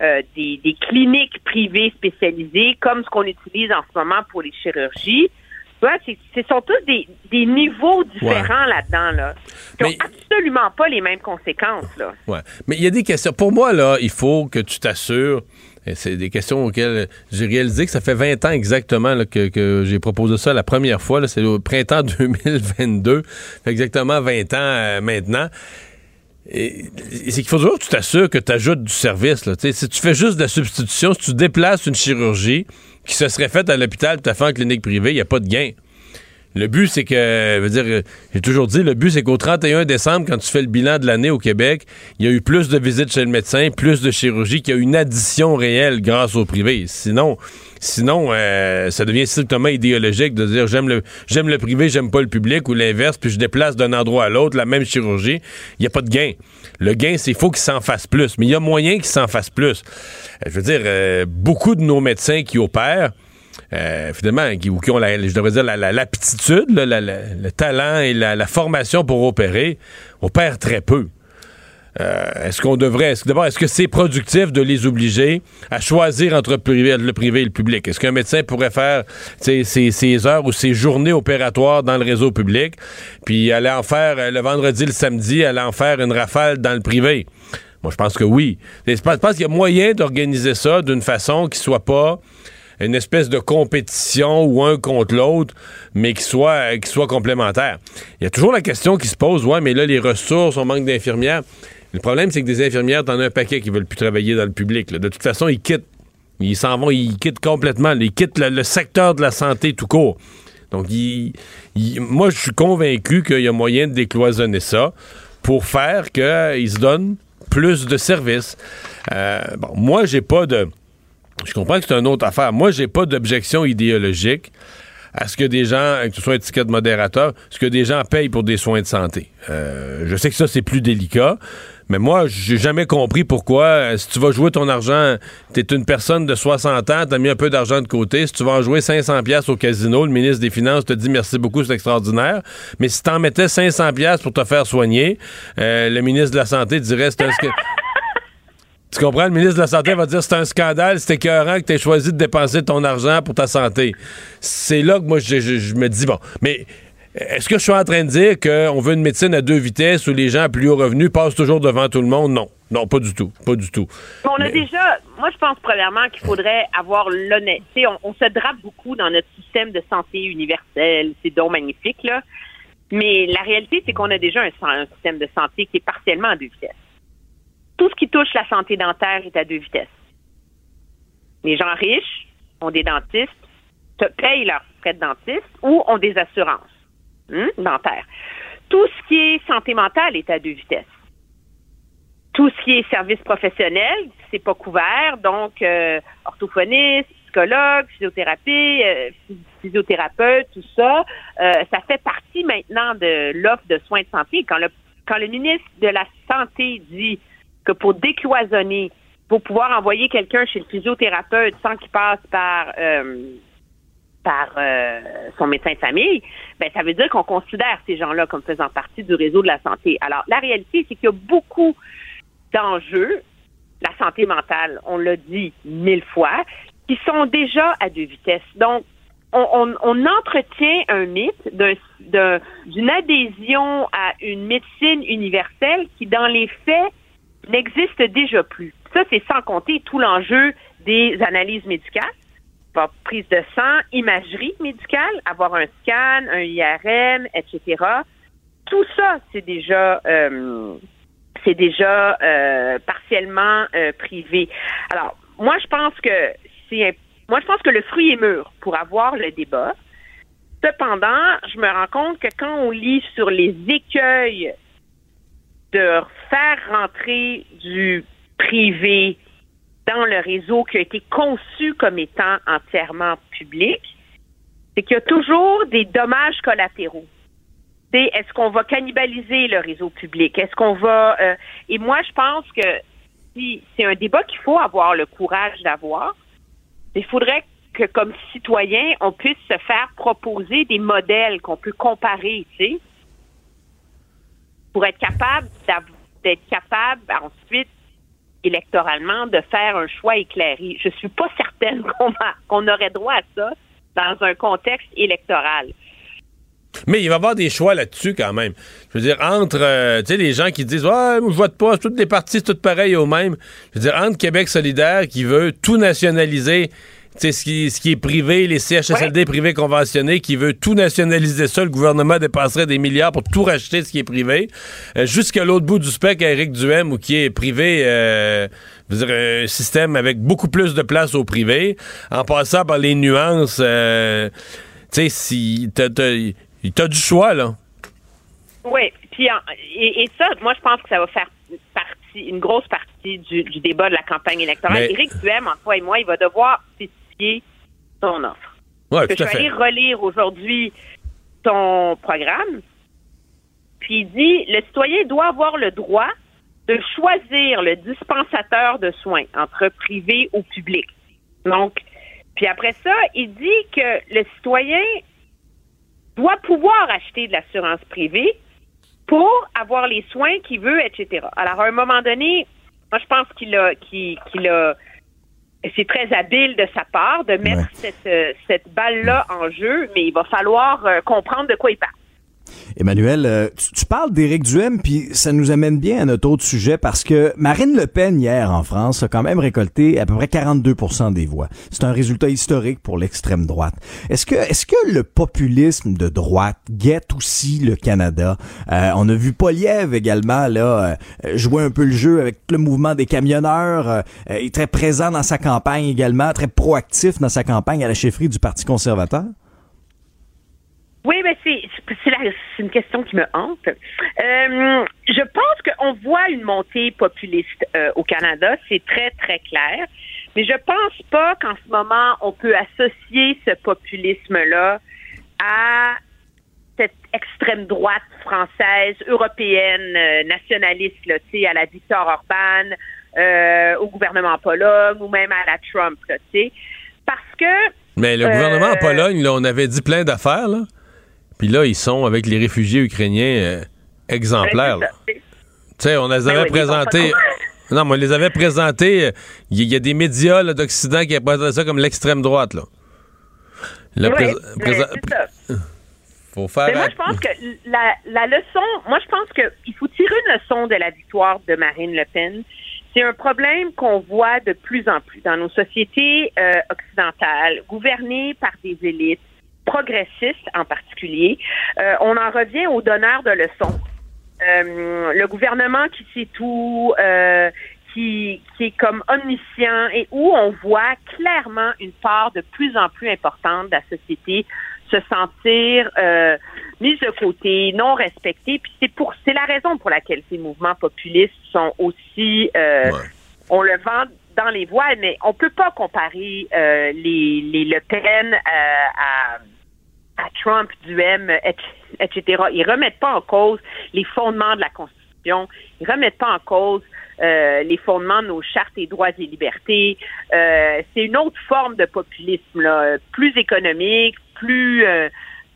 des, des cliniques privées spécialisées comme ce qu'on utilise en ce moment pour les chirurgies? Ce sont tous des, des niveaux différents là-dedans, là. Qui n'ont absolument pas les mêmes conséquences, là. Ouais. Mais il y a des questions. Pour moi, là, il faut que tu t'assures. C'est des questions auxquelles j'ai réalisé que ça fait 20 ans exactement que, que j'ai proposé ça la première fois. C'est au printemps 2022. fait exactement 20 ans euh, maintenant. C'est qu'il faut toujours que tu t'assures que tu ajoutes du service. Là. si tu fais juste de la substitution, si tu déplaces une chirurgie, qui se serait faite à l'hôpital, tout à fait en clinique privée, il n'y a pas de gain. Le but, c'est que, veux dire, j'ai toujours dit, le but, c'est qu'au 31 décembre, quand tu fais le bilan de l'année au Québec, il y a eu plus de visites chez le médecin, plus de chirurgie, qu'il y a une addition réelle grâce au privé. Sinon, sinon, euh, ça devient strictement idéologique de dire j'aime le, j'aime le privé, j'aime pas le public ou l'inverse, puis je déplace d'un endroit à l'autre la même chirurgie. Il n'y a pas de gain. Le gain, c'est faut qu'il s'en fasse plus. Mais il y a moyen qu'il s'en fasse plus. Euh, je veux dire, euh, beaucoup de nos médecins qui opèrent, euh, finalement, qui, qui ont, la, je devrais dire, l'aptitude, le talent et la, formation pour opérer, opèrent très peu. Est-ce qu'on devrait, est-ce, d'abord, est-ce que c'est productif de les obliger à choisir entre le privé, et le public? Est-ce qu'un médecin pourrait faire ses, ses, heures ou ses journées opératoires dans le réseau public, puis aller en faire le vendredi, le samedi, aller en faire une rafale dans le privé? Moi, je pense que oui. Je pense qu'il y a moyen d'organiser ça d'une façon qui soit pas une espèce de compétition ou un contre l'autre, mais qui soit, qui soit complémentaire. Il y a toujours la question qui se pose, ouais, mais là, les ressources, on manque d'infirmières. Le problème, c'est que des infirmières, t'en as un paquet qui veulent plus travailler dans le public. De toute façon, ils quittent. Ils s'en vont, ils quittent complètement. Ils quittent le, secteur de la santé tout court. Donc, moi, je suis convaincu qu'il y a moyen de décloisonner ça pour faire qu'ils se donnent plus de services. Euh, bon, moi, j'ai pas de. Je comprends que c'est une autre affaire. Moi, j'ai pas d'objection idéologique à ce que des gens, que ce soit étiquette modérateur, ce que des gens payent pour des soins de santé. Euh, je sais que ça, c'est plus délicat, mais moi, j'ai jamais compris pourquoi, euh, si tu vas jouer ton argent, t'es une personne de 60 ans, t'as mis un peu d'argent de côté, si tu vas en jouer 500 pièces au casino, le ministre des Finances te dit merci beaucoup, c'est extraordinaire. Mais si t'en mettais 500 pièces pour te faire soigner, euh, le ministre de la Santé dirait c'est un... Tu comprends? Le ministre de la Santé va dire c'est un scandale, c'est écœurant que tu aies choisi de dépenser ton argent pour ta santé. C'est là que moi, je, je me dis, bon, mais est-ce que je suis en train de dire qu'on veut une médecine à deux vitesses où les gens à plus haut revenu passent toujours devant tout le monde? Non. Non, pas du tout. Pas du tout. On a déjà, moi, je pense premièrement qu'il faudrait avoir l'honnêteté. On, on, se drape beaucoup dans notre système de santé universel. C'est donc magnifique, là. Mais la réalité, c'est qu'on a déjà un, un système de santé qui est partiellement à deux vitesses tout ce qui touche la santé dentaire est à deux vitesses. Les gens riches ont des dentistes, te payent leurs frais de dentiste ou ont des assurances hein, dentaires. Tout ce qui est santé mentale est à deux vitesses. Tout ce qui est service professionnel, c'est pas couvert, donc euh, orthophoniste, psychologue, physiothérapie, euh, physiothérapeute, tout ça, euh, ça fait partie maintenant de l'offre de soins de santé. Quand le, quand le ministre de la Santé dit que pour décloisonner, pour pouvoir envoyer quelqu'un chez le physiothérapeute sans qu'il passe par euh, par euh, son médecin de famille, ben ça veut dire qu'on considère ces gens-là comme faisant partie du réseau de la santé. Alors la réalité, c'est qu'il y a beaucoup d'enjeux la santé mentale, on l'a dit mille fois, qui sont déjà à deux vitesses. Donc, on, entretient un mythe d'un- d'un- d'une adhésion à une médecine universelle qui, dans les faits, n'existe déjà plus. Ça, c'est sans compter tout l'enjeu des analyses médicales, prise de sang, imagerie médicale, avoir un scan, un IRM, etc. Tout ça, c'est déjà euh, c'est déjà euh, partiellement euh, privé. Alors, moi, je pense que c'est moi, je pense que le fruit est mûr pour avoir le débat. Cependant, je me rends compte que quand on lit sur les écueils de faire rentrer du privé dans le réseau qui a été conçu comme étant entièrement public, c'est qu'il y a toujours des dommages collatéraux. Est-ce qu'on va cannibaliser le réseau public? Est-ce qu'on va euh, et moi je pense que si c'est un débat qu'il faut avoir le courage d'avoir, il faudrait que comme citoyen, on puisse se faire proposer des modèles qu'on peut comparer, tu sais, pour être capable d'être capable ensuite électoralement de faire un choix éclairé. Je suis pas certaine qu'on va- qu'on aurait droit à ça dans un contexte électoral. Mais il va y avoir des choix là-dessus quand même. Je veux dire, entre euh, les gens qui disent Ouais, moi, je vote pas, toutes les partis, c'est toutes pareilles au même. Je veux dire, entre Québec solidaire qui veut tout nationaliser, ce qui, ce qui est privé, les CHSLD privés conventionnés, qui veut tout nationaliser ça, le gouvernement dépasserait des milliards pour tout racheter ce qui est privé. Euh, Jusqu'à l'autre bout du spectre, Éric Duhem, ou qui est privé, euh, dire, un système avec beaucoup plus de place au privé, en passant par les nuances. euh, tu sais, si t'as, t'as- t'as du choix, là. Oui, puis et, et ça, moi je pense que ça va faire partie, une grosse partie du, du débat de la campagne électorale. Mais- Éric Duhem, en toi et moi, il va devoir spécifier son offre. Ouais, Parce que tout à je suis allée relire aujourd'hui ton programme, puis il dit le citoyen doit avoir le droit de choisir le dispensateur de soins entre privé ou public. Donc, puis après ça, il dit que le citoyen doit pouvoir acheter de l'assurance privée pour avoir les soins qu'il veut, etc. Alors, à un moment donné, moi, je pense qu'il a, qu'il, a, c'est très habile de sa part de mettre cette, euh, cette balle-là en jeu, mais il va falloir euh, comprendre de quoi il parle. Emmanuel, euh, tu, parles d'Éric Duhem, puis ça nous amène bien à notre autre sujet parce que Marine Le Pen, hier en France, a quand même récolté à peu près 42% des voix. C'est un résultat historique pour l'extrême droite. Est-ce que, le populisme de droite guette aussi le Canada? Euh, on a vu Poliev également là euh, jouer un peu le jeu avec le mouvement des camionneurs. Il est très présent dans sa campagne également, très proactif dans sa campagne à la chefferie du Parti conservateur. Oui, mais c'est une question qui me hante. Euh, je pense qu'on voit une montée populiste euh, au Canada, c'est très très clair. Mais je pense pas qu'en ce moment on peut associer ce populisme-là à cette extrême droite française, européenne, euh, nationaliste, là, tu sais, à la Victor Orban, euh, au gouvernement Pologne ou même à la Trump, là, tu sais. Parce que Mais le Euh, gouvernement en Pologne, là, on avait dit plein d'affaires, là. Puis là, ils sont avec les réfugiés ukrainiens euh, exemplaires. Ben. Tu sais, on les Ben avait oui, présentés. pas- Non, mais on les avait présentés. euh, Il y, a des médias d'Occident qui présenté ça comme l'extrême droite, là. Le Oui, présent- ça. Faut faire. Mais moi, je pense que la, la leçon, moi, je pense qu'il faut tirer une leçon de la victoire de Marine Le Pen. C'est un problème qu'on voit de plus en plus dans nos sociétés euh, occidentales, gouvernées par des élites progressistes en particulier. Euh, on en revient aux donneurs de leçons. Euh, le gouvernement qui sait tout, euh, qui, qui est comme omniscient et où on voit clairement une part de plus en plus importante de la société se sentir euh, mise de côté, non respectée. Puis c'est pour c'est la raison pour laquelle ces mouvements populistes sont aussi euh, on le vend dans les voiles, mais on peut pas comparer euh, les, les Le Pen euh, à Trump, et- etc. Ils remettent pas en cause les fondements de la Constitution. Ils remettent pas en cause euh, les fondements de nos chartes et droits et libertés. Euh, c'est une autre forme de populisme, là, plus économique, plus euh,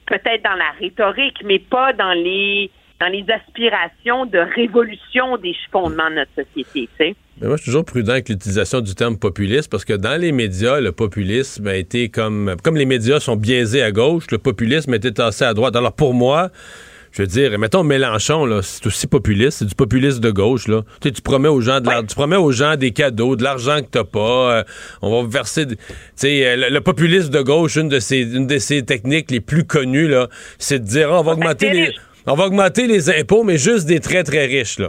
peut-être dans la rhétorique, mais pas dans les dans les aspirations de révolution des fondements de notre société. Mais moi, je suis toujours prudent avec l'utilisation du terme populiste parce que dans les médias, le populisme a été comme. Comme les médias sont biaisés à gauche, le populisme a été tassé à droite. Alors pour moi, je veux dire, mettons Mélenchon, là, c'est aussi populiste, c'est du populisme de gauche, là. Tu, sais, tu promets aux gens de tu promets aux gens des cadeaux, de l'argent que t'as pas, euh, on va vous verser, de- tu sais, euh, le, le populisme de gauche, une de ses, une de ses techniques les plus connues, là, c'est de dire, Ah, on va augmenter les, on va augmenter les impôts, mais juste des très très riches, là.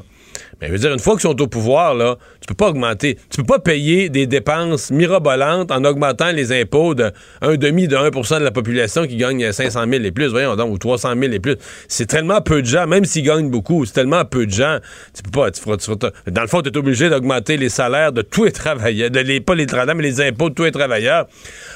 Mais je veux dire, une fois qu'ils sont au pouvoir, là, tu peux pas augmenter. Tu peux pas payer des dépenses mirobolantes en augmentant les impôts de un demi de 1% de la population qui gagne 500 000 et plus, voyons donc, ou 300 000 et plus. C'est tellement peu de gens, même s'ils gagnent beaucoup, c'est tellement peu de gens. Tu peux pas, tu feras- dans le fond, tu es obligé d'augmenter les salaires de tous les travailleurs, de les, pas les travailleurs, mais les impôts de tous les travailleurs.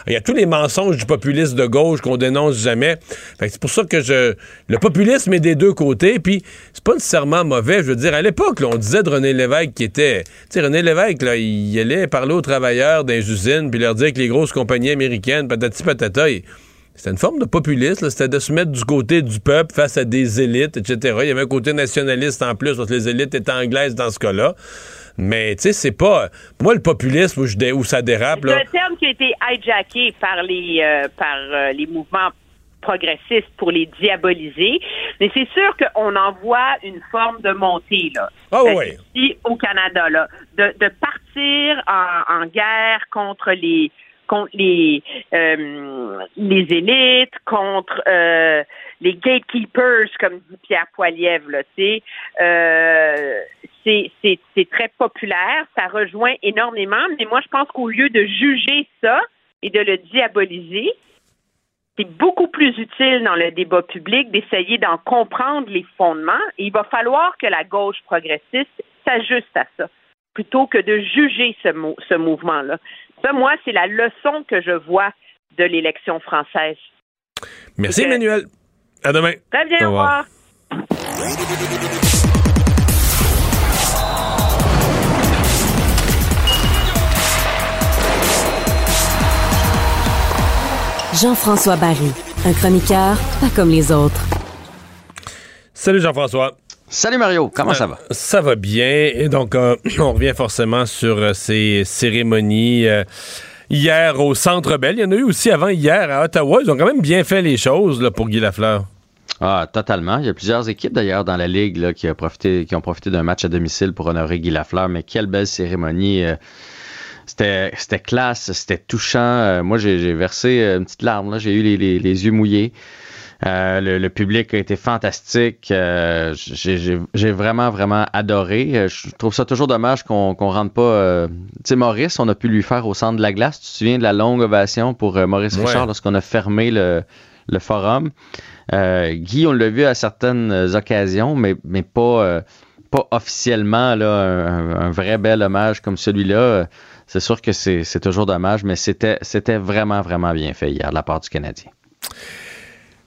Il y a tous les mensonges du populisme de gauche qu'on dénonce jamais. C'est pour ça que je. Le populisme est des deux côtés, puis c'est pas nécessairement mauvais. Je veux dire, à l'époque, on disait de René Lévesque qui était. Sais, René Lévesque, là, il allait parler aux travailleurs des usines, puis leur dire que les grosses compagnies américaines, patati patata, c'était une forme de populisme, c'était de se mettre du côté du peuple face à des élites, etc. Il y avait un côté nationaliste en plus, parce que les élites étaient anglaises dans ce cas-là. Mais, tu sais, c'est pas. Pour moi, le populisme où, je dé- où ça dérape, C'est un terme qui a été hijacké par les euh, par euh, les mouvements progressistes pour les diaboliser. Mais c'est sûr qu'on en voit une forme de montée là. Ah ouais. Ici au Canada là, de, de partir en, en guerre contre les contre les euh, les élites, contre euh, les gatekeepers, comme dit Pierre Poilievre, là. Euh, c'est, c'est, c'est très populaire, ça rejoint énormément, mais moi, je pense qu'au lieu de juger ça et de le diaboliser, c'est beaucoup plus utile dans le débat public d'essayer d'en comprendre les fondements. Et il va falloir que la gauche progressiste s'ajuste à ça, plutôt que de juger ce, mou- ce mouvement-là. Ça, moi, c'est la leçon que je vois de l'élection française. Merci, que- Emmanuel. À demain. Très bien, au revoir. Jean-François Barry, un chroniqueur pas comme les autres. Salut Jean-François. Salut Mario, comment ça va? Euh, Ça va bien. Et donc, euh, on revient forcément sur euh, ces cérémonies. euh, hier au Centre Bell. Il y en a eu aussi avant hier à Ottawa. Ils ont quand même bien fait les choses là, pour Guy Lafleur. Ah, totalement. Il y a plusieurs équipes d'ailleurs dans la Ligue là, qui, a profité, qui ont profité d'un match à domicile pour honorer Guy Lafleur. Mais quelle belle cérémonie. C'était, c'était classe, c'était touchant. Euh, moi, j'ai, j'ai versé euh, une petite larme. Là. J'ai eu les, les- les yeux mouillés. Euh, le, le public a été fantastique. Euh, j'ai, j'ai- j'ai vraiment, vraiment adoré. Je trouve ça toujours dommage qu'on qu'on rentre pas. euh, Tu sais, Maurice, on a pu lui faire au centre de la glace. Tu te souviens de la longue ovation pour Maurice Ouais. Richard lorsqu'on a fermé le, le forum? Guy, on l'a vu à certaines occasions, mais, mais pas, pas officiellement là, un, un vrai bel hommage comme celui-là. C'est sûr que c'est toujours dommage, mais c'était vraiment, vraiment bien fait hier de la part du Canadien.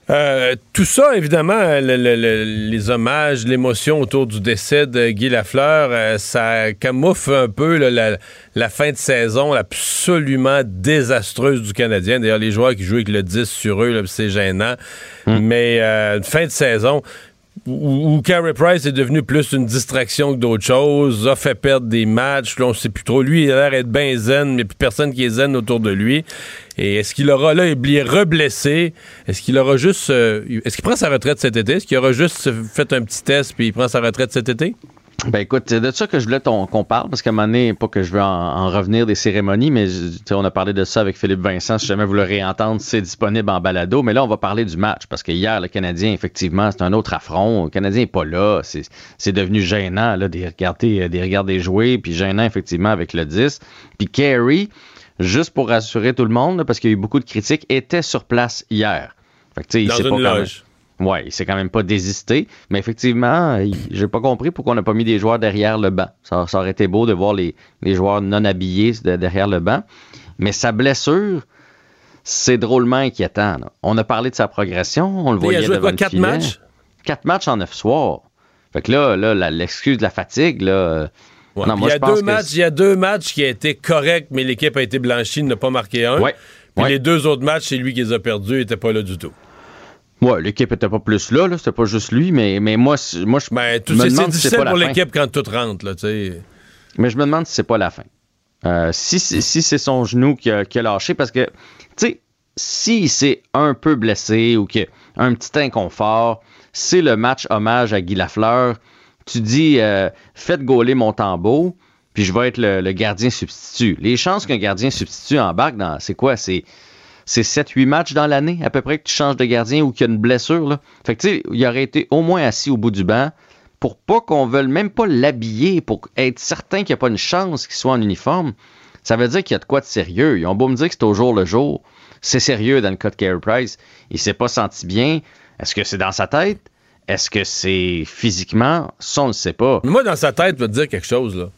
Euh, tout ça, évidemment, le- le- le- les hommages, l'émotion autour du décès de Guy Lafleur, euh, ça camoufle un peu là, la, la fin de saison absolument désastreuse du Canadien. D'ailleurs, les joueurs qui jouent avec le 10 sur eux, c'est gênant. Mais euh, une fin de saison où, où Price est devenu plus une distraction que d'autres choses, a fait perdre des matchs, là, on sait plus trop. Lui, il a l'air d'être bien zen, mais plus personne qui est zen autour de lui. Et est-ce qu'il aura là, il est reblessé? Est-ce qu'il aura juste. euh, est-ce qu'il prend sa retraite cet été? Est-ce qu'il aura juste fait un petit test puis il prend sa retraite cet été? Ben écoute, c'est de ça que je voulais qu'on parle, parce qu'à un moment donné, pas que je veux en, en revenir des cérémonies, mais je- tu sais, on a parlé de ça avec Philippe Vincent. Si jamais vous le réentendre, c'est disponible en balado. Mais là, on va parler du match, parce que hier, le Canadien, effectivement, c'est un autre affront. Le Canadien n'est pas là. C'est c'est devenu gênant là, de les regarder, euh, de les regarder jouer, puis gênant, effectivement, avec le 10. Puis Carey, juste pour rassurer tout le monde, là, parce qu'il y a eu beaucoup de critiques, était sur place hier. Fait que, il Dans une pas quand même- loge. Ouais, il s'est quand même pas désisté, mais effectivement, j'ai pas compris pourquoi on n'a pas mis des joueurs derrière le banc. Ça, ça aurait été beau de voir les, les joueurs non habillés de- derrière le banc. Mais sa blessure, c'est drôlement inquiétant. là. On a parlé de sa progression, on le Il a voyait joué devant quoi, quatre filet. matchs? Quatre matchs en neuf soirs. Fait que là, là l'excuse de la fatigue, là. euh, Ouais, non, puis moi, il, y je a pense deux matchs, il y a deux matchs qui a été corrects, mais l'équipe a été blanchie, n'a pas marqué un. Ouais. Puis Ouais. les deux autres matchs, c'est lui qui les a perdus, il n'était pas là du tout. Ouais, l'équipe était pas plus là, là c'était pas juste lui, mais, mais moi, moi je Ben, tout me demande si difficile pas pour l'équipe quand tout rentre, là, tu sais. Mais je me demande si c'est pas la fin. Euh, si c'est si c'est son genou qui a, qui a lâché, parce que, tu sais, s'il s'est un peu blessé ou qu'il a un petit inconfort, c'est le match hommage à Guy Lafleur. Tu dis, euh, faites gauler mon tambour, puis je vais être le, le gardien substitut. Les chances qu'un gardien substitut embarque dans, c'est quoi? C'est c'est 7-8 matchs dans l'année, à peu près, que tu changes de gardien ou qu'il y a une blessure. Fait que, tu sais, il aurait été au moins assis au bout du banc pour pas qu'on veuille même pas l'habiller, pour être certain qu'il n'y a pas une chance qu'il soit en uniforme. Ça veut dire qu'il y a de quoi de sérieux. Ils ont beau me dire que c'est au jour le jour. C'est sérieux dans le cas de Carey Price. Il s'est pas senti bien. Est-ce que c'est dans sa tête? Est-ce que c'est physiquement? Ça, on ne sait pas. Moi, dans sa tête, je vais dire quelque chose, là.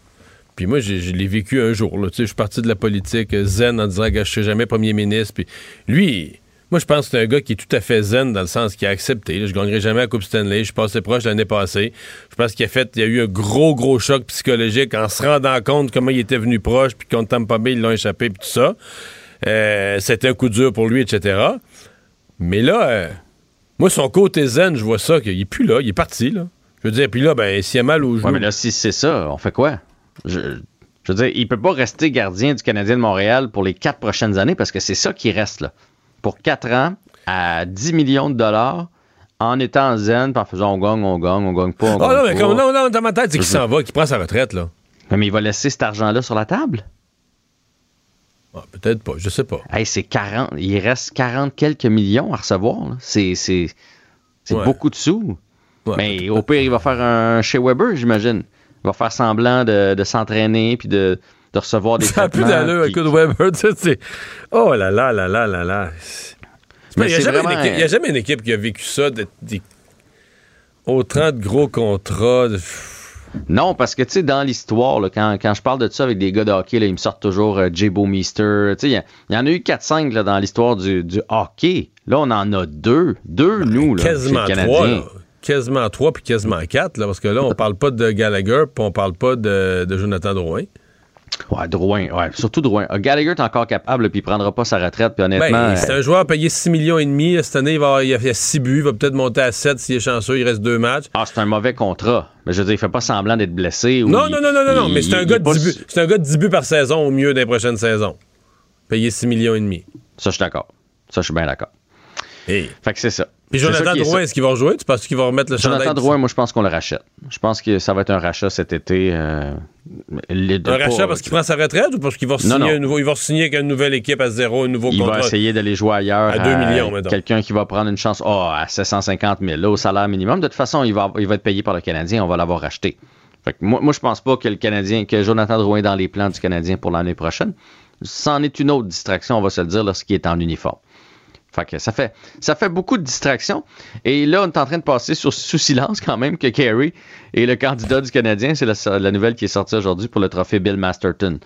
Puis moi, je l'ai vécu un jour, là. Tu sais, je suis parti de la politique euh, zen en disant que je serai jamais premier ministre. Puis lui, moi, je pense que c'est un gars qui est tout à fait zen dans le sens qu'il a accepté. là. Je gagnerai jamais la Coupe Stanley. Je suis passé proche l'année passée. Je pense qu'il a fait, il y a eu un gros, gros choc psychologique en se rendant compte comment il était venu proche, puis contre Tampa Bay, ils l'ont échappé, puis tout ça. Euh, C'était un coup dur pour lui, etc. Mais là, euh, moi, son côté zen, je vois ça, qu'il est plus là, il est parti, là. Je veux dire, puis là, ben, s'il a mal au genou. Ouais, mais là, si c'est ça, on fait quoi? Je, je veux dire, il peut pas rester gardien du Canadien de Montréal pour les quatre prochaines années parce que c'est ça qui reste là. Pour quatre ans, à 10 millions de dollars, en étant zen, en faisant on gagne, on gagne, on gagne pas, on Ah gagne non, mais comme, non, non, dans ma tête, c'est qu'il s'en va, qu'il prend sa retraite, là. Mais il va laisser cet argent-là sur la table? Ah, Peut-être pas, je sais pas. Hey, c'est 40, il reste 40 quelques millions à recevoir. là. C'est, c'est, c'est Ouais. beaucoup de sous. Mais au pire, il va faire un chez Weber, j'imagine. Il va faire semblant de, de s'entraîner puis de, de recevoir des Ça a plus d'allure, écoute, Weber, tu sais. Oh là là là là là là. Il Mais n'y a, a jamais une équipe qui a vécu ça, de, des- autant de gros contrats. de- Non, parce que, tu sais, dans l'histoire, quand, quand je parle de ça avec des gars de hockey, là, ils me sortent toujours euh, Jay Meester. Tu sais, il y il en a eu 4-5 là, dans l'histoire du, du hockey. Là, on en a deux. Deux, nous, là, quasiment chez les trois, Canadiens. là. Quasiment trois, puis quasiment quatre, là, parce que là, on parle pas de Gallagher, puis on parle pas de, de Jonathan Drouin. Ouais, Drouin, ouais, surtout Drouin. Euh, Gallagher est encore capable, puis il prendra pas sa retraite, puis honnêtement... Ben, c'est euh, un joueur payé 6 millions et demi. Cette année, il, va, il a fait 6 buts. Il va peut-être monter à 7 s'il est chanceux. Il reste deux matchs. Ah, c'est un mauvais contrat. Mais je veux dire, il fait pas semblant d'être blessé. ou Non, il- non, non, non, non, non, mais c'est un, gars de pas 10 su- buts. C'est un gars de 10 buts par saison au mieux des prochaines saisons. Payé 6 millions et demi. Ça, je suis d'accord. Ça, je suis bien d'accord. Fait que c'est ça. Puis Jonathan est Drouin, est-ce qu'il va rejouer? Tu penses qu'il va remettre le Jonathan chandail? Drouin, moi, je pense qu'on le rachète. Je pense que ça va être un rachat cet été. euh, les- Un pas- rachat parce qu'il prend sa retraite ou parce qu'il va signer non. un nouveau, il va signer avec une nouvelle équipe à zéro, un nouveau Il contrat? va essayer d'aller jouer ailleurs. À 2 millions, mettons. Quelqu'un qui va prendre une chance oh, à 750 000, là, au salaire minimum. De toute façon, il va, il va être payé par le Canadien. On va l'avoir racheté. Fait que moi, moi, je pense pas que le Canadien, que Jonathan Drouin est dans les plans du Canadien pour l'année prochaine. C'en est une autre distraction, on va se le dire, lorsqu'il est en uniforme. Fait que ça fait, ça fait beaucoup de distractions. Et là, on est en train de passer sur, sous silence quand même que Carey est le candidat du Canadien. C'est la, la nouvelle qui est sortie aujourd'hui pour le trophée Bill Masterton.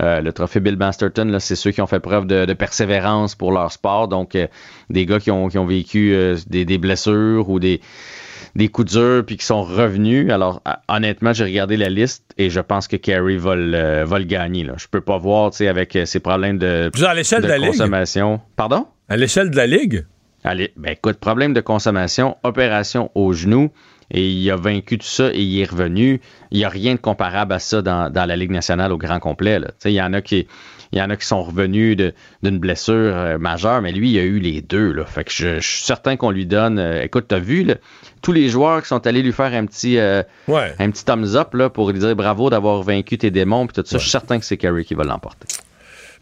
Euh, le trophée Bill Masterton, là, c'est ceux qui ont fait preuve de, de persévérance pour leur sport. Donc, euh, des gars qui ont, qui ont vécu euh, des, des blessures ou des, des coups durs puis qui sont revenus. Alors, honnêtement, j'ai regardé la liste et je pense que Carey va le, va le gagner. Là. Je peux pas voir, tu sais, avec ses problèmes de, à de la Ligue? consommation. Pardon? À l'échelle de la Ligue? Allez, ben écoute, problème de consommation, opération au genou, et il a vaincu tout ça et il est revenu. Il n'y a rien de comparable à ça dans, dans la Ligue nationale au grand complet. là. Il y en a qui. Il y en a qui sont revenus d'une blessure euh, majeure, mais lui, il a eu les deux. Là. Fait que je, je suis certain qu'on lui donne. euh, écoute, t'as vu là, tous les joueurs qui sont allés lui faire un petit, euh, un petit thumbs up là, pour lui dire bravo d'avoir vaincu tes démons puis tout ça. Je suis certain que c'est Kerry qui va l'emporter.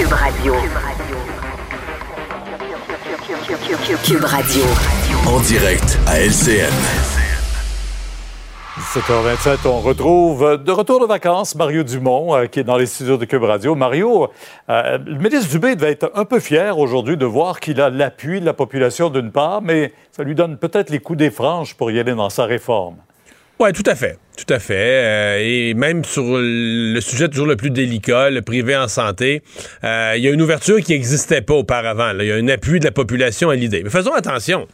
Cube Radio. Cube Radio. En direct à LCN. 17h27, on retrouve euh, de retour de vacances Mario Dumont euh, qui est dans les studios de Cube Radio. Mario, euh, le ministre Dubé devait être un peu fier aujourd'hui de voir qu'il a l'appui de la population d'une part, mais ça lui donne peut-être les coups des franges pour y aller dans sa réforme. Oui, tout à fait. Tout à fait. et même sur le sujet toujours le plus délicat, le privé en santé, il y a une ouverture qui n'existait pas auparavant. Il y a un appui de la population à l'idée. Mais faisons attention.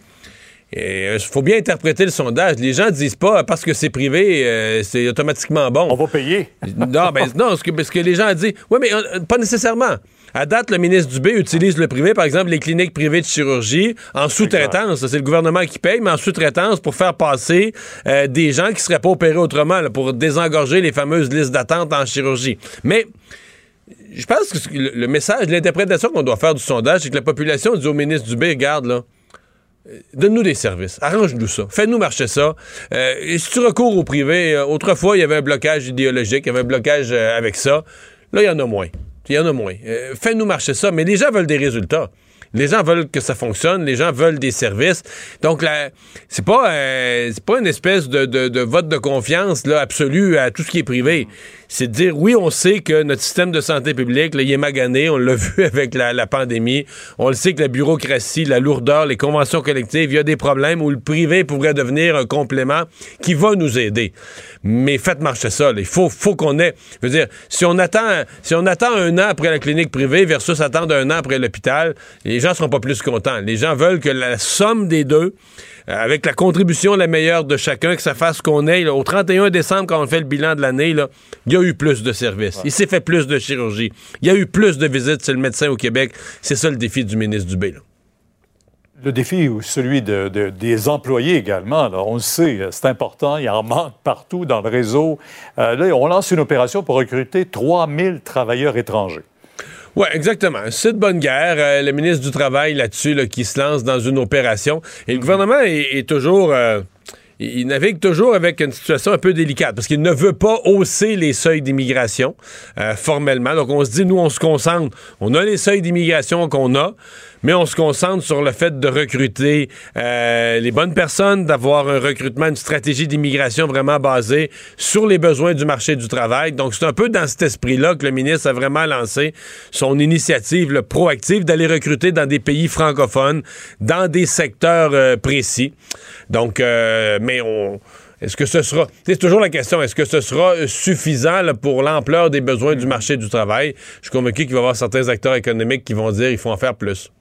Il faut bien interpréter le sondage. Les gens disent pas parce que c'est privé, c'est automatiquement bon. On va payer. non, ben, non, ce que, parce que les gens disent. Oui, mais pas nécessairement. À date, le ministre Dubé utilise le privé, par exemple, les cliniques privées de chirurgie en sous-traitance. C'est le gouvernement qui paye, mais en sous-traitance pour faire passer euh, des gens qui seraient pas opérés autrement, là, pour désengorger les fameuses listes d'attente en chirurgie. Mais je pense que le message, l'interprétation qu'on doit faire du sondage, c'est que la population dit au ministre Dubé, regarde, là, Donne-nous des services. Arrange-nous ça. Fais-nous marcher ça. Euh, et si tu recours au privé, euh, autrefois, il y avait un blocage idéologique, il y avait un blocage euh, avec ça. Là, il y en a moins. Il y en a moins. Euh, Fais-nous marcher ça. Mais les gens veulent des résultats. Les gens veulent que ça fonctionne, les gens veulent des services. Donc c'est pas euh, pas une espèce de, de, de, vote de confiance là absolu à tout ce qui est privé. C'est de dire oui, on sait que notre système de santé publique, là, il on l'a vu avec la, pandémie. On le sait que la bureaucratie, la lourdeur, les conventions collectives, il y a des problèmes où le privé pourrait devenir un complément qui va nous aider. Mais faites marcher ça. Il faut, qu'on ait. Je veux dire, si on attend un an après la clinique privée versus attendre un an après l'hôpital, les gens seront pas plus contents. Les gens veulent que la somme des deux, avec la contribution la meilleure de chacun, que ça fasse qu'on ait, là, au 31 décembre, quand on fait le bilan de l'année, il y a eu plus de services. Il s'est fait plus de chirurgie. Il y a eu plus de visites chez le médecin au Québec. C'est ça le défi du ministre Dubé. Là. Le défi, celui de, de, des employés également, là, on le sait, c'est important, il y en manque partout dans le réseau. Euh, là, on lance une opération pour recruter 3000 travailleurs étrangers. Oui, exactement. C'est de bonne guerre. Euh, le ministre du Travail là-dessus là, qui se lance dans une opération. Et le gouvernement est, est toujours... Euh, il navigue toujours avec une situation un peu délicate parce qu'il ne veut pas hausser les seuils d'immigration euh, formellement. Donc on se dit, nous, on se concentre. On a les seuils d'immigration qu'on a, mais on se concentre sur le fait de recruter euh, les bonnes personnes, d'avoir un recrutement, une stratégie d'immigration vraiment basée sur les besoins du marché du travail. Donc c'est un peu dans cet esprit-là que le ministre a vraiment lancé son initiative le proactive d'aller recruter dans des pays francophones, dans des secteurs euh, précis. Donc, euh, mais on. Est-ce que ce sera. C'est toujours la question. Est-ce que ce sera suffisant là, pour l'ampleur des besoins du marché du travail? Je suis convaincu qu'il va y avoir certains acteurs économiques qui vont dire qu'il faut en faire plus.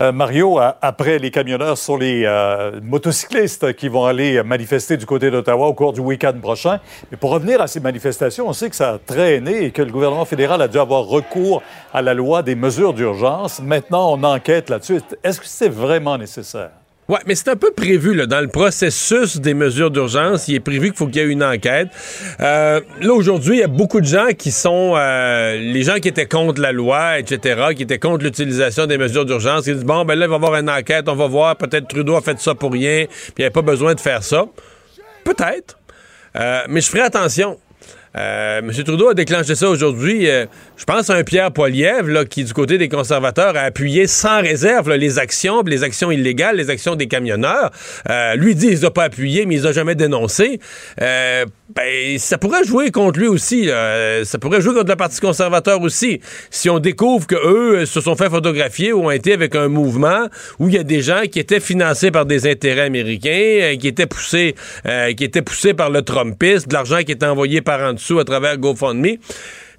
Euh, Mario, après les camionneurs, sont les euh, motocyclistes qui vont aller manifester du côté d'Ottawa au cours du week-end prochain. Mais pour revenir à ces manifestations, on sait que ça a traîné et que le gouvernement fédéral a dû avoir recours à la loi des mesures d'urgence. Maintenant, on enquête là-dessus. Est-ce que c'est vraiment nécessaire? Oui, mais c'est un peu prévu là, dans le processus des mesures d'urgence. Il est prévu qu'il faut qu'il y ait une enquête. Euh, là, aujourd'hui, il y a beaucoup de gens qui sont euh, les gens qui étaient contre la loi, etc., qui étaient contre l'utilisation des mesures d'urgence, qui disent bon, ben là, il va y avoir une enquête, on va voir, peut-être Trudeau a fait ça pour rien, puis il n'y avait pas besoin de faire ça. Peut-être. Euh, mais je ferai attention. Euh, M. Trudeau a déclenché ça aujourd'hui. Euh, je pense à un Pierre Poilievre qui, du côté des conservateurs, a appuyé sans réserve les actions, les actions illégales, les actions des camionneurs. Euh, lui dit qu'il les a pas appuyées, mais il les a jamais dénoncées. Euh, ben, ça pourrait jouer contre lui aussi. là. Ça pourrait jouer contre le Parti conservateur aussi. Si on découvre que eux se sont fait photographier ou ont été avec un mouvement où il y a des gens qui étaient financés par des intérêts américains, qui étaient poussés, qui étaient poussés par le Trumpisme, de l'argent qui était envoyé par en dessous à travers GoFundMe.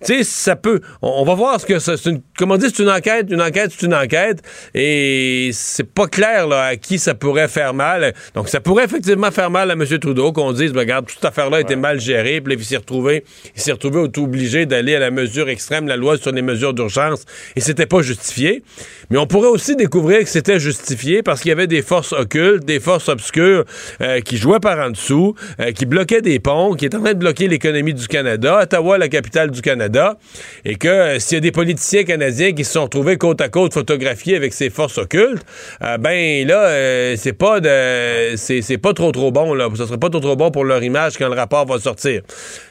Tu sais, ça peut. On, va voir ce que ça. c'est Une, comme on dit, c'est une enquête. Une enquête, c'est une enquête. Et c'est pas clair là, à qui ça pourrait faire mal. Donc, ça pourrait effectivement faire mal à M. Trudeau qu'on dise, ben, regarde, toute cette affaire-là a été mal gérée. Puis là, il s'est retrouvé, il s'est retrouvé obligé d'aller à la mesure extrême, la loi sur les mesures d'urgence. Et c'était pas justifié. Mais on pourrait aussi découvrir que c'était justifié parce qu'il y avait des forces occultes, des forces obscures euh, qui jouaient par en dessous, euh, qui bloquaient des ponts, qui étaient en train de bloquer l'économie du Canada. Ottawa, la capitale du Canada. Et que euh, s'il y a des politiciens canadiens qui se sont retrouvés côte à côte photographiés avec ces forces occultes, euh, ben là, euh, c'est pas de, c'est, pas trop trop bon là. Ça serait pas trop trop bon pour leur image quand le rapport va sortir.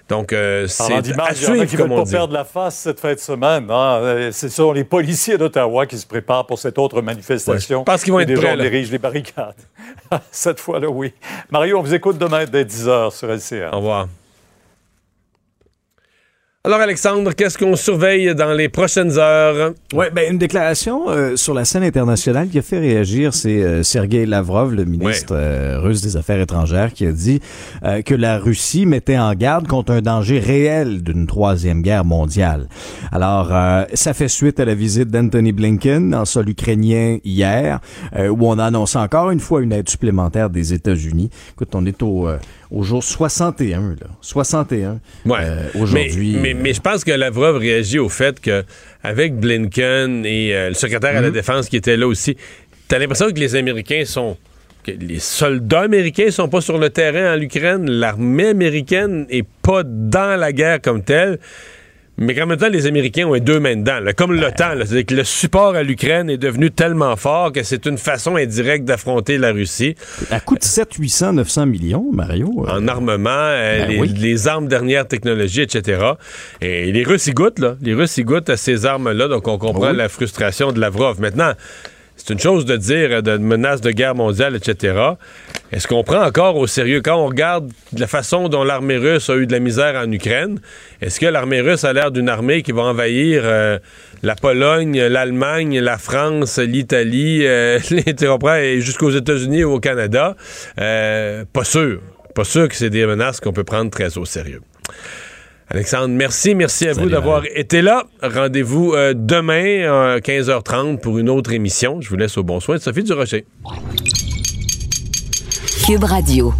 Donc euh, c'est à suivre comme pas on dit. perdre la face cette fin de semaine. hein. Ce sont les policiers d'Ottawa qui se préparent pour cette autre manifestation. Ouais, pense qu'ils vont être prêts, on là. dirige les barricades. cette fois-là, oui. Mario, on vous écoute demain dès 10h sur LCR. Au revoir. Alors Alexandre, qu'est-ce qu'on surveille dans les prochaines heures? Oui, ben, une déclaration euh, sur la scène internationale qui a fait réagir, c'est euh, Sergei Lavrov, le ministre euh, russe des Affaires étrangères, qui a dit euh, que la Russie mettait en garde contre un danger réel d'une troisième guerre mondiale. Alors, euh, ça fait suite à la visite d'Anthony Blinken en sol ukrainien hier, euh, où on a annoncé encore une fois une aide supplémentaire des États-Unis. Écoute, on est au, euh, au jour 61, là. 61 euh, aujourd'hui. Mais, mais, mais je pense que Lavrov réagit au fait que avec Blinken et euh, le secrétaire à la Mhm. Défense qui était là aussi, t'as l'impression que les Américains sont que les soldats américains sont pas sur le terrain en Ukraine, l'armée américaine est pas dans la guerre comme telle. Mais qu'en même temps, les Américains ont les deux mains dedans. là, comme l'OTAN. là. C'est-à-dire que le support à l'Ukraine est devenu tellement fort que c'est une façon indirecte d'affronter la Russie. À coût de 7, 800, 900 millions, Mario. euh, En armement, euh, Ben les, oui. les armes dernière technologie, etc. Et les Russes y goûtent, là. Les Russes y goûtent à ces armes-là, donc on comprend Oui. la frustration de Lavrov. Maintenant, c'est une chose de dire euh, de menace de guerre mondiale, etc. Est-ce qu'on prend encore au sérieux? Quand on regarde la façon dont l'armée russe a eu de la misère en Ukraine? Est-ce que l'armée russe a l'air d'une armée qui va envahir euh, la Pologne, l'Allemagne, la France, l'Italie, euh, et jusqu'aux États-Unis ou au Canada? Euh, pas sûr. Pas sûr que c'est des menaces qu'on peut prendre très au sérieux. Alexandre, merci. Merci à vous d'avoir été là. Rendez-vous euh, demain, euh, 15h30, pour une autre émission. Je vous laisse au bon soin de Sophie Durocher. Cube Radio.